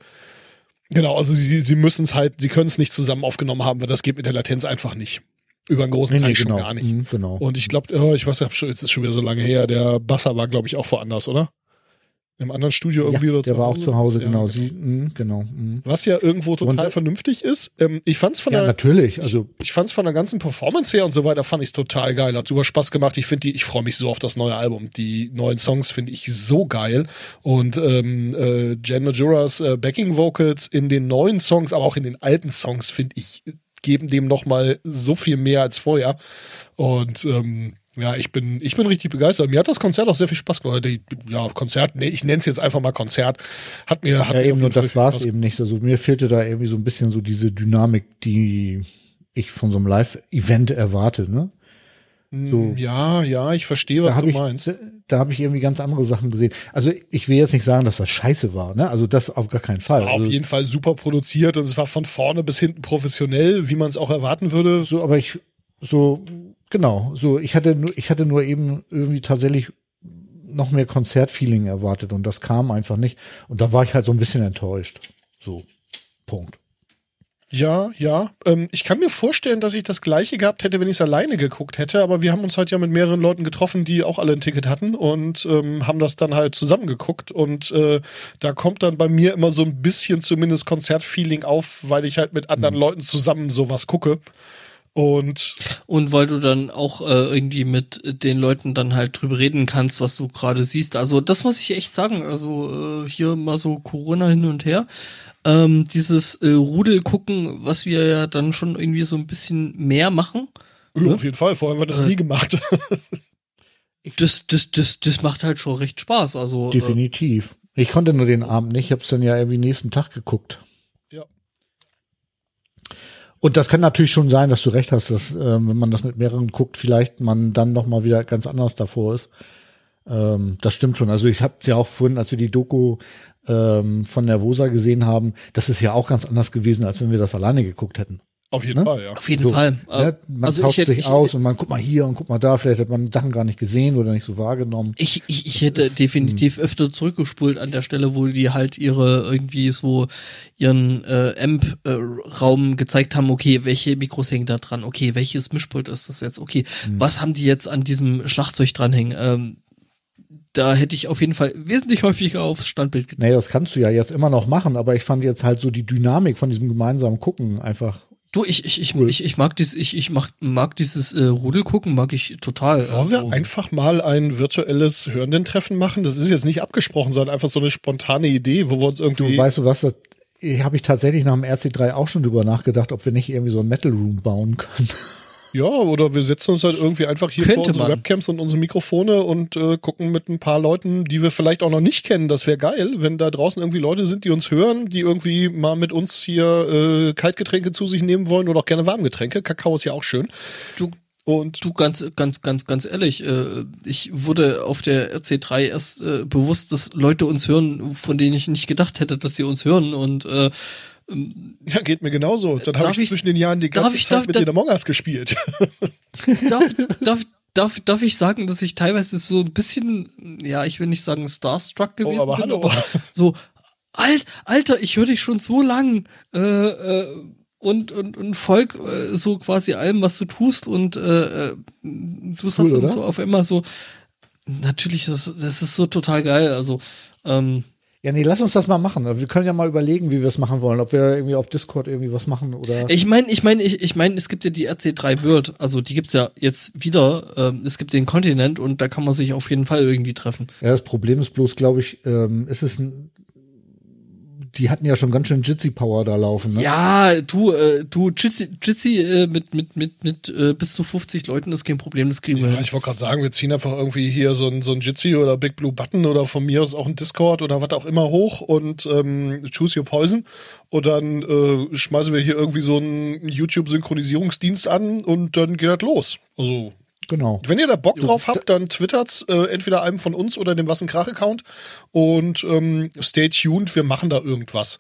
S1: genau, also sie, sie müssen es halt, sie können es nicht zusammen aufgenommen haben, weil das geht mit der Latenz einfach nicht. Über einen großen
S2: Nee,
S1: Teil
S2: nee,
S1: schon
S2: genau.
S1: gar nicht.
S2: Mhm, genau.
S1: Und ich glaube, oh, ich weiß schon- jetzt ist schon wieder so lange her, der Basser war, glaube ich, auch woanders, oder? Im anderen Studio irgendwie
S2: ja,
S1: oder
S2: der war auch zu Hause,
S1: Ja,
S2: genau. Sie, mh, genau. mh.
S1: Was ja irgendwo total
S2: Und-
S1: vernünftig ist. Ähm, ich fand's von
S2: Ja,
S1: der,
S2: natürlich. Also
S1: ich fand's von der ganzen Performance her und so weiter, fand ich's total geil. Hat super Spaß gemacht. Ich finde die, ich freue mich so auf das neue Album. Die neuen Songs finde ich so geil. Und ähm, äh, Jen Majoras äh, Backing Vocals in den neuen Songs, aber auch in den alten Songs, finde ich, geben dem nochmal so viel mehr als vorher. Und ähm, ja, ich bin, ich bin richtig begeistert. Mir hat das Konzert auch sehr viel Spaß gemacht. Ja, Konzert, nee, ich nenne es jetzt einfach mal Konzert. Hat mir, hat
S2: ja,
S1: mir
S2: eben
S1: auf Fall
S2: das war es eben nicht. Also mir fehlte da irgendwie so ein bisschen so diese Dynamik, die ich von so einem Live-Event erwarte. Ne? So.
S1: Ja, ja, ich verstehe, was
S2: da
S1: du
S2: ich,
S1: meinst.
S2: da habe ich irgendwie ganz andere Sachen gesehen. Also ich will jetzt nicht sagen, dass das scheiße war. Ne? Also das auf gar keinen Fall.
S1: War auf
S2: Also,
S1: jeden Fall super produziert und es war von vorne bis hinten professionell, wie man es auch erwarten würde.
S2: so, aber ich so genau. So ich hatte nur, ich hatte nur eben irgendwie tatsächlich noch mehr Konzertfeeling erwartet und das kam einfach nicht. Und da war ich halt so ein bisschen enttäuscht. So Punkt.
S1: Ja, ja. Ähm, ich kann mir vorstellen, dass ich das gleiche gehabt hätte, wenn ich es alleine geguckt hätte, aber wir haben uns halt ja mit mehreren Leuten getroffen, die auch alle ein Ticket hatten und ähm, haben das dann halt zusammen geguckt. Und äh, da kommt dann bei mir immer so ein bisschen zumindest Konzertfeeling auf, weil ich halt mit anderen Leuten zusammen sowas gucke. Und
S3: Und weil du dann auch äh, irgendwie mit den Leuten dann halt drüber reden kannst, was du gerade siehst. Also das muss ich echt sagen. Also äh, hier mal so Corona hin und her. Ähm, dieses äh, Rudel gucken, was wir ja dann schon irgendwie so ein bisschen mehr machen.
S1: ja, auf jeden Fall, vorher haben wir das
S3: Äh,
S1: nie gemacht.
S3: Das, das, das, das macht halt schon recht Spaß. Also äh,
S2: Definitiv. Ich konnte nur den Abend nicht, ich habe es dann ja irgendwie nächsten Tag geguckt. Und das kann natürlich schon sein, dass du recht hast, dass ähm, wenn man das mit mehreren guckt, vielleicht man dann noch mal wieder ganz anders davor ist. Ähm, das stimmt schon. Also ich habe ja auch vorhin, als wir die Doku ähm, von Nervosa gesehen haben, das ist ja auch ganz anders gewesen, als wenn wir das alleine geguckt hätten.
S1: Auf jeden
S2: Ne?
S1: Fall, ja.
S3: auf jeden
S2: So,
S3: Fall. Äh,
S2: Ne? Man
S3: also
S2: tauscht
S3: ich hätte,
S2: sich
S3: ich,
S2: aus und man guckt mal hier und guckt mal da, vielleicht hat man Sachen gar nicht gesehen oder nicht so wahrgenommen.
S3: Ich, ich, ich hätte definitiv öfter zurückgespult an der Stelle, wo die halt ihre irgendwie so ihren äh, Amp-Raum gezeigt haben, okay, welche Mikros hängen da dran, okay, welches Mischpult ist das jetzt, okay, was haben die jetzt an diesem Schlagzeug dranhängen? Ähm, da hätte ich auf jeden Fall wesentlich häufiger aufs Standbild gedacht.
S2: Nee, das kannst du ja jetzt immer noch machen, aber ich fand jetzt halt so die Dynamik von diesem gemeinsamen Gucken einfach.
S3: Du, ich, ich, ich,
S2: Cool.
S3: ich, ich mag dies, ich, ich mag, mag dieses äh, Rudel gucken, mag ich total.
S1: Wollen wir
S3: Also,
S1: einfach mal ein virtuelles Hörenden-Treffen machen? Das ist jetzt nicht abgesprochen, sondern einfach so eine spontane Idee, wo wir uns
S2: Du,
S1: irgendwie.
S2: weißt du was, das habe ich tatsächlich nach dem RC3 auch schon drüber nachgedacht, ob wir nicht irgendwie so ein Metal Room bauen können.
S1: Ja, oder wir setzen uns halt irgendwie einfach hier
S3: Könnte
S1: vor unsere
S3: man.
S1: Webcams und unsere Mikrofone und äh, gucken mit ein paar Leuten, die wir vielleicht auch noch nicht kennen. Das wäre geil, wenn da draußen irgendwie Leute sind, die uns hören, die irgendwie mal mit uns hier äh, Kaltgetränke zu sich nehmen wollen oder auch gerne Warmgetränke. Kakao ist ja auch schön.
S3: Du,
S1: Und
S3: Du ganz, ganz, ganz, ganz ehrlich, äh, ich wurde auf der RC3 erst äh, bewusst, dass Leute uns hören, von denen ich nicht gedacht hätte, dass sie uns hören und äh,
S1: ja, geht mir genauso. Dann habe ich
S3: ich-
S1: zwischen den Jahren die ganze
S3: ich-
S1: Zeit
S3: darf-
S1: mit
S3: darf-
S1: den Among Us gespielt.
S3: darf, darf, darf, darf ich sagen, dass ich teilweise so ein bisschen, ja, ich will nicht sagen starstruck gewesen
S1: Oh, aber
S3: bin,
S1: hallo.
S3: aber so, alt, Alter, ich höre dich schon so lang äh, äh, und, und, und folg äh, so quasi allem, was du tust und äh, äh, du sagst dann so auf immer so, natürlich, das, das ist so total geil, also ähm,
S2: Ja, nee, lass uns das mal machen. Wir können ja mal überlegen, wie wir es machen wollen. Ob wir irgendwie auf Discord irgendwie was machen oder.
S3: Ich meine, ich meine, ich, ich meine, es gibt ja die RC3 World, also die gibt's ja jetzt wieder. Ähm, es gibt den Kontinent und da kann man sich auf jeden Fall irgendwie treffen.
S2: Ja, das Problem ist bloß, glaube ich, ähm, ist es ein. Die hatten ja schon ganz schön Jitsi Power da laufen, ne?
S3: Ja, du, äh, du Jitsi, Jitsi äh, mit mit mit mit äh, bis zu 50 Leuten ist kein Problem, das kriegen wir
S1: Ja,
S3: hin.
S1: ich wollte gerade sagen, wir ziehen einfach irgendwie hier so ein, so ein Jitsi oder Big Blue Button oder von mir aus auch ein Discord oder was auch immer hoch und ähm, choose your poison. Und dann äh, schmeißen wir hier irgendwie so einen YouTube-Synchronisierungsdienst an und dann geht das los. Also,
S2: Genau.
S1: wenn ihr da Bock drauf habt, dann twittert's äh, entweder einem von uns oder dem Was ein Krach-Account und ähm, stay tuned, wir machen da irgendwas.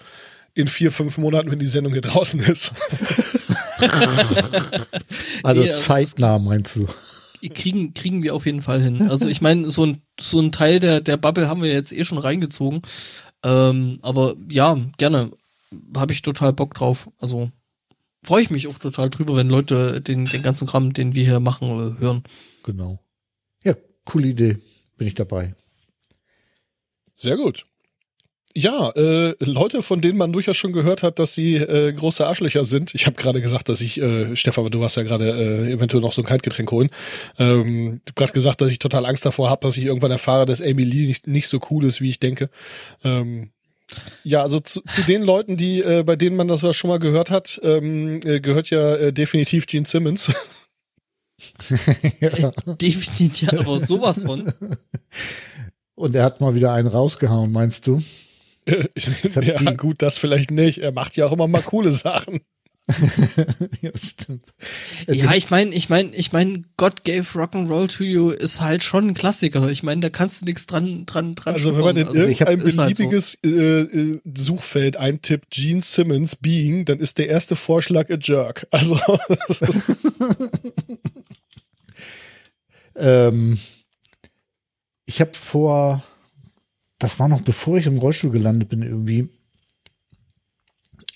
S1: in vier, fünf Monaten, wenn die Sendung hier draußen ist.
S2: Also
S3: also
S2: zeitnah meinst du?
S3: kriegen, kriegen wir auf jeden Fall hin. Also ich meine, so ein, so ein Teil der, der Bubble haben wir jetzt eh schon reingezogen. Ähm, aber ja, gerne. Habe ich total Bock drauf. Also freue ich mich auch total drüber, wenn Leute den, den ganzen Kram, den wir hier machen, äh, hören.
S2: Genau. Ja, coole Idee. Bin ich dabei.
S1: Sehr gut. Ja, äh, Leute, von denen man durchaus schon gehört hat, dass sie äh, große Arschlöcher sind. Ich habe gerade gesagt, dass ich, äh, Stefan, du warst ja gerade äh, eventuell noch so ein Kaltgetränk holen. Ähm, ich habe gerade gesagt, dass ich total Angst davor habe, dass ich irgendwann erfahre, dass Amy Lee nicht, nicht so cool ist, wie ich denke. Ähm, ja, also zu, zu den Leuten, die äh, bei denen man das was schon mal gehört hat, ähm, äh, gehört ja äh, definitiv Gene Simmons.
S2: ja.
S3: Definitiv, aber sowas von.
S2: Und er hat mal wieder einen rausgehauen, meinst du?
S1: ja, gut, das vielleicht nicht. Er macht ja auch immer mal coole Sachen.
S2: ja, stimmt.
S3: Ja, ich meine, ich meine, ich meine, God gave Rock'n'Roll to you ist halt schon ein Klassiker. Ich meine, da kannst du nichts dran, dran, dran
S1: Also wenn man in
S2: hab-
S1: irgendein
S3: ist halt so.
S1: beliebiges äh, äh, Suchfeld eintippt Gene Simmons Being, dann ist der erste Vorschlag a Jerk. Also
S2: Ähm, ich habe vor, das war noch bevor ich im Rollstuhl gelandet bin, irgendwie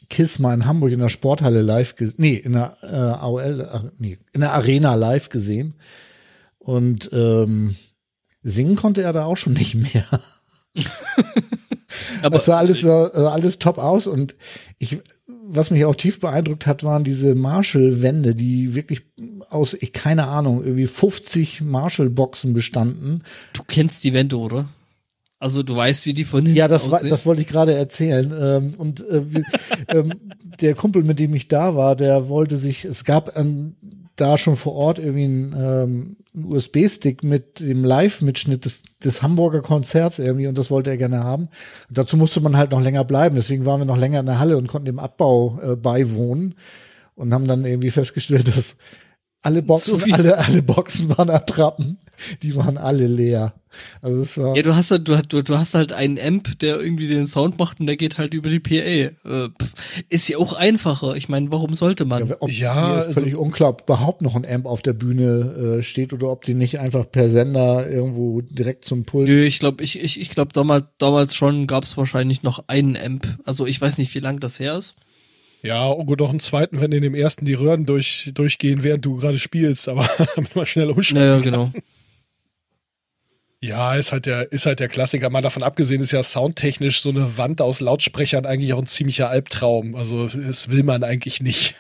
S2: Kiss mal in Hamburg in der Sporthalle live gesehen, nee, in der äh, AOL, nee, in der Arena live gesehen. Und ähm, singen konnte er da auch schon nicht mehr.
S3: aber
S2: Es sah alles, sah, sah alles top aus und ich, was mich auch tief beeindruckt hat, waren diese Marshall-Wände, die wirklich aus, ich keine Ahnung, irgendwie 50 Marshall-Boxen bestanden.
S3: du kennst die Wände, oder? Also du weißt, wie die von hinten
S2: Ja, das, war,
S3: aussehen.
S2: das wollte ich gerade erzählen. Ähm, und äh, ähm, der Kumpel, mit dem ich da war, der wollte sich, es gab ähm, da schon vor Ort irgendwie einen, ähm, einen USB-Stick mit dem Live-Mitschnitt des, des Hamburger Konzerts irgendwie und das wollte er gerne haben. Und dazu musste man halt noch länger bleiben, deswegen waren wir noch länger in der Halle und konnten dem Abbau äh, beiwohnen und haben dann irgendwie festgestellt, dass alle Boxen,
S3: So
S2: alle, alle Boxen waren Attrappen, die waren alle leer. Also es war
S3: ja, du hast halt, du, du, du hast halt einen Amp, der irgendwie den Sound macht und der geht halt über die PA. Äh, ist ja auch einfacher. Ich meine, warum sollte man?
S2: Ja, ob,
S1: Ja,
S2: mir ist
S1: also-
S2: völlig unklar, ob überhaupt noch ein Amp auf der Bühne äh, steht oder ob die nicht einfach per Sender irgendwo direkt zum Pult.
S3: Nö, ich glaube, ich, ich, ich glaube damals, damals schon gab es wahrscheinlich noch einen Amp. Also ich weiß nicht, wie lang das her ist.
S1: Ja, und gut, noch einen zweiten, wenn in dem ersten die Röhren durch, durchgehen, während du gerade spielst, aber damit man schnell umschalten
S3: Naja, genau.
S1: Ja, ist halt der, ist halt der Klassiker. Mal davon abgesehen ist ja soundtechnisch so eine Wand aus Lautsprechern eigentlich auch ein ziemlicher Albtraum. Also, das will man eigentlich nicht.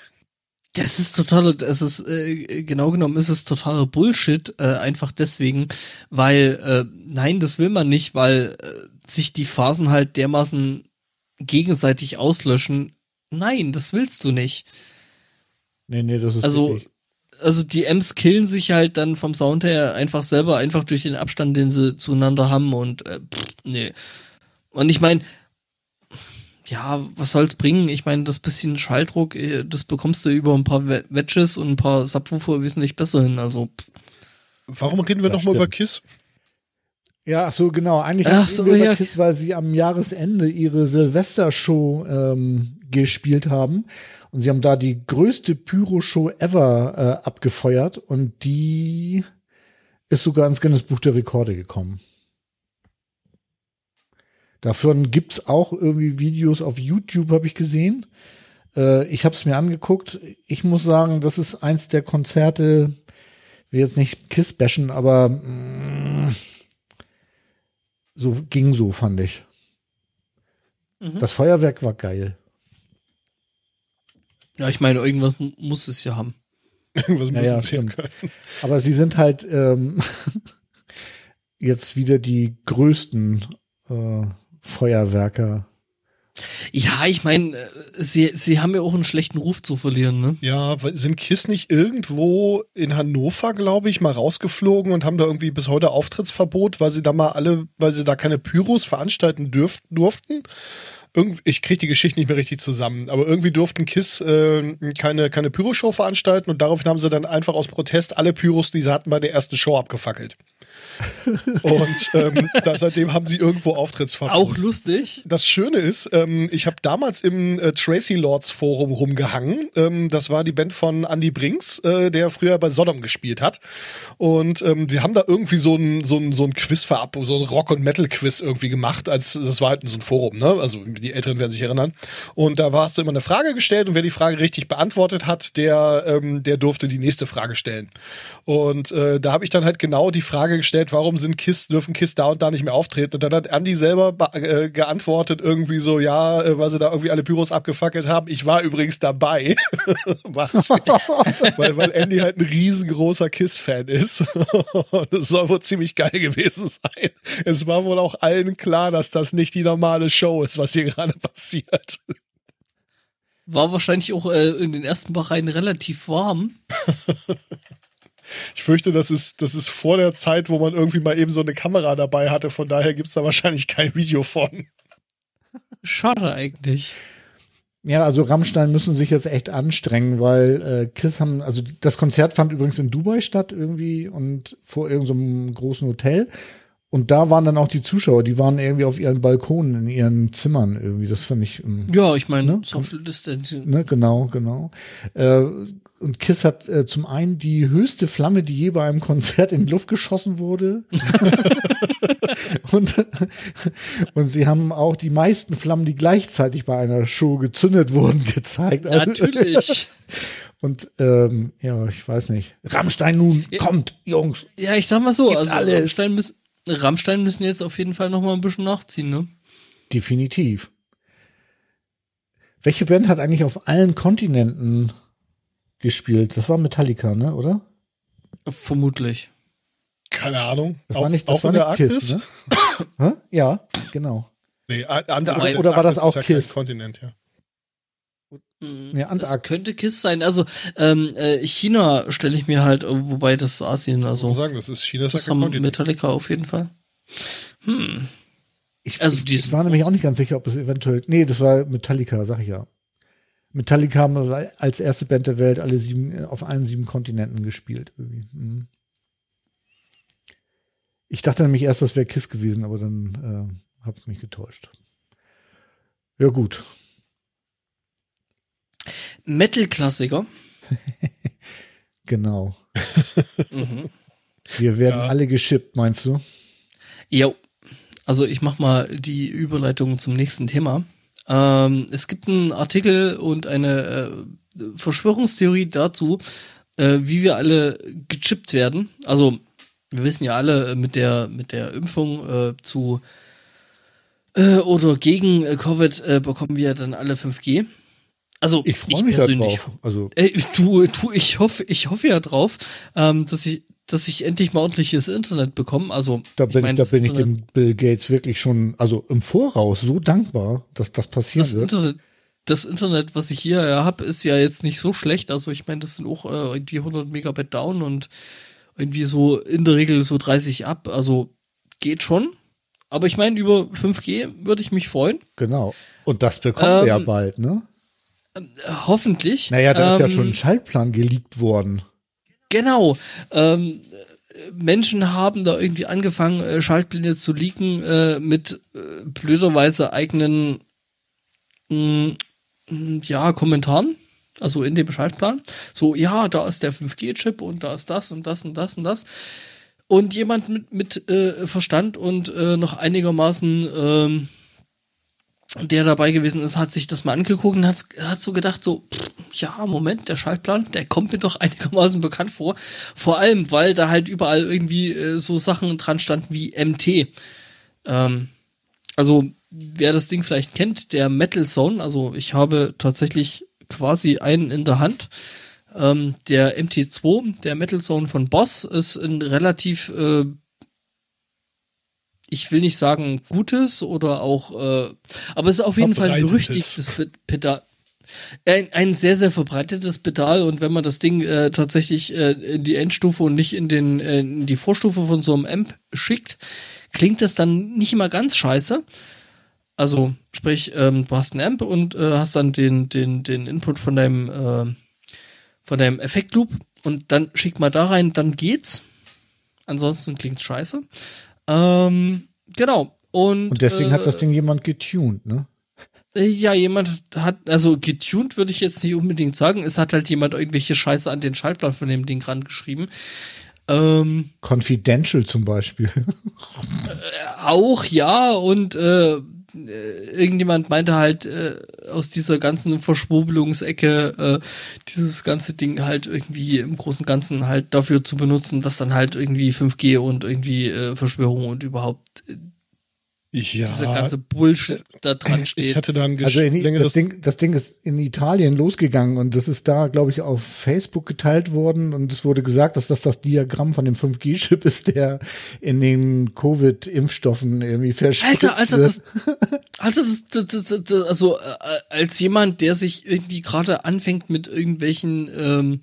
S3: Das ist total, das ist, äh, genau genommen ist es totaler Bullshit, äh, einfach deswegen, weil, äh, nein, das will man nicht, weil äh, sich die Phasen halt dermaßen gegenseitig auslöschen. Nein, das willst du nicht.
S2: Nee, nee, das ist
S3: Also,
S2: wirklich-
S3: also die Amps killen sich halt dann vom Sound her einfach selber, einfach durch den Abstand, den sie zueinander haben und äh, pff, nee. Und ich meine, ja, was soll's bringen? Ich meine, das bisschen Schalldruck, äh, das bekommst du über ein paar We- Wedges und ein paar Subwoofer wesentlich besser hin. Also, pff,
S1: Warum reden wir nochmal über. Kiss?
S2: Ja, ach so, genau. Eigentlich
S3: Ach
S2: reden
S3: so,
S2: wir über
S3: ja.
S2: Kiss, weil sie am Jahresende ihre Silvestershow ähm, gespielt haben. Und sie haben da die größte Pyro-Show ever äh, abgefeuert und die ist sogar ins Guinness Buch der Rekorde gekommen. Davon gibt's auch irgendwie Videos auf YouTube, habe ich gesehen. Äh, ich habe es mir angeguckt. Ich muss sagen, das ist eins der Konzerte, will jetzt nicht Kiss bashen, aber mm, so ging so, fand ich.
S3: Mhm.
S2: Das Feuerwerk war geil.
S3: Ja, ich meine, irgendwas mu- muss es ja haben.
S1: Irgendwas
S2: Ja,
S1: muss
S2: ja,
S1: es
S2: stimmt.
S1: können.
S2: Aber sie sind halt ähm, jetzt wieder die größten äh, Feuerwerker.
S3: Ja, ich meine, äh, sie, sie haben ja auch einen schlechten Ruf zu verlieren, ne?
S1: Ja, sind Kiss nicht irgendwo in Hannover, glaube ich, mal rausgeflogen und haben da irgendwie bis heute Auftrittsverbot, weil sie da mal alle, weil sie da keine Pyros veranstalten dürf, durften? Irgendwie, ich kriege die Geschichte nicht mehr richtig zusammen, aber irgendwie durften Kiss äh, keine, keine Pyroshow veranstalten und daraufhin haben sie dann einfach aus Protest alle Pyros, die sie hatten, bei der ersten Show abgefackelt. Und ähm, da, seitdem haben sie irgendwo Auftrittsverbot.
S3: Auch lustig.
S1: Das Schöne ist, ähm, ich habe damals im äh, Tracy Lords Forum rumgehangen. Ähm, das war die Band von Andy Brinks, äh, der früher bei Sodom gespielt hat. Und ähm, wir haben da irgendwie so ein, so ein, so ein Quiz verab, so ein Rock- und Metal-Quiz irgendwie gemacht. Als das war halt so ein Forum, ne? Also die Älteren werden sich erinnern. Und da war es immer eine Frage gestellt und wer die Frage richtig beantwortet hat, der, ähm, der durfte die nächste Frage stellen. Und äh, da habe ich dann halt genau die Frage gestellt, warum sind Kiss, dürfen Kiss da und da nicht mehr auftreten? Und dann hat Andy selber be- äh, geantwortet, irgendwie so, ja, äh, weil sie da irgendwie alle Büros abgefackelt haben. Ich war übrigens dabei. Was? weil, weil Andy halt ein riesengroßer Kiss-Fan ist. Und das soll wohl ziemlich geil gewesen sein. Es war wohl auch allen klar, dass das nicht die normale Show ist, was hier gerade passiert.
S3: War wahrscheinlich auch äh, in den ersten paar Reihen relativ warm.
S1: Ich fürchte, das ist, das ist vor der Zeit, wo man irgendwie mal eben so eine Kamera dabei hatte. Von daher gibt's da wahrscheinlich kein Video von.
S3: Schade eigentlich.
S2: Ja, also Rammstein müssen sich jetzt echt anstrengen, weil äh, Kiss haben, also das Konzert fand übrigens in Dubai statt irgendwie und vor irgendeinem so großen Hotel. Und da waren dann auch die Zuschauer, die waren irgendwie auf ihren Balkonen, in ihren Zimmern irgendwie. Das fand ich. ähm,
S3: Ja, ich meine,
S2: Ne?
S3: Social Distancing.
S2: Ne, genau, genau. Äh, und Kiss hat äh, zum einen die höchste Flamme, die je bei einem Konzert in die Luft geschossen wurde. und, und sie haben auch die meisten Flammen, die gleichzeitig bei einer Show gezündet wurden, gezeigt. Also-
S3: Natürlich.
S2: Und ähm, ja, ich weiß nicht. Rammstein nun,
S3: Ja.
S2: kommt, Jungs.
S3: Ja, ich sag mal so, also
S2: alles.
S3: Rammstein, müssen, Rammstein müssen jetzt auf jeden Fall noch mal ein bisschen nachziehen, ne?
S2: Definitiv. Welche Band hat eigentlich auf allen Kontinenten gespielt? Das war Metallica, ne, oder?
S3: Vermutlich.
S1: Keine Ahnung.
S2: Das
S1: auch,
S2: war nicht, das
S1: auch
S2: war nicht
S1: Arktis?
S2: Kiss, ne? Ja, genau.
S1: Nee, An- Antarktis.
S3: Oder-
S2: war das
S1: Arktis
S2: auch
S1: ist ja
S2: Kiss?
S1: Kontinent, ja.
S3: Mhm.
S2: Ja,
S3: das
S2: Antarkt-
S3: könnte Kiss sein. Also ähm, äh, China stelle ich mir halt, äh, wobei das Asien,
S1: So
S3: also
S1: sagen, das ist China, ist ja
S3: das haben
S1: Kontinent.
S3: Metallica auf jeden Fall. Hm.
S2: Ich,
S3: Also
S2: ich,
S3: die
S2: ich war nämlich auch nicht ganz sicher, ob es eventuell. Nee, das war Metallica, sag ich ja. Metallica haben als erste Band der Welt alle sieben, auf allen sieben Kontinenten gespielt. Irgendwie. Mhm. Ich dachte nämlich erst, das wäre Kiss gewesen, aber dann äh, habe ich mich getäuscht. Ja, gut.
S3: Metal-Klassiker.
S2: Genau.
S3: Mhm.
S2: Wir werden
S1: Ja.
S2: alle geschippt, meinst du?
S3: Jo. Also ich mach mal die Überleitung zum nächsten Thema. Ähm, es gibt einen Artikel und eine äh, Verschwörungstheorie dazu, äh, wie wir alle gechippt werden. Also wir wissen ja alle äh, mit der mit der Impfung äh, zu äh, oder gegen äh, Covid äh, bekommen wir dann alle 5G. Also
S2: Ich freue mich
S3: persönlich
S2: drauf. Also,
S3: Ey, du, du, ich hoffe, ich hoffe ja drauf, ähm, dass ich, dass ich endlich mal ordentliches Internet bekomme. Also
S2: da bin ich,
S3: mein,
S2: da bin ich dem Bill Gates wirklich schon, also im Voraus so dankbar, dass das passieren
S3: das
S2: wird.
S3: Internet, das Internet, was ich hier ja habe, ist ja jetzt nicht so schlecht. Also ich meine, das sind auch äh, irgendwie 100 Megabyte down und irgendwie so in der Regel so 30 ab. Also geht schon. Aber ich meine, über 5G würde ich mich freuen.
S2: Genau. Und das bekommen wir ja
S3: Ähm,
S2: bald, ne?
S3: Äh, hoffentlich.
S2: Naja, da ist ja
S3: Ähm,
S2: schon ein Schaltplan geleakt worden.
S3: Genau. Ähm, äh, Menschen haben da irgendwie angefangen, äh, Schaltpläne zu leaken äh, mit äh, blöderweise eigenen mh, mh, ja, Kommentaren. Also in dem Schaltplan. So, ja, da ist der 5G-Chip und da ist das und das und das und das. Und jemand mit, mit äh, Verstand und äh, noch einigermaßen ähm, der dabei gewesen ist, hat sich das mal angeguckt und hat, hat so gedacht, so, pff, ja, Moment, der Schaltplan, der kommt mir doch einigermaßen bekannt vor. Vor allem, weil da halt überall irgendwie äh, so Sachen dran standen wie MT. Ähm, also, wer das Ding vielleicht kennt, der Metal Zone, also ich habe tatsächlich quasi einen in der Hand. Ähm, der MT2, der Metal Zone von Boss, ist ein relativ äh, ich will nicht sagen gutes oder auch, äh, aber es ist auf jeden Fall ein berüchtigtes Pe- Pedal. Ein, ein sehr, sehr verbreitetes Pedal und wenn man das Ding äh, tatsächlich äh, in die Endstufe und nicht in, den, äh, in die Vorstufe von so einem Amp schickt, klingt das dann nicht immer ganz scheiße. Also, sprich, ähm, du hast einen Amp und äh, hast dann den, den, den Input von deinem, äh, von deinem Effektloop und dann schick mal da rein, dann geht's. Ansonsten klingt scheiße. Ähm, genau. Und,
S2: Und deswegen
S3: äh,
S2: hat das Ding jemand getuned, ne?
S3: Äh, Ja, jemand hat, also getuned würde ich jetzt nicht unbedingt sagen. Es hat halt jemand irgendwelche Scheiße an den Schaltplan von dem Ding rangeschrieben. Ähm,
S2: Confidential zum Beispiel.
S3: auch ja, und äh, äh, irgendjemand meinte halt äh, aus dieser ganzen Verschwurbelungsecke äh, dieses ganze Ding halt irgendwie im Großen Ganzen halt dafür zu benutzen, dass dann halt irgendwie 5G und irgendwie äh, Verschwörung und überhaupt äh,
S1: Ja.
S3: dieser ganze Bullshit da dran
S1: ich
S3: steht.
S1: hatte da ein
S2: Also in,
S1: längeres
S2: das, Ding, das Ding ist in Italien losgegangen und das ist da, glaube ich, auf Facebook geteilt worden und es wurde gesagt, dass das das Diagramm von dem 5G-Chip ist, der in den Covid-Impfstoffen irgendwie verschwitzt
S3: Alter, Alter, das, Alter, das, das, das, das, das also äh, als jemand, der sich irgendwie gerade anfängt mit irgendwelchen ähm,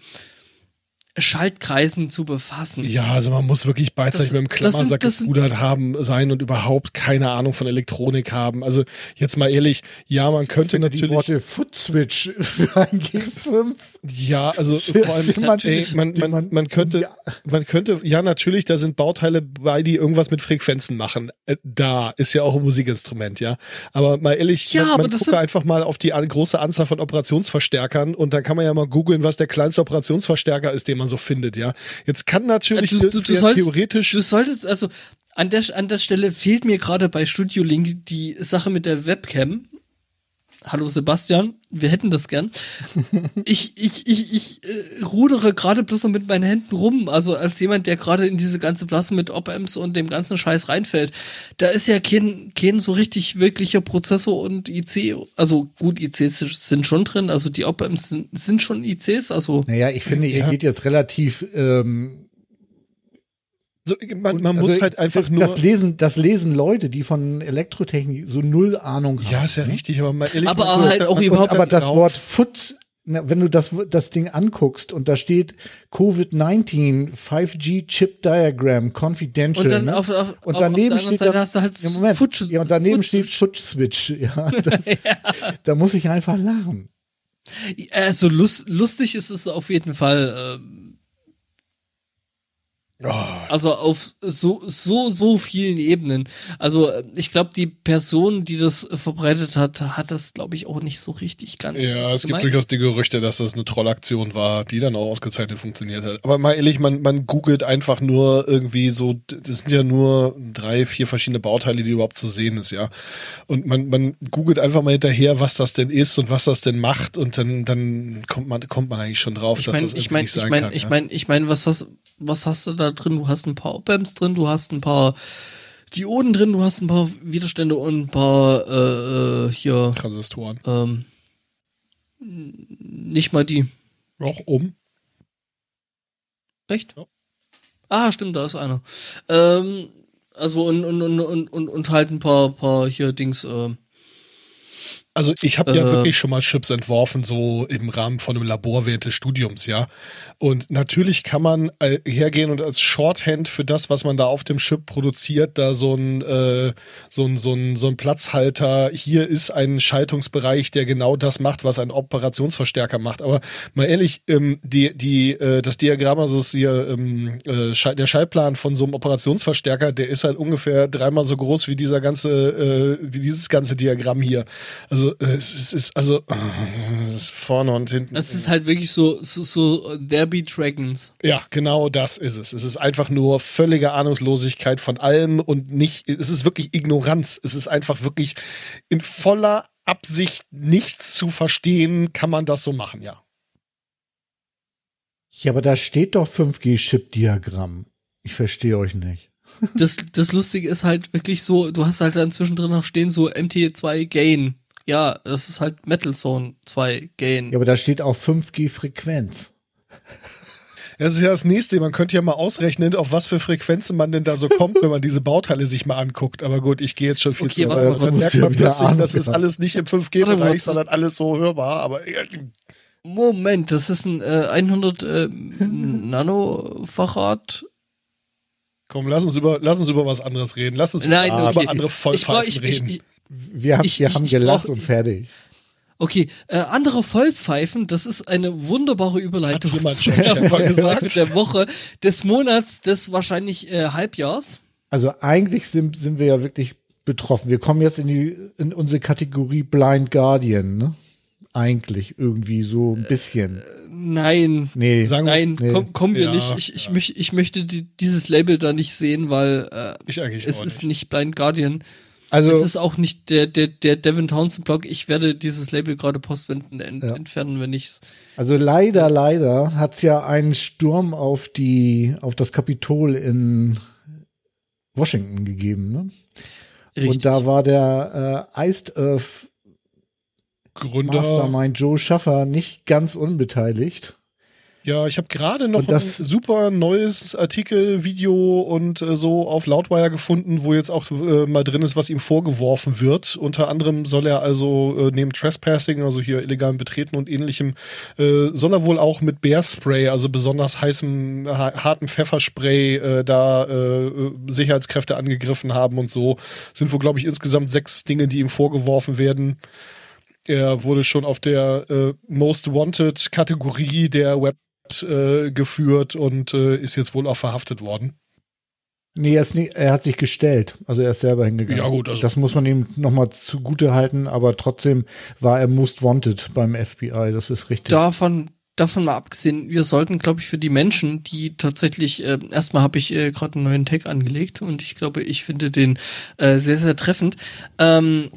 S3: Schaltkreisen zu befassen.
S1: Ja, also man muss wirklich beidseitig mit dem Klammersack gepudert haben sein und überhaupt keine Ahnung von Elektronik haben. Also jetzt mal ehrlich, ja, man könnte
S2: die
S1: natürlich,
S2: Worte Foot Switch für ein G5.
S1: ja, also vor allem,
S2: Jemand-
S1: ey, man, man, man könnte,
S2: Ja.
S1: man könnte, ja, natürlich, da sind Bauteile bei, die irgendwas mit Frequenzen machen. Äh, Da ist ja auch ein Musikinstrument, ja. Aber mal ehrlich,
S3: Ja,
S1: man,
S3: aber
S1: man
S3: das
S1: gucke
S3: sind-
S1: einfach mal auf die große Anzahl von Operationsverstärkern und dann kann man ja mal googeln, was der kleinste Operationsverstärker ist, den man so findet, ja. Jetzt kann natürlich
S3: du, du, du
S1: der
S3: solltest,
S1: theoretisch
S3: du solltest, also an der, an der Stelle fehlt mir gerade bei Studio Link die Sache mit der Webcam. Hallo Sebastian, wir hätten das gern. Ich, ich, ich, ich äh, rudere gerade bloß noch mit meinen Händen rum. Also als jemand, der gerade in diese ganze Blasse mit Op-Amps und dem ganzen Scheiß reinfällt. Da ist ja kein, kein so richtig wirklicher Prozessor und IC. Also gut, ICs sind schon drin. Also die Op-Amps sind, sind schon ICs. Also
S2: Naja, ich finde, ihr
S1: Ja.
S2: geht jetzt relativ ähm,
S1: so, man, man
S2: also
S1: muss halt einfach
S2: das,
S1: nur
S2: das lesen, das lesen Leute, die von Elektrotechnik so null Ahnung haben.
S1: Ja, ist ja
S2: ne?
S1: richtig, aber mal ehrlich.
S3: Aber
S1: man-
S3: halt auch
S1: man-
S3: überhaupt-
S2: aber das
S1: drauf.
S2: Wort Foot, na, wenn du das, das Ding anguckst und da steht Covid-19 5G Chip Diagram Confidential.
S3: Und dann
S2: ne?
S3: auf- auf-
S2: und daneben
S3: auf
S2: steht dann,
S3: hast du halt
S2: ja, Moment,
S3: Foot-
S2: ja, und daneben
S3: Foot
S2: steht. Foot Switch. Ja, das, da muss ich einfach lachen.
S3: Also lust, lustig ist es auf jeden Fall.
S1: Oh,
S3: also auf so so so vielen Ebenen. Also ich glaube, die Person, die das verbreitet hat, hat das glaube ich auch nicht so richtig ganz.
S1: ja, es gibt
S3: gemeint.
S1: durchaus die Gerüchte, dass das eine Trollaktion war, die dann auch ausgezeichnet funktioniert hat. Aber mal ehrlich, man, man googelt einfach nur irgendwie so, das sind ja nur drei, vier verschiedene Bauteile, die überhaupt zu sehen ist, ja. Und man, man googelt einfach mal hinterher, was das denn ist und was das denn macht und dann, dann kommt man, kommt man eigentlich schon drauf,
S3: Ich
S1: dass
S3: meine,
S1: das
S3: ich meine,
S1: nicht
S3: ich
S1: sein
S3: meine,
S1: kann.
S3: ich
S1: ja.
S3: meine, ich meine, was hast was hast du da drin? Du hast ein paar Op-Amps drin, du hast ein paar Dioden drin, du hast ein paar Widerstände und ein paar äh, äh, hier
S1: Transistoren.
S3: ähm, nicht mal die.
S1: Auch um.
S3: Echt?
S1: Ja.
S3: Ah, stimmt, da ist einer. Ähm, also und, und, und, und, und, und halt ein paar, paar hier Dings, ähm,
S1: Also ich habe ja
S3: Äh.
S1: wirklich schon mal Chips entworfen, so im Rahmen von einem Labor während des Studiums, ja. Und natürlich kann man äh, hergehen und als Shorthand für das, was man da auf dem Chip produziert, da so ein, äh, so ein, so ein, so ein Platzhalter, hier ist ein Schaltungsbereich, der genau das macht, was ein Operationsverstärker macht. Aber mal ehrlich, ähm, die, die, äh, das Diagramm, also das hier, ähm, äh, der Schaltplan von so einem Operationsverstärker, der ist halt ungefähr dreimal so groß wie dieser ganze, äh, wie dieses ganze Diagramm hier. Also äh, es ist, also äh, es ist vorne und hinten.
S3: es ist halt wirklich so, so, so There Be Dragons.
S1: Ja, genau das ist es. Es ist einfach nur völlige Ahnungslosigkeit von allem und nicht, es ist wirklich Ignoranz. Es ist einfach wirklich in voller Absicht nichts zu verstehen, kann man das so machen, ja.
S2: Ja, aber da steht doch 5G-Chip-Diagramm. Ich verstehe euch nicht.
S3: Das, das Lustige ist halt wirklich so, du hast halt dann zwischendrin noch stehen so MT2 Gain. Ja, das ist halt Metal Zone 2 Gain.
S2: Ja, aber da steht auch 5G-Frequenz.
S1: Das ist ja das nächste. Man könnte ja mal ausrechnen, auf was für Frequenzen man denn da so kommt, wenn man diese Bauteile sich mal anguckt. Aber gut, ich gehe jetzt schon viel
S3: Okay,
S1: zu weit. Dann merkt man plötzlich,
S2: Ahnung
S1: das ist alles nicht im
S3: Warte mal,
S1: 5G-Bereich,
S3: das-
S1: sondern alles so hörbar. Aber
S3: Moment, das ist ein äh, 100 äh, Nanofarad.
S1: komm, lass uns über, lass uns über was anderes reden. Lass uns
S3: Nein,
S1: über
S3: okay.
S1: andere Vollpfeifen
S3: ich,
S1: reden.
S3: ich, ich,
S2: Wir haben,
S3: Ich-
S2: wir
S3: ich-
S2: haben gelacht
S3: brauch-
S2: und fertig.
S3: Okay, äh, andere Vollpfeifen, das ist eine wunderbare Überleitung
S1: Hat jemand
S3: zu
S1: schon
S3: der
S1: gesagt?
S3: der Woche, des Monats, des wahrscheinlich äh, Halbjahrs.
S2: Also eigentlich sind, sind wir ja wirklich betroffen. Wir kommen jetzt in die in unsere Kategorie Blind Guardian, ne? Eigentlich irgendwie so ein bisschen.
S3: Nein,
S2: Nee.
S1: Sagen wir
S3: nein,
S2: nee.
S3: komm, kommen wir
S1: Ja,
S3: nicht. Ich, ich,
S1: ja.
S3: möch, ich möchte die, dieses Label da nicht sehen, weil äh,
S1: Ich eigentlich
S3: es
S1: auch
S3: ist
S1: nicht.
S3: nicht Blind Guardian.
S2: Also
S3: es ist auch nicht der, der, der Devin Townsend Blog. Ich werde dieses Label gerade postwenden ent,
S2: Ja.
S3: entfernen, wenn ich's.
S2: Also leider, leider hat's ja einen Sturm auf die, auf das Kapitol in Washington gegeben. Ne?
S3: Richtig.
S2: Und da war der äh, Iced Earth
S1: Gründer.
S2: Mastermind Joe Schaffer nicht ganz unbeteiligt.
S1: Ja, ich habe gerade noch ein super neues Artikel, Video und äh, so auf Loudwire gefunden, wo jetzt auch äh, mal drin ist, was ihm vorgeworfen wird. Unter anderem soll er also äh, neben Trespassing, also hier illegalen Betreten und ähnlichem, äh, soll er wohl auch mit Bearspray, also besonders heißem, ha hartem Pfefferspray, äh, da äh, Sicherheitskräfte angegriffen haben und so. Sind wohl, glaube ich, insgesamt sechs Dinge, die ihm vorgeworfen werden. Er wurde schon auf der Most Wanted Kategorie der Web äh, geführt und äh, ist jetzt wohl auch verhaftet worden.
S2: Nee, er, ist nie, er hat sich gestellt. Also er ist selber hingegangen.
S1: Ja, gut, also-
S2: das muss man ihm nochmal zugute halten, aber trotzdem war er most wanted beim FBI. Das ist richtig.
S3: davon, davon mal abgesehen, wir sollten, glaube ich, für die Menschen, die tatsächlich, äh, erstmal habe ich äh, gerade einen neuen Tag angelegt und ich glaube, ich finde den äh, sehr, sehr treffend. Ähm,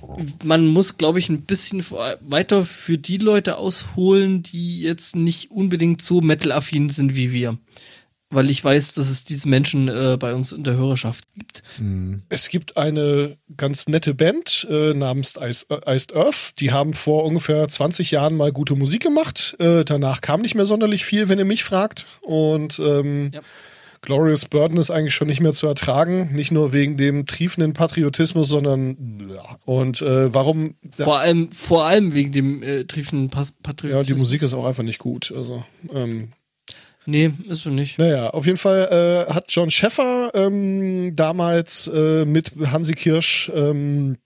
S3: man muss, glaube ich, ein bisschen weiter für die Leute ausholen, die jetzt nicht unbedingt so metal-affin sind wie wir. Weil ich weiß, dass es diese Menschen äh, bei uns in der Hörerschaft gibt.
S1: Es gibt eine ganz nette Band äh, namens Ice, äh, Iced Earth. Die haben vor ungefähr 20 Jahren mal gute Musik gemacht. Äh, danach kam nicht mehr sonderlich viel, wenn ihr mich fragt. Und ähm,
S3: Ja.
S1: Glorious Burden ist eigentlich schon nicht mehr zu ertragen. Nicht nur wegen dem triefenden Patriotismus, sondern und äh, warum
S3: Vor allem, vor allem wegen dem äh, triefenden Pas Patriotismus.
S1: ja, die Musik ist auch einfach nicht gut. Also ähm,
S3: Nee, ist so nicht.
S1: Naja, auf jeden Fall äh, hat John Scheffer ähm, damals äh, mit Hansi Kirsch ähm,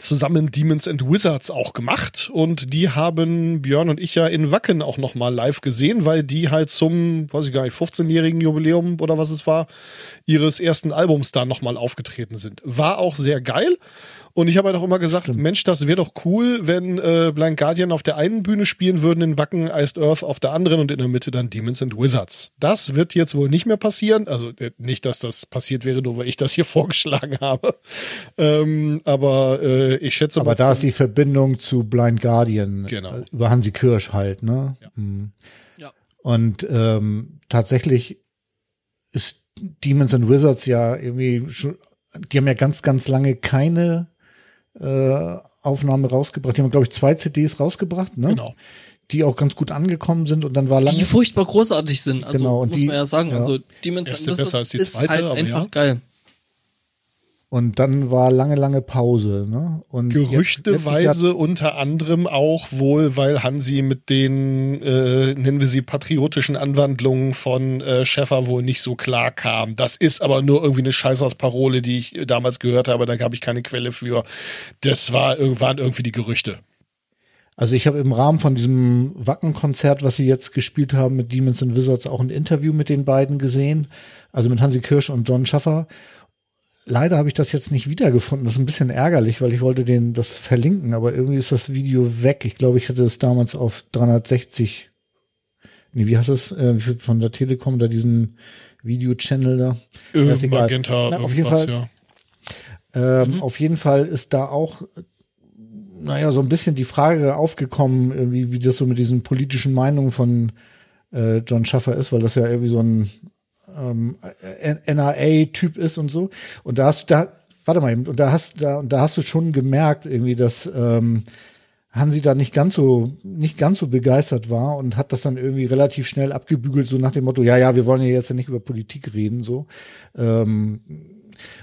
S1: zusammen Demons and Wizards auch gemacht und die haben Björn und ich ja in Wacken auch noch mal live gesehen, weil die halt zum, weiß ich gar nicht, 15-jährigen Jubiläum oder was es war, ihres ersten Albums da noch mal aufgetreten sind. War auch sehr geil. Und ich habe halt auch immer gesagt, Mensch, das wäre doch cool, wenn äh, Blind Guardian auf der einen Bühne spielen würden, in Wacken Iced Earth auf der anderen und in der Mitte dann Demons and Wizards. Das wird jetzt wohl nicht mehr passieren. Also äh, nicht, dass das passiert wäre, nur weil ich das hier vorgeschlagen habe. Ähm, aber äh, ich schätze
S2: aber
S1: mal,
S2: da ist die Verbindung zu Blind Guardian
S1: Genau.
S2: äh, über Hansi Kirsch halt, ne? Mhm.
S3: Ja.
S2: Und ähm, tatsächlich ist Demons and Wizards ja irgendwie schon, die haben ja ganz, ganz lange keine äh, Aufnahme rausgebracht. Die haben, glaube ich, zwei CDs rausgebracht, ne?
S1: Genau.
S2: Die auch ganz gut angekommen sind und dann war lange.
S3: die furchtbar großartig sind. Also
S2: Genau, und
S3: muss
S2: die-
S3: man ja sagen.
S2: ja.
S3: Also Demon's
S1: Erste
S3: and
S1: besser als die
S3: ist
S1: zweite,
S3: halt
S1: aber
S3: einfach
S1: ja.
S3: geil.
S2: Und dann war lange, lange Pause, ne? Und jetzt-
S1: Gerüchteweise unter anderem auch wohl, weil Hansi mit den, äh, nennen wir sie, patriotischen Anwandlungen von äh, Schäffer wohl nicht so klar kam. Das ist aber nur irgendwie eine Scheißhausparole, die ich damals gehört habe, da habe ich keine Quelle für. Das war, waren irgendwie die Gerüchte.
S2: Also ich habe im Rahmen von diesem Wacken-Konzert, was sie jetzt gespielt haben mit Demons and Wizards, auch ein Interview mit den beiden gesehen. Also mit Hansi Kirsch und John Schaffer. Leider habe ich das jetzt nicht wiedergefunden. Das ist ein bisschen ärgerlich, weil ich wollte den das verlinken, aber irgendwie ist das Video weg. Ich glaube, ich hatte es damals auf 360. Nee, wie heißt es äh, von der Telekom da diesen Video-Channel da? Ja, egal.
S1: Magenta,
S2: Na, auf jeden
S1: irgendwas,
S2: Fall-
S1: ja.
S2: Ähm, Auf jeden Fall ist da auch, naja, so ein bisschen die Frage aufgekommen, irgendwie, wie das so mit diesen politischen Meinungen von äh, John Schaffer ist, weil das ja irgendwie so ein ähm, NRA-Typ ist und so. Und da hast du da, warte mal und da hast da, und da hast du schon gemerkt, irgendwie, dass ähm, Hansi da nicht ganz so, nicht ganz so begeistert war und hat das dann irgendwie relativ schnell abgebügelt, so nach dem Motto, ja, ja, wir wollen ja jetzt ja nicht über Politik reden, so. Ähm,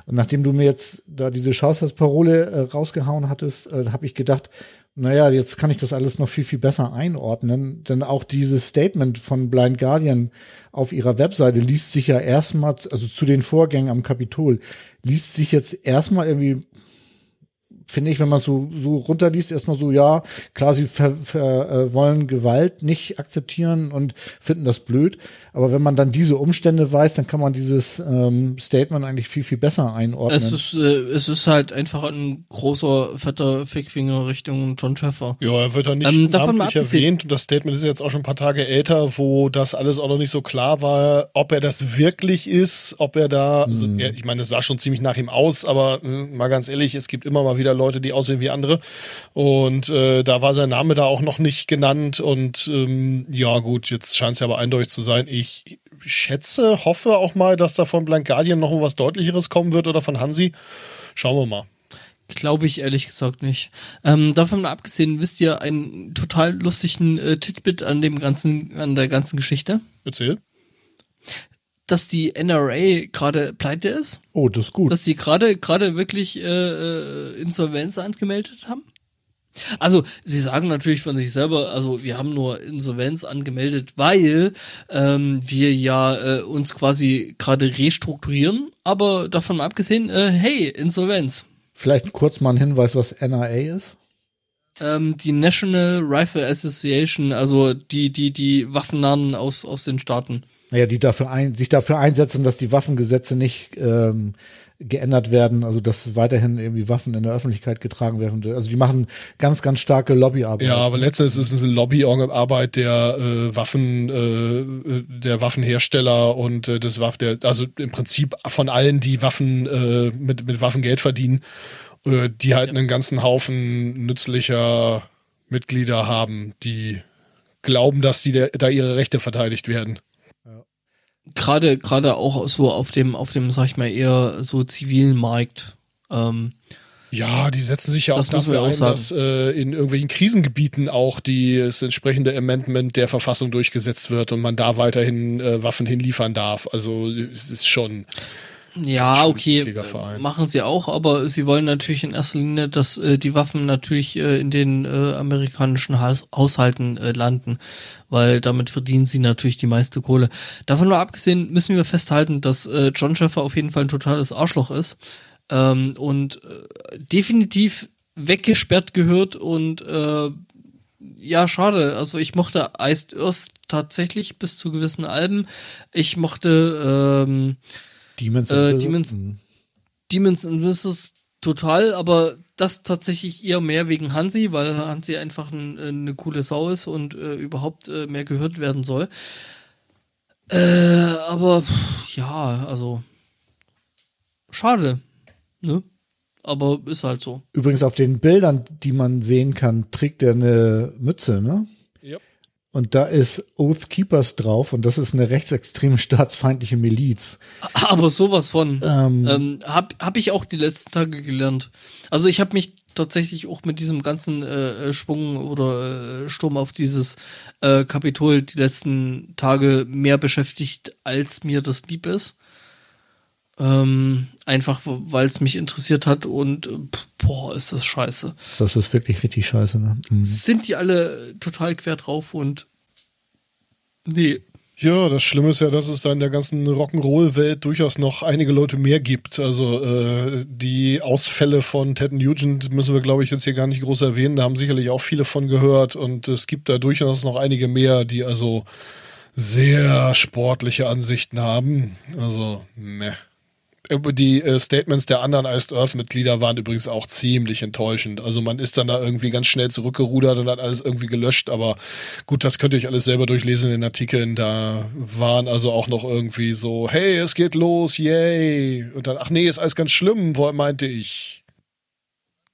S2: und nachdem du mir jetzt da diese Schauspielsparole äh, rausgehauen hattest, äh, habe ich gedacht, naja, jetzt kann ich das alles noch viel, viel besser einordnen. Denn auch dieses Statement von Blind Guardian auf ihrer Webseite liest sich ja erstmal, also zu den Vorgängen am Kapitol, liest sich jetzt erstmal irgendwie finde ich, wenn man so, so runterliest, erstmal so, ja, klar, sie ver, ver, äh, wollen Gewalt nicht akzeptieren und finden das blöd. Aber wenn man dann diese Umstände weiß, dann kann man dieses ähm, Statement eigentlich viel, viel besser einordnen.
S3: Es ist, äh, es ist halt einfach ein großer, fetter Fickfinger Richtung John Schäfer.
S1: Ja, er wird da nicht
S3: Ähm, davon mal
S1: erwähnt und das Statement ist jetzt auch schon ein paar Tage älter, wo das alles auch noch nicht so klar war, ob er das wirklich ist, ob er da, also,
S3: Mhm.
S1: er, ich meine, es sah schon ziemlich nach ihm aus, aber äh, mal ganz ehrlich, es gibt immer mal wieder Leute, die aussehen wie andere und äh, da war sein Name da auch noch nicht genannt und ähm, ja gut, jetzt scheint es ja aber eindeutig zu sein. Ich schätze, hoffe auch mal, dass da von Blank Guardian noch was deutlicheres kommen wird oder von Hansi. Schauen wir mal.
S3: Glaube ich ehrlich gesagt nicht. Ähm, davon mal abgesehen, wisst ihr einen total lustigen äh, Titbit an dem ganzen, an der ganzen Geschichte?
S1: Erzähl.
S3: Dass die NRA gerade pleite ist?
S2: oh, das ist gut.
S3: Dass die gerade gerade wirklich äh, äh, Insolvenz angemeldet haben? Also, sie sagen natürlich von sich selber, also wir haben nur Insolvenz angemeldet, weil ähm, wir ja äh, uns quasi gerade restrukturieren, aber davon mal abgesehen, äh, hey, Insolvenz.
S2: Vielleicht kurz mal ein Hinweis, was NRA ist.
S3: Ähm, die National Rifle Association, also die, die, die Waffennahen aus, aus den Staaten.
S2: Naja, die dafür ein, sich dafür einsetzen, dass die Waffengesetze nicht ähm, geändert werden, also dass weiterhin irgendwie Waffen in der Öffentlichkeit getragen werden. Also die machen ganz, ganz starke Lobbyarbeit.
S1: Ja, aber letztendlich ist es eine Lobbyarbeit der äh, Waffen, äh, der Waffenhersteller und äh, des Waff, der, also im Prinzip von allen, die Waffen äh, mit mit Waffen Geld verdienen, äh, die halt einen ganzen Haufen nützlicher Mitglieder haben, die glauben, dass der, da ihre Rechte verteidigt werden.
S3: Gerade, gerade auch so auf dem, auf dem, sag ich mal, eher so zivilen Markt. Ähm,
S1: Ja, die setzen sich ja auch dafür
S3: auch
S1: ein,
S3: sagen.
S1: dass äh, in irgendwelchen Krisengebieten auch die, das entsprechende Amendment der Verfassung durchgesetzt wird und man da weiterhin äh, Waffen hinliefern darf. Also es ist schon.
S3: Ja, okay, äh, machen sie auch, aber sie wollen natürlich in erster Linie, dass äh, die Waffen natürlich äh, in den äh, amerikanischen Haus Haushalten äh, landen, weil damit verdienen sie natürlich die meiste Kohle. Davon nur abgesehen müssen wir festhalten, dass äh, John Schäfer auf jeden Fall ein totales Arschloch ist ähm, und äh, definitiv weggesperrt gehört und äh, ja, schade. Also ich mochte Iced Earth tatsächlich bis zu gewissen Alben. Ich mochte ähm,
S2: Demons,
S3: Äh. Demons-
S2: Mhm.
S3: Demons and Wizards total, aber das tatsächlich eher mehr wegen Hansi, weil Hansi einfach ein, äh, eine coole Sau ist und äh, überhaupt äh, mehr gehört werden soll. Äh, aber pff, ja, also schade, ne? Aber ist halt so.
S2: Übrigens auf den Bildern, die man sehen kann, trägt er eine Mütze, ne? Und da ist Oath Keepers drauf und das ist eine rechtsextreme staatsfeindliche Miliz.
S3: Aber sowas von.
S2: Ähm,
S3: Ähm, hab, hab ich auch die letzten Tage gelernt. Also ich habe mich tatsächlich auch mit diesem ganzen äh, Schwung oder äh, Sturm auf dieses äh, Kapitol die letzten Tage mehr beschäftigt, als mir das lieb ist. Ähm, einfach, weil es mich interessiert hat und äh, boah, ist das scheiße.
S2: das ist wirklich richtig scheiße, ne? Mhm.
S3: Sind die alle total quer drauf und nee,
S1: Ja, das Schlimme ist ja, dass es da in der ganzen Rock'n'Roll-Welt durchaus noch einige Leute mehr gibt. Also äh, die Ausfälle von Ted Nugent müssen wir, glaube ich, jetzt hier gar nicht groß erwähnen. Da haben sicherlich auch viele von gehört und es gibt da durchaus noch einige mehr, die also sehr sportliche Ansichten haben. Also, ne. Die äh, Statements der anderen Iced Earth-Mitglieder waren übrigens auch ziemlich enttäuschend. Also man ist dann da irgendwie ganz schnell zurückgerudert und hat alles irgendwie gelöscht, aber gut, das könnt ihr euch alles selber durchlesen in den Artikeln. Da waren also auch noch irgendwie so, hey, es geht los, yay. Und dann, ach nee, ist alles ganz schlimm, meinte ich.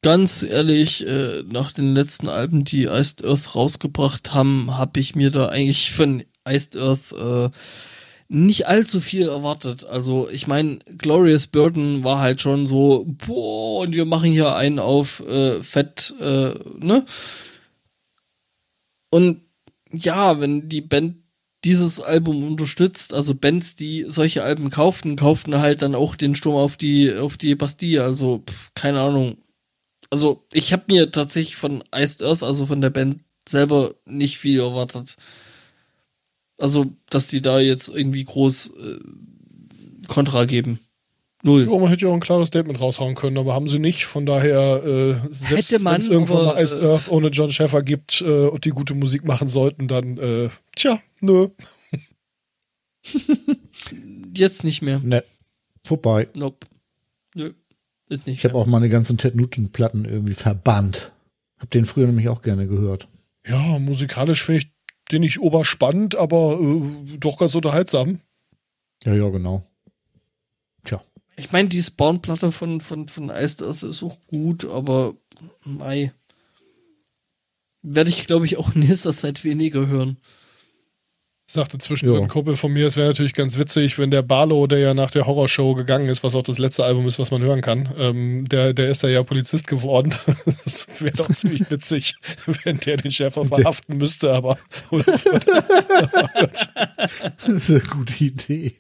S3: ganz ehrlich, äh, nach den letzten Alben, die Iced Earth rausgebracht haben, habe ich mir da eigentlich von Iced Earth äh, nicht allzu viel erwartet. Also ich meine, Glorious Burden war halt schon so, boah, und wir machen hier einen auf äh, Fett, äh, ne? Und ja, wenn die Band dieses Album unterstützt, also Bands, die solche Alben kauften, kauften halt dann auch den Sturm auf die auf die Bastille. Also pf, keine Ahnung. Also ich habe mir tatsächlich von Iced Earth, also von der Band selber, nicht viel erwartet. Also dass die da jetzt irgendwie groß äh, Kontra geben. Null.
S1: Ja, man hätte ja auch ein klares Statement raushauen können, aber haben sie nicht. Von daher, äh, selbst wenn es irgendwann
S3: aber,
S1: mal Ice
S3: äh,
S1: Earth ohne John Schäfer gibt äh, und die gute Musik machen sollten, dann, äh, tja, nö.
S3: Jetzt nicht mehr.
S2: Ne, vorbei.
S3: Nope. Nö. Ist nicht
S2: Ich habe auch meine ganzen Ted Nugent-Platten irgendwie verbannt. Hab den früher nämlich auch gerne gehört.
S1: Ja, musikalisch finde ich den nicht oberspannend, aber äh, doch ganz unterhaltsam.
S2: Ja, ja, genau. Tja.
S3: Ich meine, die Spawn-Platte von, von, von Earth ist auch gut, aber mei. Werde ich, glaube ich, auch in nächster Zeit weniger hören.
S1: Sagte zwischendrin
S2: Ja.
S1: ein Kumpel von mir, es wäre natürlich ganz witzig, wenn der Barlow, der ja nach der Horrorshow gegangen ist, was auch das letzte Album ist, was man hören kann, ähm, der, der ist da ja Polizist geworden. Das wäre doch ziemlich witzig, wenn der den Schäfer verhaften müsste, aber oder
S2: Das ist eine gute Idee.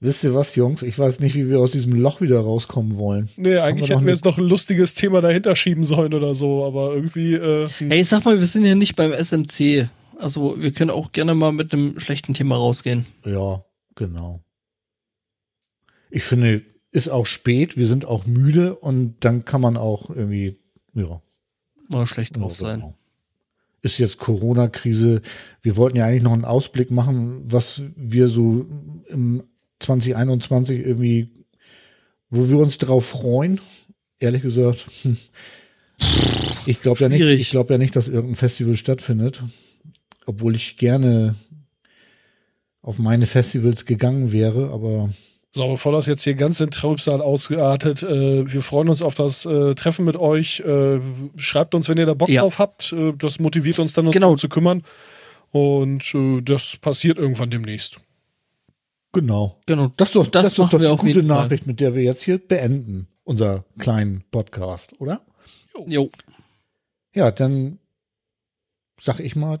S2: Wisst ihr was, Jungs? Ich weiß nicht, wie wir aus diesem Loch wieder rauskommen wollen.
S1: Nee, eigentlich
S2: wir
S1: hätten wir jetzt noch ein lustiges Thema dahinter schieben sollen oder so, aber irgendwie, äh.
S3: Hey, sag mal, wir sind ja nicht beim SMC. Also, wir können auch gerne mal mit einem schlechten Thema rausgehen.
S2: Ja, genau. Ich finde, ist auch spät, wir sind auch müde und dann kann man auch irgendwie, ja.
S3: Mal schlecht drauf
S2: genau.
S3: sein.
S2: Ist jetzt Corona-Krise. Wir wollten ja eigentlich noch einen Ausblick machen, was wir so im 2021 irgendwie, wo wir uns drauf freuen. Ehrlich gesagt, hm. ich glaube ja nicht, ich glaube ja nicht, dass irgendein Festival stattfindet, obwohl ich gerne auf meine Festivals gegangen wäre, aber
S1: So, bevor das jetzt hier ganz in Trübsal ausgeartet, äh, wir freuen uns auf das äh, Treffen mit euch. Äh, schreibt uns, wenn ihr da Bock
S3: Ja.
S1: drauf habt. Äh, das motiviert uns dann, uns
S3: Genau.
S1: zu kümmern. Und äh, das passiert irgendwann demnächst.
S2: genau.
S3: Genau.
S2: Das ist doch, das
S3: Das
S2: ist doch
S3: machen wir
S2: die
S3: auf
S2: gute
S3: jeden Fall.
S2: Nachricht, mit der wir jetzt hier beenden, unser kleinen Podcast, oder?
S3: Jo.
S2: Ja, dann sag ich mal